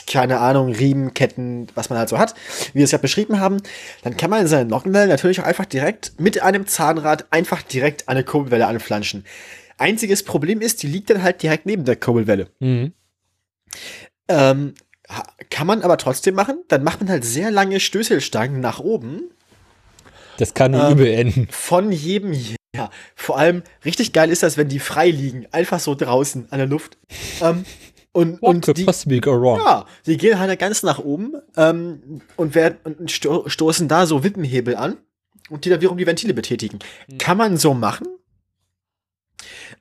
B: keine Ahnung, Riemenketten, was man halt so hat, wie wir es ja beschrieben haben, dann kann man seine Nockenwelle natürlich auch einfach direkt mit einem Zahnrad einfach direkt an eine Kurbelwelle anflanschen. Einziges Problem ist, die liegt dann halt direkt neben der Kurbelwelle.
A: Mhm.
B: Ähm, kann man aber trotzdem machen. Dann macht man halt sehr lange Stößelstangen nach oben
A: Das kann nur
B: Ähm,
A: übel enden.
B: von jedem. Ja, vor allem richtig geil ist das, wenn die frei liegen, einfach so draußen an der Luft. Ähm, und,
A: What
B: und
A: could
B: die,
A: possibly go wrong?
B: ja, die gehen halt ganz nach oben ähm, und, werden, und sto stoßen da so Wippenhebel an und die dann wiederum die Ventile betätigen.
A: Mhm.
B: Kann man so machen.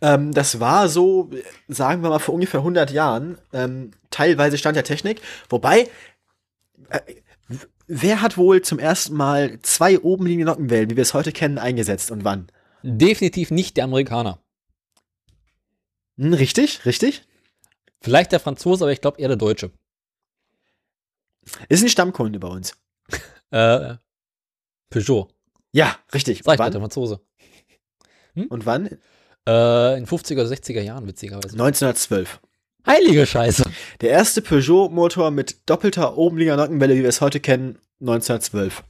B: Ähm, das war so, sagen wir mal, vor ungefähr 100 Jahren, ähm, teilweise Stand der Technik. Wobei, äh, wer hat wohl zum ersten Mal zwei obenliegende Nockenwellen, wie wir es heute kennen, eingesetzt und wann?
A: Definitiv nicht der Amerikaner.
B: Hm, richtig, richtig.
A: Vielleicht der Franzose, aber ich glaube eher der Deutsche.
B: Ist ein Stammkunde bei uns.
A: Äh, Peugeot.
B: Ja, richtig.
A: Sag ich der Franzose.
B: Und wann?
A: Äh, in 50er oder 60er Jahren, witzigerweise.
B: 1912.
A: Heilige Scheiße.
B: Der erste Peugeot-Motor mit doppelter obenliegender Nockenwelle, wie wir es heute kennen, 1912.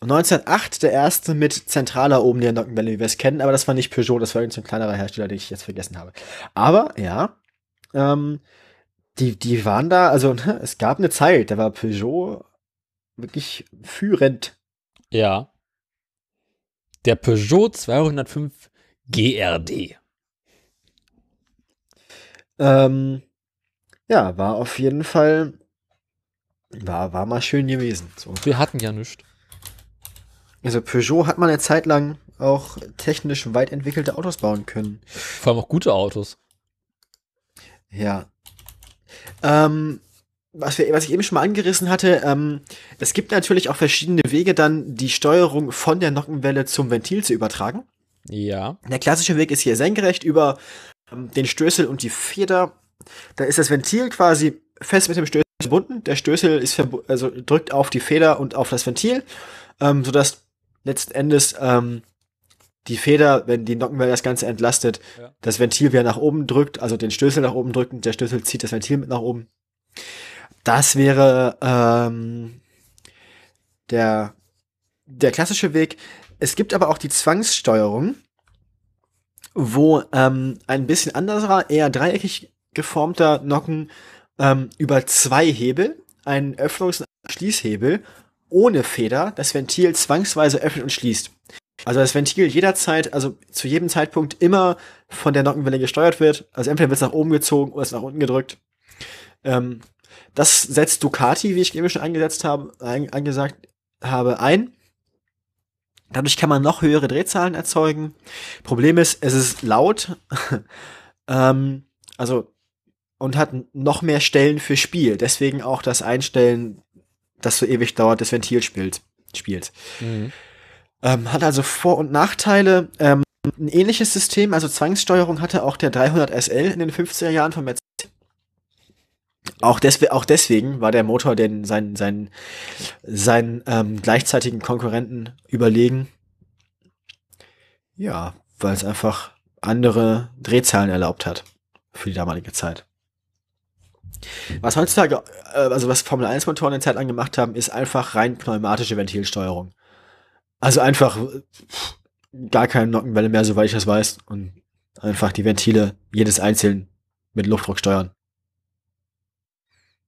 B: Und 1908 der erste mit zentraler obenliegender Nockenwelle, wie wir es kennen, aber das war nicht Peugeot, das war irgendein kleinerer Hersteller, den ich jetzt vergessen habe. Aber, ja, ähm, die, die waren da, also ne, es gab eine Zeit, da war Peugeot wirklich führend.
A: Ja. Der Peugeot 205 GRD.
B: Ähm, ja, war auf jeden Fall, war, war mal schön gewesen. So.
A: Wir hatten ja nichts.
B: Also Peugeot hat mal eine Zeit lang auch technisch weit entwickelte Autos bauen können.
A: Vor allem auch gute Autos.
B: Ja. Ähm, was, wir, was ich eben schon mal angerissen hatte, ähm, es gibt natürlich auch verschiedene Wege, dann die Steuerung von der Nockenwelle zum Ventil zu übertragen.
A: Ja.
B: Der klassische Weg ist hier senkrecht über ähm, den Stößel und die Feder. Da ist das Ventil quasi fest mit dem Stößel verbunden. Der Stößel ist also drückt auf die Feder und auf das Ventil, ähm, sodass letzten Endes ähm, die Feder, wenn die Nockenwelle das Ganze entlastet,
A: Ja.
B: das Ventil wieder nach oben drückt, also den Stößel nach oben drückt und der Stößel zieht das Ventil mit nach oben. Das wäre ähm, der, der klassische Weg. Es gibt aber auch die Zwangssteuerung, wo ähm, ein bisschen anderer, eher dreieckig geformter Nocken ähm, über zwei Hebel, einen Öffnungs- und Schließhebel, ohne Feder, das Ventil zwangsweise öffnet und schließt. Also das Ventil jederzeit, also zu jedem Zeitpunkt immer von der Nockenwelle gesteuert wird. Also entweder wird es nach oben gezogen oder es nach unten gedrückt. Ähm, das setzt Ducati, wie ich eben schon eingesetzt habe, ein, angesagt habe, ein. Dadurch kann man noch höhere Drehzahlen erzeugen. Problem ist, es ist laut. ähm, also und hat noch mehr Stellen für Spiel. Deswegen auch das Einstellen, das so ewig dauert, des Ventil spielt. spielt.
A: Mhm.
B: Ähm, hat also Vor- und Nachteile. Ähm, ein ähnliches System, also Zwangssteuerung hatte auch der 300 SL in den 50er Jahren von Mercedes. Auch, deswe auch deswegen war der Motor den seinen seinen seinen ähm, gleichzeitigen Konkurrenten überlegen. Ja, weil es einfach andere Drehzahlen erlaubt hat für die damalige Zeit. Was heutzutage, äh, also was Formel 1 Motoren in der Zeit lang gemacht haben, ist einfach rein pneumatische Ventilsteuerung. Also einfach gar keine Nockenwelle mehr, soweit ich das weiß. Und einfach die Ventile jedes einzeln mit Luftdruck steuern.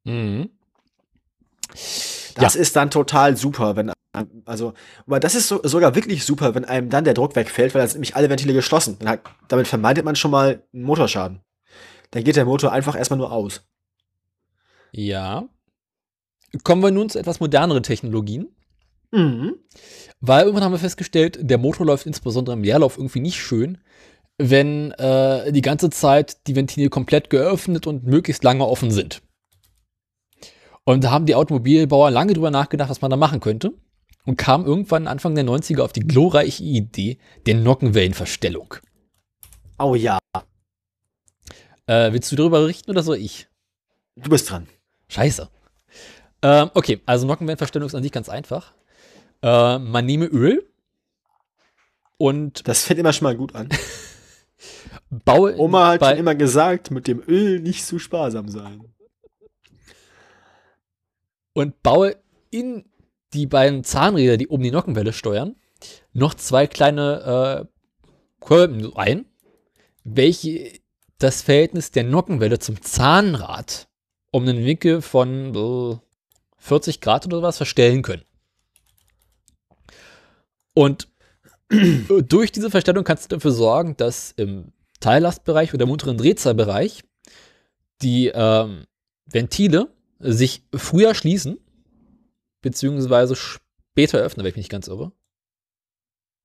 A: Mhm.
B: Das ist dann total super, wenn also, aber das ist so, sogar wirklich super, wenn einem dann der Druck wegfällt, weil dann sind nämlich alle Ventile geschlossen. Dann hat, damit vermeidet man schon mal einen Motorschaden. Dann geht der Motor einfach erstmal nur aus.
A: Ja. Kommen wir nun zu etwas moderneren Technologien.
B: Mhm.
A: Weil irgendwann haben wir festgestellt, der Motor läuft insbesondere im Leerlauf irgendwie nicht schön, wenn äh, die ganze Zeit die Ventile komplett geöffnet und möglichst lange offen sind. Und da haben die Automobilbauer lange drüber nachgedacht, was man da machen könnte. Und kam irgendwann Anfang der 90er auf die glorreiche Idee der Nockenwellenverstellung.
B: Oh ja,
A: Äh, willst du darüber berichten oder soll ich?
B: du bist dran.
A: Scheiße. Ähm, okay, also Nockenwellenverstellung ist an sich ganz einfach. Äh, man nehme Öl und
B: Das fängt immer schon mal gut an.
A: baue
B: Oma hat
A: bei,
B: schon immer gesagt, mit dem Öl nicht zu sparsam sein.
A: Und baue in die beiden Zahnräder, die oben die Nockenwelle steuern, noch zwei kleine äh, Kolben ein, welche das Verhältnis der Nockenwelle zum Zahnrad um einen Winkel von äh, 40 Grad oder was verstellen können. Und durch diese Verstellung kannst du dafür sorgen, dass im Teillastbereich oder im unteren Drehzahlbereich die ähm, Ventile sich früher schließen, beziehungsweise später öffnen, wenn ich mich nicht ganz irre.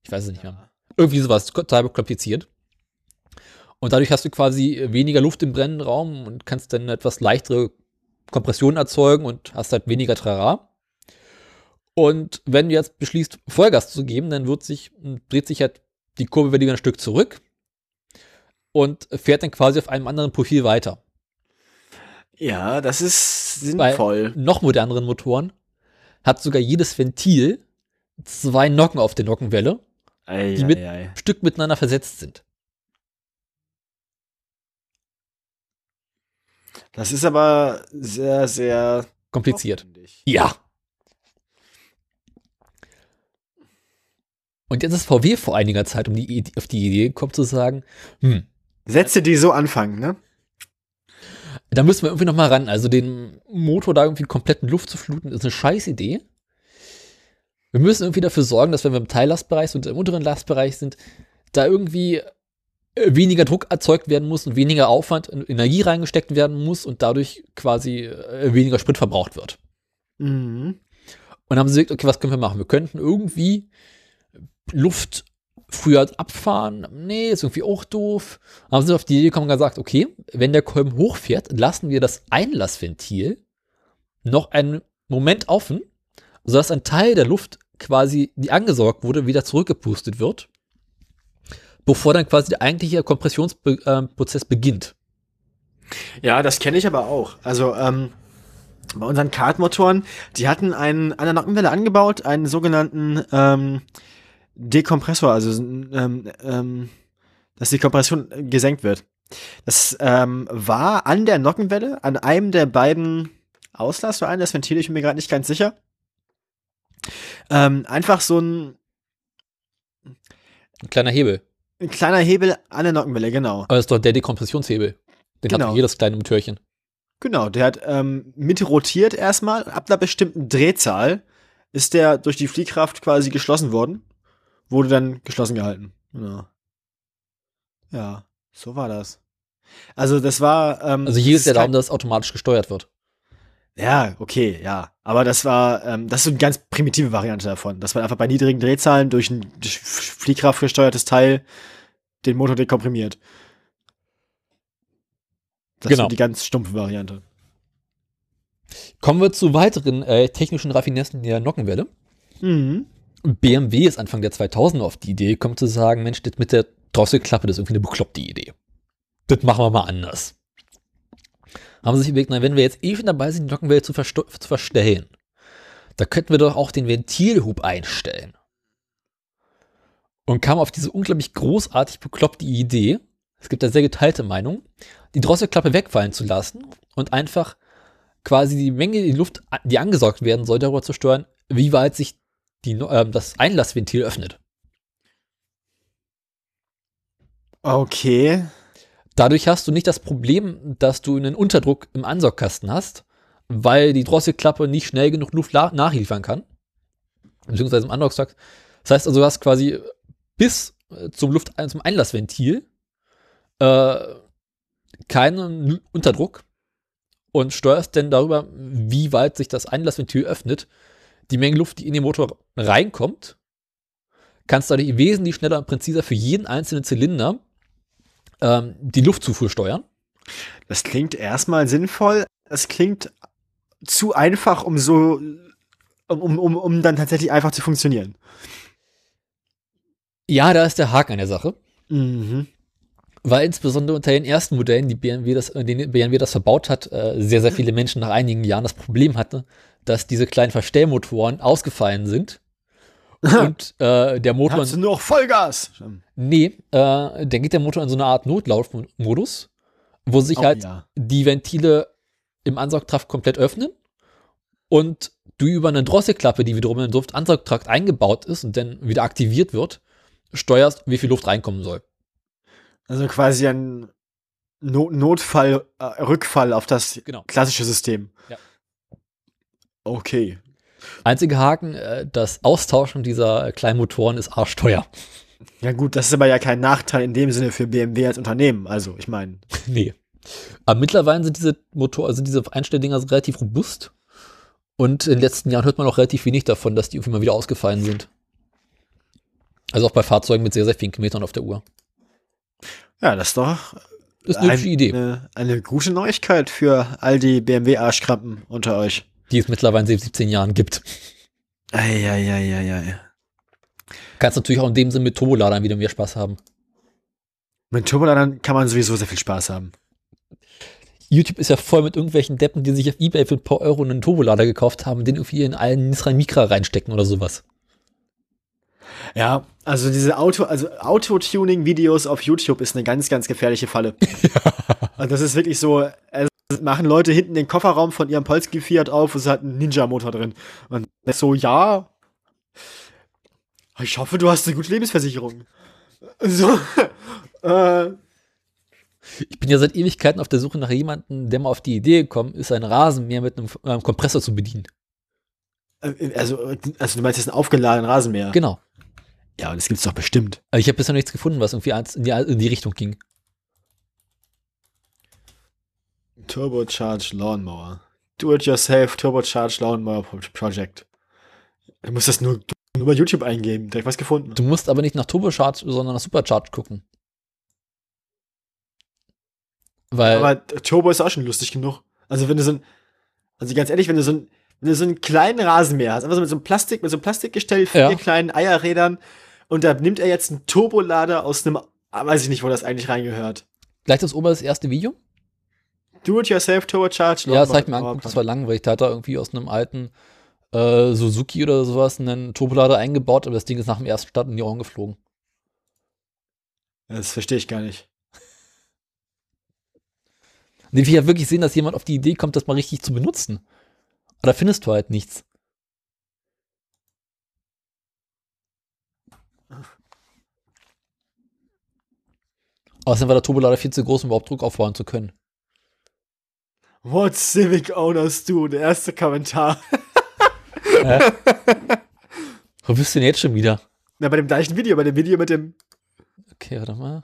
A: Ich weiß es nicht mehr. Irgendwie sowas, total kompliziert. Und dadurch hast du quasi weniger Luft im brennenden Raum und kannst dann etwas leichtere Kompression erzeugen und hast halt weniger Trara. Und wenn du jetzt beschließt, Vollgas zu geben, dann wird sich, dreht sich halt die Kurve wieder ein Stück zurück und fährt dann quasi auf einem anderen Profil weiter.
B: Ja, das ist
A: Bei
B: sinnvoll.
A: noch moderneren Motoren hat sogar jedes Ventil zwei Nocken auf der Nockenwelle,
B: Ei,
A: die mit
B: ei, ei.
A: Stück miteinander versetzt sind.
B: Das ist aber sehr, sehr
A: Kompliziert. Ja. Und jetzt ist VW vor einiger Zeit um die, Idee- auf die Idee gekommen zu sagen, hm,
B: Sätze, die so anfangen, ne?
A: Da müssen wir irgendwie noch mal ran. Also den Motor da irgendwie komplett in Luft zu fluten, ist eine scheiß Idee. Wir müssen irgendwie dafür sorgen, dass wenn wir im Teillastbereich und im unteren Lastbereich sind, da irgendwie äh, weniger Druck erzeugt werden muss und weniger Aufwand und Energie reingesteckt werden muss und dadurch quasi äh, weniger Sprit verbraucht wird.
B: Mhm.
A: Und dann haben sie gesagt, okay, was können wir machen? Wir könnten irgendwie Luft früher abfahren. Nee, ist irgendwie auch doof. Haben sie auf die Idee gekommen und gesagt, okay, wenn der Kolben hochfährt, lassen wir das Einlassventil noch einen Moment offen, sodass ein Teil der Luft quasi, die angesaugt wurde, wieder zurückgepustet wird, bevor dann quasi der eigentliche Kompressionsprozess beginnt.
B: Ja, das kenne ich aber auch. Also, ähm, bei unseren Kartmotoren, die hatten einen an der Nockenwelle angebaut, einen sogenannten ähm, Dekompressor, also ähm, ähm, dass die Kompression gesenkt wird. Das ähm, war an der Nockenwelle, an einem der beiden Auslass oder das Ventil, ich bin mir gerade nicht ganz sicher. Ähm, einfach so ein,
A: Ein kleiner Hebel.
B: ein kleiner Hebel an der Nockenwelle, genau.
A: Aber das ist doch der Dekompressionshebel. Den hat
B: Genau.
A: doch jedes kleine Motörchen.
B: Genau, der hat ähm, mit rotiert erstmal. Ab einer bestimmten Drehzahl ist der durch die Fliehkraft quasi geschlossen worden. Wurde dann geschlossen gehalten. Genau. Ja, so war das. Also das war. Ähm,
A: Also hier ist der Daumen, dass es automatisch gesteuert wird.
B: Ja, okay, ja. Aber das war, ähm, das ist so eine ganz primitive Variante davon, dass man einfach bei niedrigen Drehzahlen durch ein durch Fliehkraft gesteuertes Teil den Motor dekomprimiert. Das
A: Genau.
B: ist so die ganz stumpfe Variante.
A: Kommen wir zu weiteren äh, technischen Raffinessen der Nockenwelle.
B: Mhm.
A: BMW ist Anfang der 2000er auf die Idee gekommen zu sagen, Mensch, das mit der Drosselklappe, das ist irgendwie eine bekloppte Idee. Das machen wir mal anders. Haben sie sich überlegt, na, wenn wir jetzt eh schon dabei sind, die Nockenwelle zu, zu verstellen, da könnten wir doch auch den Ventilhub einstellen. Und kam auf diese unglaublich großartig bekloppte Idee, es gibt da sehr geteilte Meinung, die Drosselklappe wegfallen zu lassen und einfach quasi die Menge die Luft, die angesaugt werden soll, darüber zu steuern, wie weit sich die, ähm, das Einlassventil öffnet.
B: Okay.
A: Dadurch hast du nicht das Problem, dass du einen Unterdruck im Ansaugkasten hast, weil die Drosselklappe nicht schnell genug Luft nachliefern kann. Beziehungsweise im Ansaugtakt. Das heißt also, du hast quasi bis äh, zum Luft zum Einlassventil äh, keinen Unterdruck und steuerst dann darüber, wie weit sich das Einlassventil öffnet, die Menge Luft, die in den Motor reinkommt, kannst dadurch wesentlich schneller und präziser für jeden einzelnen Zylinder ähm, die Luftzufuhr steuern.
B: Das klingt erstmal sinnvoll. Es klingt zu einfach, um so, um, um, um dann tatsächlich einfach zu funktionieren.
A: Ja, da ist der Haken an der Sache,
B: Mhm.
A: weil insbesondere unter den ersten Modellen, die BMW das, denen BMW das verbaut hat, äh, sehr, sehr viele Menschen nach einigen Jahren das Problem hatte, dass diese kleinen Verstellmotoren ausgefallen sind und äh, der Motor
B: Hast du nur noch Vollgas?
A: Nee, äh, dann geht der Motor in so eine Art Notlaufmodus, wo sich
B: Oh,
A: halt
B: ja.
A: die Ventile im Ansaugtrakt komplett öffnen und du über eine Drosselklappe, die wiederum im Luftansaugtrakt eingebaut ist und dann wieder aktiviert wird, steuerst, wie viel Luft reinkommen soll.
B: Also quasi ein no Notfall, äh, Rückfall auf das
A: Genau.
B: klassische System.
A: Ja.
B: Okay.
A: Einziger Haken, äh, das Austauschen dieser kleinen Motoren ist arschteuer.
B: Ja gut, das ist aber ja kein Nachteil in dem Sinne für BMW als Unternehmen. Also ich meine,
A: nee. Aber mittlerweile sind diese Motor, also diese Einstelldinger relativ robust. Und in den letzten Jahren hört man auch relativ wenig davon, dass die irgendwie mal wieder ausgefallen sind. Also auch bei Fahrzeugen mit sehr, sehr vielen Kilometern auf der Uhr.
B: Ja, das ist doch
A: Das ist eine hübsche Idee.
B: Eine, eine gute Neuigkeit für all die BMW-Arschkrampen unter euch.
A: Die es mittlerweile seit 17 Jahren gibt.
B: Eieieiei.
A: Kannst natürlich auch in dem Sinne mit Turboladern wieder mehr Spaß haben.
B: Mit Turboladern kann man sowieso sehr viel Spaß haben.
A: YouTube ist ja voll mit irgendwelchen Deppen, die sich auf Ebay für ein paar Euro einen Turbolader gekauft haben, den irgendwie in einen Nissan Micra reinstecken oder sowas.
B: Ja, also diese Auto, also Autotuning-Videos auf YouTube ist eine ganz, ganz gefährliche Falle. Also das ist wirklich so, es machen Leute hinten den Kofferraum von ihrem Polski Fiat auf und es hat einen Ninja-Motor drin. Und so, ja, ich hoffe, du hast eine gute Lebensversicherung. So, äh,
A: Ich bin ja seit Ewigkeiten auf der Suche nach jemandem, der mal auf die Idee gekommen ist, ein Rasenmäher mit einem äh, Kompressor zu bedienen.
B: äh, also, also du meinst jetzt einen aufgeladenen Rasenmäher?
A: Genau.
B: Ja, und das gibt's doch bestimmt.
A: Aber ich habe bisher noch nichts gefunden, was irgendwie in die, in die Richtung ging.
B: Turbocharged Lawnmower. Do-it-yourself Turbocharged Lawnmower Pro- Project. Du musst das nur, nur bei YouTube eingeben. Direkt was gefunden.
A: Du musst aber nicht nach Turbocharge, sondern nach Supercharge gucken. Weil,
B: Aber Turbo ist auch schon lustig genug. Also wenn du so ein, also ganz ehrlich, wenn du so ein, wenn du so einen kleinen Rasenmäher hast, einfach so mit so einem Plastik, mit so einem Plastikgestell, vier
A: Ja.
B: kleinen Eierrädern und da nimmt er jetzt einen Turbolader aus einem, ah, weiß ich nicht, wo das eigentlich reingehört.
A: gleich das ober das erste Video?
B: Do-it-yourself Turbocharged
A: Ja, das habe ich mir angeguckt, das war langweilig. Da hat er irgendwie aus einem alten äh, Suzuki oder sowas einen Turbolader eingebaut, aber das Ding ist nach dem ersten Start in die Ohren geflogen.
B: Das verstehe ich gar nicht.
A: Ich will ja wirklich sehen, dass jemand auf die Idee kommt, das mal richtig zu benutzen. Aber da findest du halt nichts. Außerdem war der Turbolader viel zu groß, um überhaupt Druck aufbauen zu können.
B: What Civic Owners do? Der erste Kommentar.
A: Wo bist du denn jetzt schon wieder?
B: Na, bei dem gleichen Video, bei dem Video mit dem,
A: Okay, warte mal.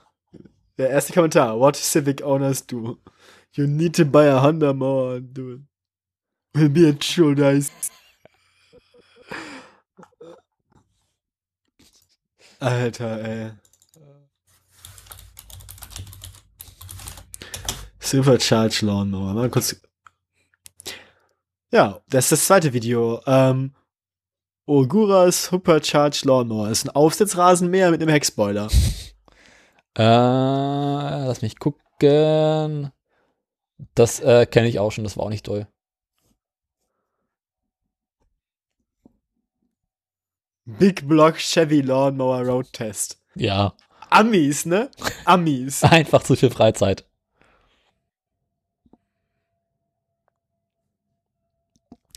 B: der erste Kommentar. What Civic Owners do? You need to buy a Honda more it. Will be a true nice. Alter, ey. Supercharged Lawnmower. Mal kurz. Ja, das ist das zweite Video. Ähm, Oguras Supercharged Lawnmower ist ein Aufsitzrasenmäher mit einem Heckspoiler.
A: Äh, lass mich gucken. Das äh, kenne ich auch schon, das war auch nicht toll.
B: Big Block Chevy Lawnmower Road Test.
A: Ja,
B: Amis, ne? Amis.
A: einfach zu viel Freizeit.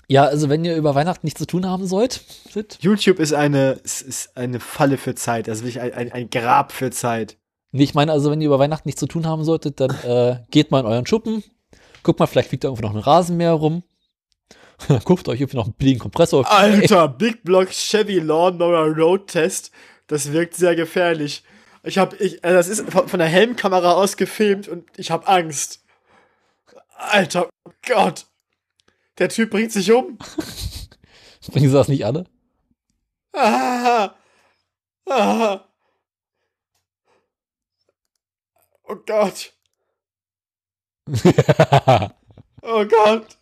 A: Ja, also wenn ihr über Weihnachten nichts zu tun haben sollt, sit.
B: YouTube ist eine, ist eine Falle für Zeit. Also wirklich ein, ein, ein Grab für Zeit.
A: Nee, ich meine, also wenn ihr über Weihnachten nichts zu tun haben solltet, dann äh, geht mal in euren Schuppen, guckt mal, vielleicht liegt da irgendwo noch ein Rasenmäher rum. Guckt euch irgendwie noch einen billigen Kompressor. auf-
B: Alter, Big Block Chevy Lawnmower Road Test. Das wirkt sehr gefährlich. Ich habe, ich, äh, das ist von, der Helmkamera aus gefilmt und ich habe Angst. Alter Gott. Der Typ bringt sich um.
A: Bringen sie das nicht alle?
B: Ah, ah. Oh Gott. Oh Gott.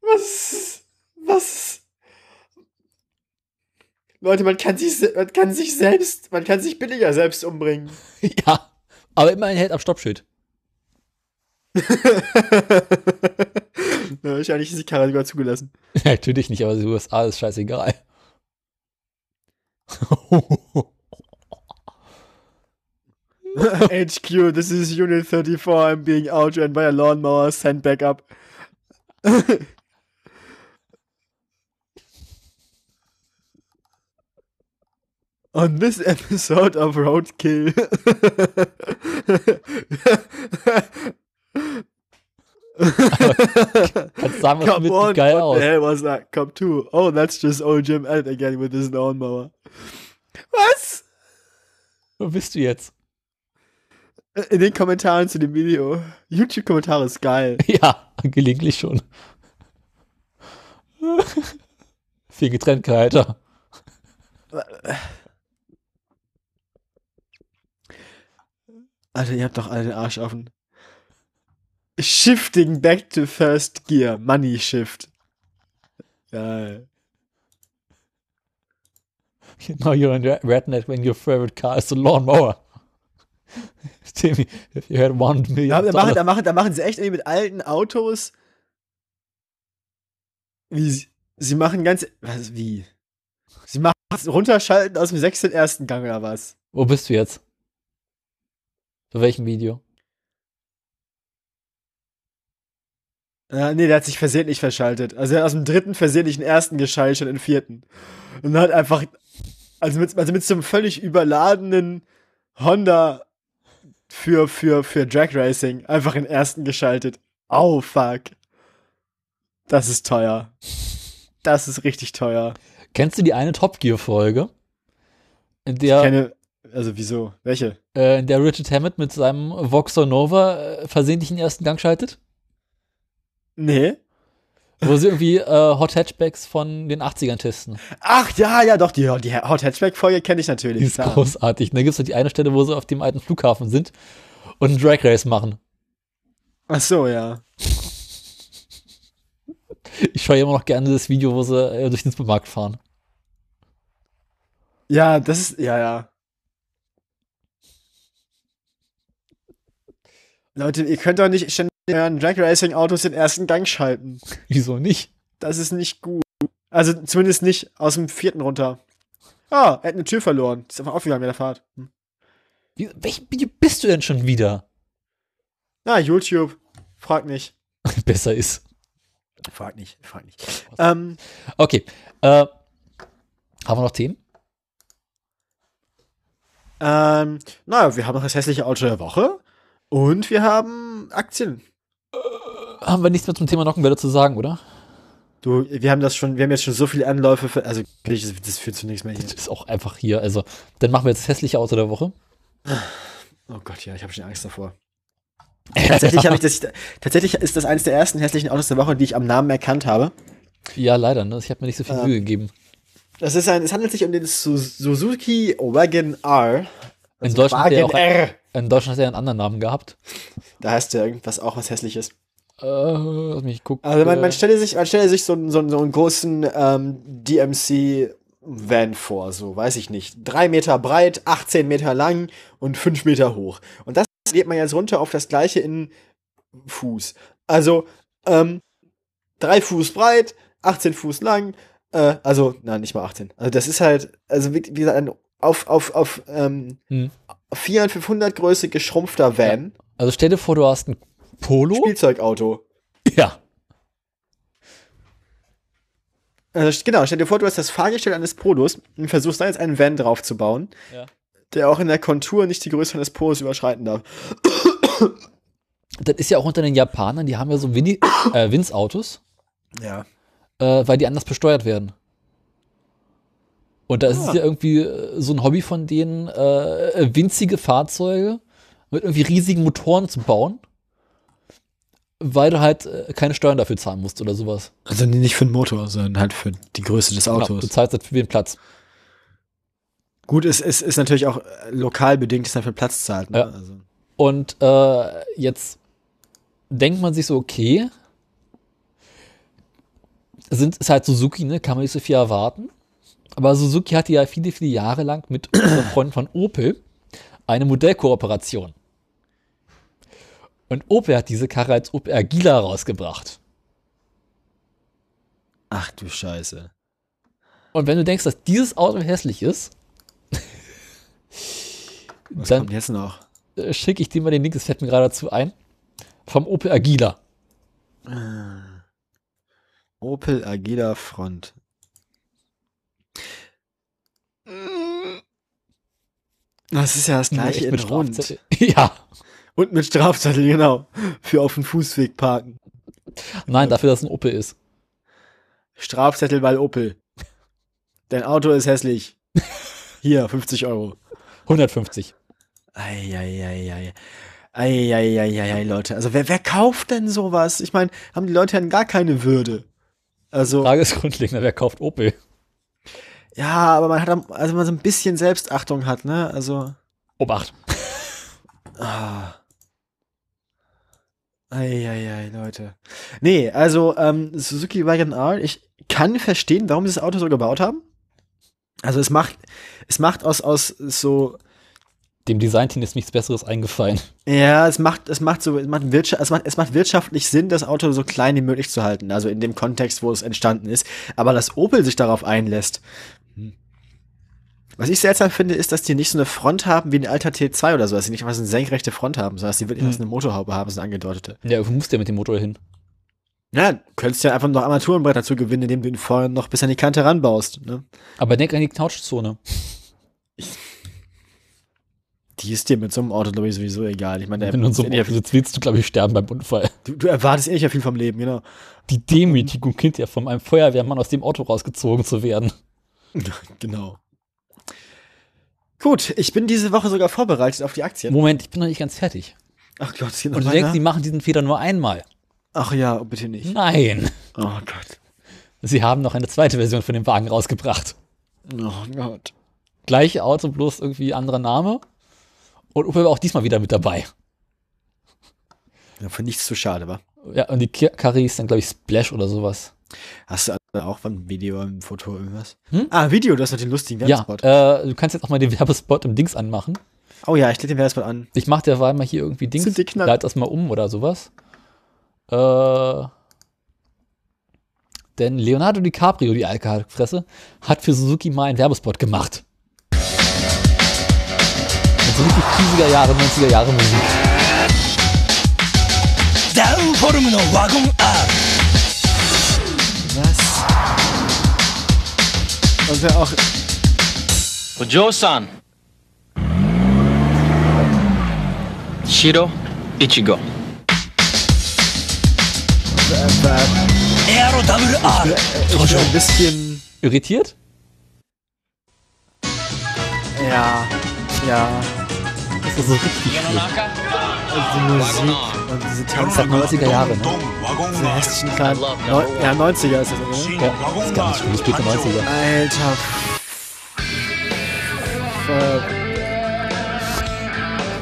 B: Was? Was? Leute, man kann sich, man kann sich selbst, man kann sich billiger selbst umbringen.
A: ja, aber immerhin hält am Stoppschild.
B: wahrscheinlich ist die Karre sogar zugelassen.
A: Natürlich nicht, aber die USA ist scheißegal.
B: HQ, this is Unit 34. I'm being outrun by a lawnmower. Send back up. On this episode of Roadkill.
A: Kannst sagen, was mit
B: on,
A: geil
B: what
A: aus.
B: the hell was that? Come two. Oh, that's just old Jim Elliot again with his lawnmower. Was?
A: Wo bist du jetzt?
B: In den Kommentaren zu dem Video. YouTube-Kommentare ist geil.
A: Ja, gelegentlich schon. Viel getrennt, Alter.
B: Alter, ihr habt doch alle den Arsch offen. Shifting back to first gear. Money shift. Geil.
A: Now you're in re- redneck when your favorite car is a lawnmower. Timmy, if you had one million
B: Ja, da, machen, da, machen, da machen sie echt irgendwie mit alten Autos. Wie sie, sie machen ganz. Was, wie? Sie machen runterschalten aus dem sechsten ersten Gang oder was?
A: Wo bist du jetzt? Für welchem Video?
B: Ja, nee, der hat sich versehentlich verschaltet. Also er hat aus dem dritten versehentlich den ersten geschaltet und den vierten. Und hat einfach. Also mit, also mit so einem völlig überladenen Honda für, für, für Drag Racing einfach den ersten geschaltet. Oh, fuck. Das ist teuer. Das ist richtig teuer.
A: Kennst du die eine Top Gear Folge? In
B: Ich
A: der,
B: kenne. Also wieso? Welche?
A: äh, in der Richard Hammett mit seinem Voxer Nova äh, versehentlich den ersten Gang schaltet?
B: Nee.
A: Wo sie irgendwie äh, Hot Hatchbacks von den 80ern testen.
B: Ach ja, ja, doch, die, die Hot Hatchback-Folge kenne ich natürlich.
A: Die ist
B: klar.
A: großartig. Da gibt es die eine Stelle, wo sie auf dem alten Flughafen sind und einen Drag Race machen.
B: Ach so, ja.
A: Ich schaue immer noch gerne das Video, wo sie äh, durch den Supermarkt fahren.
B: Ja, das ist. Ja, ja. Leute, ihr könnt doch nicht ständig euren Drag Racing Autos den ersten Gang schalten.
A: Wieso nicht?
B: Das ist nicht gut. Also zumindest nicht aus dem vierten runter. Ah, er hat eine Tür verloren. Ist einfach aufgegangen mit der Fahrt. Hm.
A: Wie, welchem Video bist du denn schon wieder?
B: Na, YouTube. Frag nicht.
A: Besser ist.
B: Frag nicht, frag nicht. Ähm,
A: Okay. Äh, haben wir noch Themen?
B: ähm, naja, wir haben noch das hässliche Auto der Woche. Und wir haben Aktien.
A: Haben wir nichts mehr zum Thema Nockenwelle zu sagen, oder?
B: Du, wir haben das schon, wir haben jetzt schon so viele Anläufe für, also das, das führt zu nichts mehr hier.
A: Das ist auch einfach hier. Also, dann machen wir jetzt das hässliche Auto der Woche.
B: Oh Gott, ja, ich habe schon Angst davor. tatsächlich habe ich das, tatsächlich ist das eines der ersten hässlichen Autos der Woche, die ich am Namen erkannt habe.
A: Ja, leider, ne? Ich habe mir nicht so viel
B: Ähm.
A: Mühe gegeben.
B: Das ist ein, es handelt sich um den Su Suzuki Wagon R.
A: In
B: Also
A: Deutschland, hat er
B: Wagen
A: auch,
B: R.
A: in Deutschland hat er einen anderen Namen gehabt.
B: Da heißt ja irgendwas auch was hässliches.
A: Äh, lass mich gucken.
B: Also man, man stelle sich, man stelle sich so, einen- so, so einen großen ähm, DMC Van vor, so weiß ich nicht. Drei Meter breit, 18 Meter lang und 5 Meter hoch. Und das geht man jetzt runter auf das gleiche in Fuß. Also ähm, drei Fuß breit, 18 Fuß lang, äh, also, nein, nicht mal 18. Also das ist halt, also wie, wie gesagt, ein auf, auf, auf ähm,
A: Hm.
B: 400, 500 Größe geschrumpfter Van,
A: Also stell dir vor, du hast ein Polo.
B: Spielzeugauto.
A: Ja.
B: Also, genau, stell dir vor, du hast das Fahrgestell eines Polos und versuchst da jetzt einen Van drauf zu bauen,
A: Ja.
B: der auch in der Kontur nicht die Größe eines Polos überschreiten darf.
A: Das ist ja auch unter den Japanern, die haben ja so Winnie, äh, Winz-Autos,
B: Ja.
A: äh, weil die anders besteuert werden. Und da ist es
B: Ah.
A: ja irgendwie äh, so ein Hobby von denen, äh, winzige Fahrzeuge mit irgendwie riesigen Motoren zu bauen, weil du halt äh, keine Steuern dafür zahlen musst oder sowas.
B: Also nicht für den Motor, sondern halt für die Größe des
A: Genau, du zahlst halt für den Platz.
B: Gut, es ist, ist natürlich auch äh, lokal bedingt, dass man für Platz zahlt. Ne?
A: Ja.
B: Also,
A: Und äh, jetzt denkt man sich so, okay, sind, ist halt Suzuki, ne? Kann man nicht so viel erwarten. Aber Suzuki hatte ja viele, viele Jahre lang mit Freunden von Opel eine Modellkooperation. Und Opel hat diese Karre als Opel Agila rausgebracht.
B: ach du Scheiße.
A: Und wenn du denkst, dass dieses Auto hässlich ist,
B: Was
A: dann
B: kommt jetzt noch?
A: äh, schicke ich dir mal den Link, das fällt mir gerade dazu ein, vom Opel Agila.
B: Opel Agila Front. Das ist ja das gleiche in
A: mit
B: rund.
A: Strafzettel. Ja,
B: Und mit Strafzettel, genau. Für auf dem Fußweg parken.
A: nein, dafür, dass es ein Opel ist.
B: Strafzettel bei Opel. Dein Auto ist hässlich. Hier, 50 Euro.
A: 150.
B: Eieieiei. Eieieiei, Leute. Also wer, wer kauft denn sowas? Ich meine, haben die Leute dann gar keine Würde? Also,
A: Frage ist grundlegend, wer kauft Opel?
B: Ja, aber man hat, also man so ein bisschen Selbstachtung hat, ne? Also,
A: Obacht.
B: Eieiei, Leute. Nee, also ähm, Suzuki Wagon R, ich kann verstehen, warum sie das Auto so gebaut haben. Also es macht, es macht aus, aus so,
A: Dem Designteam ist nichts Besseres eingefallen.
B: ja, es macht, es macht so, es macht, wirtschaft, es macht, es macht wirtschaftlich Sinn, das Auto so klein wie möglich zu halten. Also in dem Kontext, wo es entstanden ist. Aber dass Opel sich darauf einlässt. Was ich seltsam finde, ist, dass die nicht so eine Front haben wie ein alter T2 oder so, dass sie nicht mal so eine senkrechte Front haben, sondern dass die wirklich
A: Hm.
B: was eine Motorhaube haben, so eine angedeutete.
A: Ja, wo muss der mit dem Motor hin?
B: Ja, du könntest ja einfach noch Armaturenbrett dazu gewinnen, indem du ihn vorher noch bis an die Kante ranbaust. Ne?
A: Aber denk an die Knautschzone.
B: Die ist dir mit so einem Auto, glaube ich, sowieso egal. Ich meine,
A: Wenn du in so einem Auto sitzt, willst du, glaube ich, sterben beim Unfall.
B: du, du erwartest eh nicht ja viel vom Leben, genau.
A: Die Demütigung ja von einem Feuerwehrmann aus dem Auto rausgezogen zu werden.
B: genau. Gut, ich bin diese Woche sogar vorbereitet auf die Aktien.
A: Moment, ich bin noch nicht ganz fertig.
B: Ach Gott, geht noch
A: Und du denkst, die
B: weiter.
A: machen diesen Fehler nur einmal.
B: Ach ja, bitte nicht.
A: Nein.
B: Oh Gott.
A: Sie haben noch eine zweite Version von dem Wagen rausgebracht.
B: Oh Gott.
A: Gleiche Auto, bloß irgendwie anderer Name. Und Opel war auch diesmal wieder mit dabei.
B: Ja, für nichts zu schade, wa?
A: Ja, und die Karre ist dann, glaube ich, Splash oder sowas.
B: Hast du auch ein Video, ein Foto, irgendwas?
A: Hm?
B: Ah, Video, du hast noch den lustigen
A: Ja,
B: Werbespot.
A: äh, du kannst jetzt auch mal den Werbespot im Dings anmachen.
B: oh ja, ich klicke den Werbespot an.
A: Ich mach derweil mal hier irgendwie Dings,
B: Sind die knapp?
A: leit das mal um oder sowas. Äh, denn Leonardo DiCaprio, die Alkoholfresse, hat für Suzuki mal einen Werbespot gemacht. Mit so richtig 70er Jahre, 90er Jahre Musik.
F: ダウンフォルムのワゴン R
B: Was ja auch.
G: Ojo-san. Shiro Ichigo.
F: Aero Double R.
B: Ich ein bisschen
A: irritiert.
B: Ja, ja.
A: So richtig schlimm.
B: Die Musik und diese Tanzer.
A: hat 90er Jahre, ne?
B: Diese hässlichen kleinen. Ja, 90er ist das, oder?
A: Ja, das ist ganz schlimm, späte 90er.
B: Alter.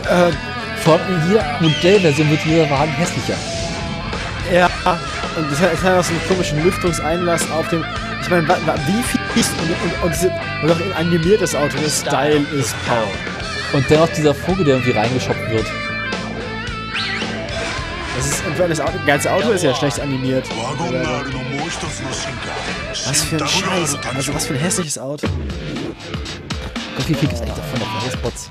B: Äh,
A: Vor allem in jeder Modellversion wird dieser Wagen hässlicher.
B: ja, und das hat, auch so einen komischen Lüftungseinlass auf dem. Ich meine, wie viel ist und, und, und, diese, und auch ein animiertes Auto, das Style ist Power.
A: Und dennoch dieser Vogel, der irgendwie reingeschoppt wird.
B: Das ist, und das, ganze Auto ist ja schlecht animiert. Was für ein Scheiß. Also, was für ein hässliches Auto.
A: Und wie viel gibt es eigentlich davon noch Werbespots?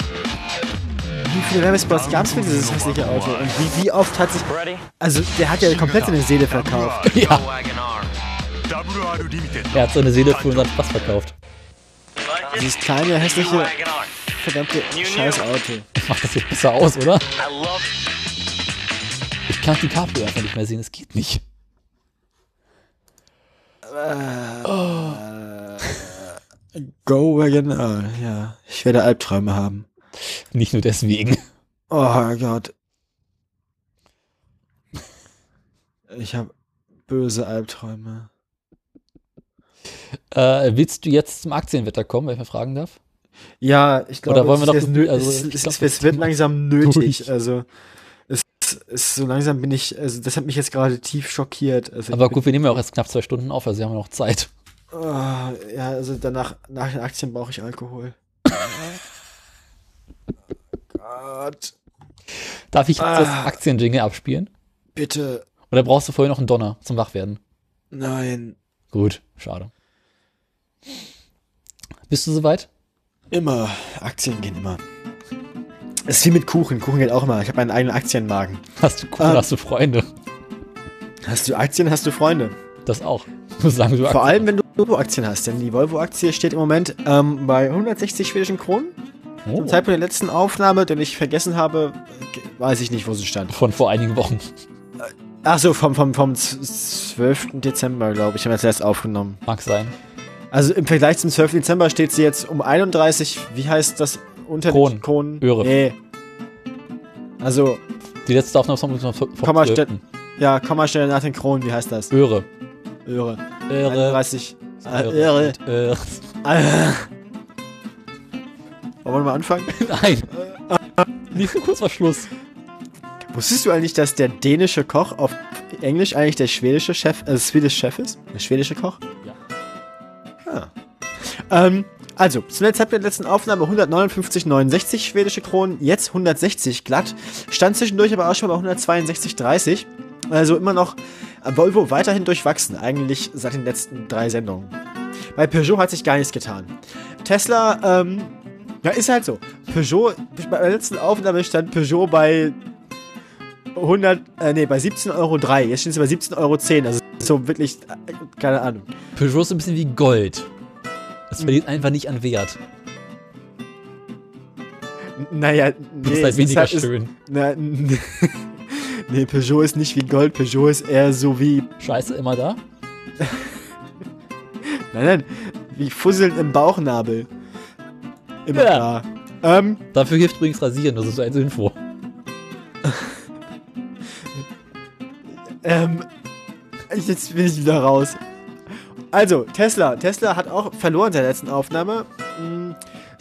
B: Wie viele Werbespots gab es für dieses hässliche Auto? Und wie, wie oft hat sich. Also, der hat ja komplett seine Seele verkauft.
A: Ja, er hat seine Seele für unseren Spaß verkauft.
B: Dieses kleine, hässliche, verdammte Scheißauto.
A: Macht das jetzt besser aus, oder? Ich kann die Caprio einfach nicht mehr sehen, es geht nicht.
B: Go Wagon R, ja. Ich werde Albträume haben.
A: Nicht nur deswegen.
B: Oh Gott. Ich habe böse Albträume.
A: Äh, willst du jetzt zum Aktienwetter kommen, wenn ich mal fragen darf?
B: Ja, ich glaube,
A: Oder wollen wir
B: es,
A: noch-
B: jetzt
A: also,
B: es, es,
A: glaub,
B: es, es wird langsam nötig.
A: durch.
B: Also es ist so langsam bin ich, also das hat mich jetzt gerade tief schockiert. Also
A: Aber gut, wir nehmen ja auch erst knapp zwei Stunden auf, also wir haben noch Zeit.
B: oh, ja, also danach nach den Aktien brauche ich Alkohol. Gott,
A: Darf ich jetzt das
B: Ah.
A: Aktienjingle abspielen?
B: bitte,
A: Oder brauchst du vorher noch einen Donner zum Wachwerden?
B: nein,
A: Gut, schade. Bist du soweit?
B: Immer Aktien gehen immer. Es ist wie mit Kuchen. Kuchen geht auch immer. Ich habe einen eigenen Aktienmagen.
A: Hast du Kuchen,
B: Ähm.
A: hast du Freunde?
B: Hast du Aktien, hast du Freunde.
A: Das auch. Sagen,
B: Vor allem, wenn du Volvo-Aktien hast. Denn die Volvo-Aktie steht im Moment ähm, bei 160 schwedischen Kronen.
A: oh,
B: Zum Zeitpunkt der letzten Aufnahme, den ich vergessen habe, weiß ich nicht, wo sie stand.
A: von vor einigen Wochen.
B: Ach so, vom, vom, vom z- 12. Dezember, glaube ich, haben wir das erst aufgenommen.
A: Mag sein.
B: Also im Vergleich zum 12. Dezember steht sie jetzt um 31, wie heißt das? Unter
A: Kronen.
B: Kronen.
A: Öre.
B: Nee. Also,
A: Die letzte Aufnahme vom, vom, vom
B: Komma
A: 12..
B: steht- ja, Kommastelle nach den Kronen, wie heißt das?
A: Öre.
B: Öre.
A: Irre.
B: 31. Äh, Irre.
A: Irre.
B: Äh. Wollen wir mal anfangen?
A: Nein. Nächsten kurz vor Schluss.
B: Wusstest du eigentlich, dass der dänische Koch auf Englisch eigentlich der schwedische Chef, äh, Swedish Chef ist? Der schwedische Koch?
A: Ja.
B: Ah. Ähm, also, zum Zeitpunkt der letzten Aufnahme 159,69 schwedische Kronen, jetzt 160 glatt. Stand zwischendurch aber auch schon bei 162,30. Also immer noch äh, Volvo weiterhin durchwachsen, eigentlich seit den letzten drei Sendungen. Bei Peugeot hat sich gar nichts getan. Tesla, ähm, ja, ist halt so. Peugeot, bei der letzten Aufnahme stand Peugeot bei 100, äh, nee, bei 17,03 Euro. Jetzt stehen sie bei 17,10 Euro. Also so wirklich, keine Ahnung.
A: Peugeot ist ein bisschen wie Gold. Es verliert einfach nicht an Wert.
B: Naja, nee,
A: halt
B: es
A: weniger
B: ist ist-
A: schön.
B: Na, n- nee, Peugeot ist nicht wie Gold. Peugeot ist eher so wie,
A: Scheiße, immer da?
B: nein, nein, wie Fusseln im Bauchnabel. Immer
A: Ja.
B: da. Ähm,
A: Dafür hilft übrigens Rasieren, das ist so eine Info.
B: Ähm, jetzt bin ich wieder raus. Also, Tesla. Tesla hat auch verloren seit der letzten Aufnahme. Hm,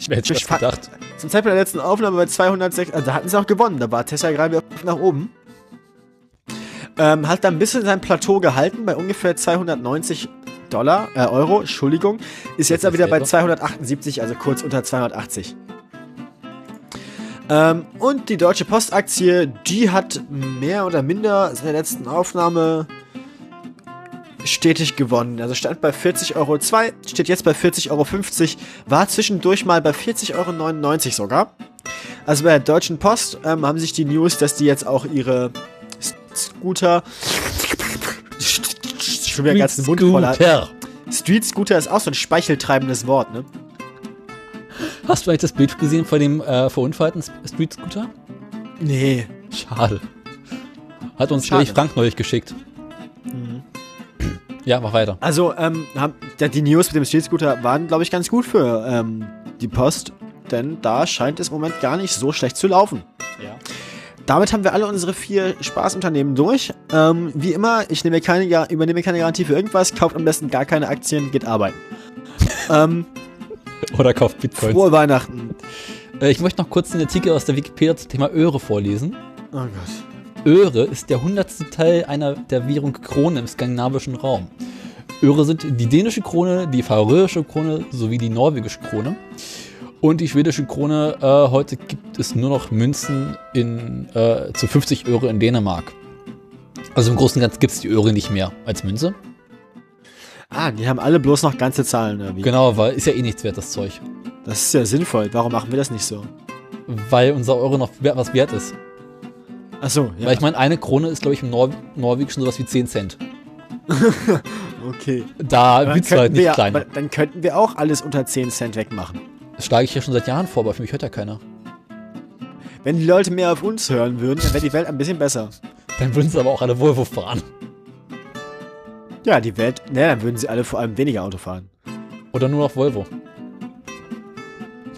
A: Wer hätte
B: Befa-
A: gedacht?
B: Zum Zeitpunkt der letzten Aufnahme bei 206, also da hatten sie auch gewonnen. Da war Tesla gerade wieder nach oben. Ähm, hat dann ein bisschen sein Plateau gehalten bei ungefähr 290 Dollar, äh, Euro, Entschuldigung. Ist jetzt aber wieder bei
A: Geld,
B: 278, also kurz unter 280. Ähm, und die Deutsche Postaktie, die hat mehr oder minder seit der letzten Aufnahme stetig gewonnen. Also stand bei 40,02 Euro, steht jetzt bei 40,50 Euro, war zwischendurch mal bei 40,99 Euro sogar. Also bei der Deutschen Post ähm, haben sich die News, dass die jetzt auch ihre Scooter schon wieder ganz den Mund voll hat.
A: Scooter.
B: Street Scooter ist auch so ein speicheltreibendes Wort, ne?
A: Hast du eigentlich das Bild gesehen von dem äh, verunfallten Street Scooter?
B: Nee.
A: Schade. Hat uns,
B: Schade.
A: Frank neulich geschickt. Ja, mach weiter.
B: Also, ähm, haben, die News mit dem Street Scooter waren, glaube ich, ganz gut für ähm, die Post, denn da scheint es im Moment gar nicht so schlecht zu laufen.
A: Ja.
B: Damit haben wir alle unsere vier Spaßunternehmen durch. Ähm, wie immer, ich nehme keine, übernehme keine Garantie für irgendwas, kauft am besten gar keine Aktien, geht arbeiten. ähm,
A: Oder kauft Bitcoins.
B: frohe Weihnachten.
A: Äh, ich möchte noch kurz den Artikel aus der Wikipedia zum Thema Öre vorlesen.
B: Oh Gott.
A: Öre ist der hundertste Teil einer der Währung Krone im skandinavischen Raum. Öre sind die dänische Krone, die färöische Krone sowie die norwegische Krone. Und die schwedische Krone, äh, heute gibt es nur noch Münzen in, äh, zu 50 Öre in Dänemark. Also im Großen und Ganzen gibt es die Öre nicht mehr als Münze.
B: Ah, die haben alle bloß noch ganze Zahlen. Oder wie?
A: Genau, weil ist ja eh nichts wert, das Zeug.
B: Das ist ja sinnvoll. Warum machen wir das nicht so?
A: Weil unser Euro noch was wert ist.
B: Achso, ja.
A: Weil ich meine, eine Krone ist, glaube ich, im Nor Norwegischen sowas wie 10 Cent.
B: okay.
A: Da willst du halt
B: wir,
A: nicht
B: ja-
A: kleiner.
B: dann könnten wir auch alles unter 10 Cent wegmachen.
A: Das schlage ich ja schon seit Jahren vor, aber für mich hört ja keiner.
B: Wenn die Leute mehr auf uns hören würden, dann wäre die Welt ein bisschen besser.
A: Dann würden sie aber auch alle Volvo fahren.
B: Ja, die Welt, ne, dann würden sie alle vor allem weniger Auto fahren.
A: Oder nur noch Volvo.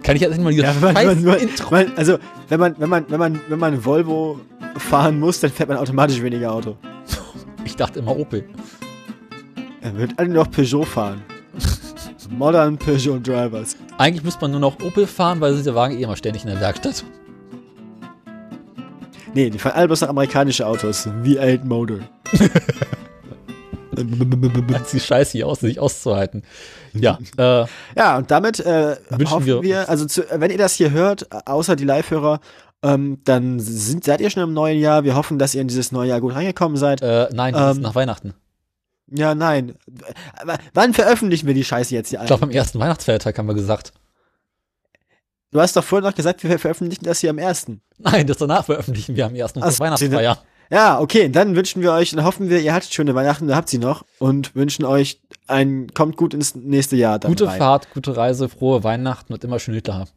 A: Kann ich jetzt nicht mal dieses
B: Ja, man, man, man, also, wenn man, wenn man, wenn man, wenn man Volvo fahren muss, dann fährt man automatisch weniger Auto.
A: Ich dachte immer Opel.
B: Er wird alle noch Peugeot fahren. Modern Peugeot Drivers.
A: Eigentlich müsste man nur noch Opel fahren, weil der Wagen eh immer ständig in der Werkstatt.
B: Nee, die fahren alle bloß noch amerikanische Autos. V8 Motor.
A: Als die Scheiße hier aus, sich auszuhalten. Ja, äh,
B: Ja, und damit äh,
A: Wünschen
B: hoffen wir,
A: wir-
B: also zu, wenn ihr das hier hört, außer die Live-Hörer, ähm, dann sind, seid ihr schon im neuen Jahr. Wir hoffen, dass ihr in dieses neue Jahr gut reingekommen seid.
A: äh, nein,
B: Ähm,
A: nach Weihnachten.
B: Ja, nein. Aber wann veröffentlichen wir die Scheiße jetzt hier
A: Ich glaube, am ersten Weihnachtsfeiertag haben wir gesagt.
B: Du hast doch vorhin noch gesagt, wir veröffentlichen das hier am ersten.
A: Nein, das danach veröffentlichen wir am ersten
B: Ach so,
A: Weihnachtsfeier.
B: Ja, okay, dann wünschen wir euch und hoffen wir, ihr hattet schöne Weihnachten, da habt sie noch und wünschen euch ein, kommt gut ins nächste Jahr dann
A: Gute
B: rein.
A: Fahrt, gute Reise, frohe Weihnachten und immer schön Hitler haben.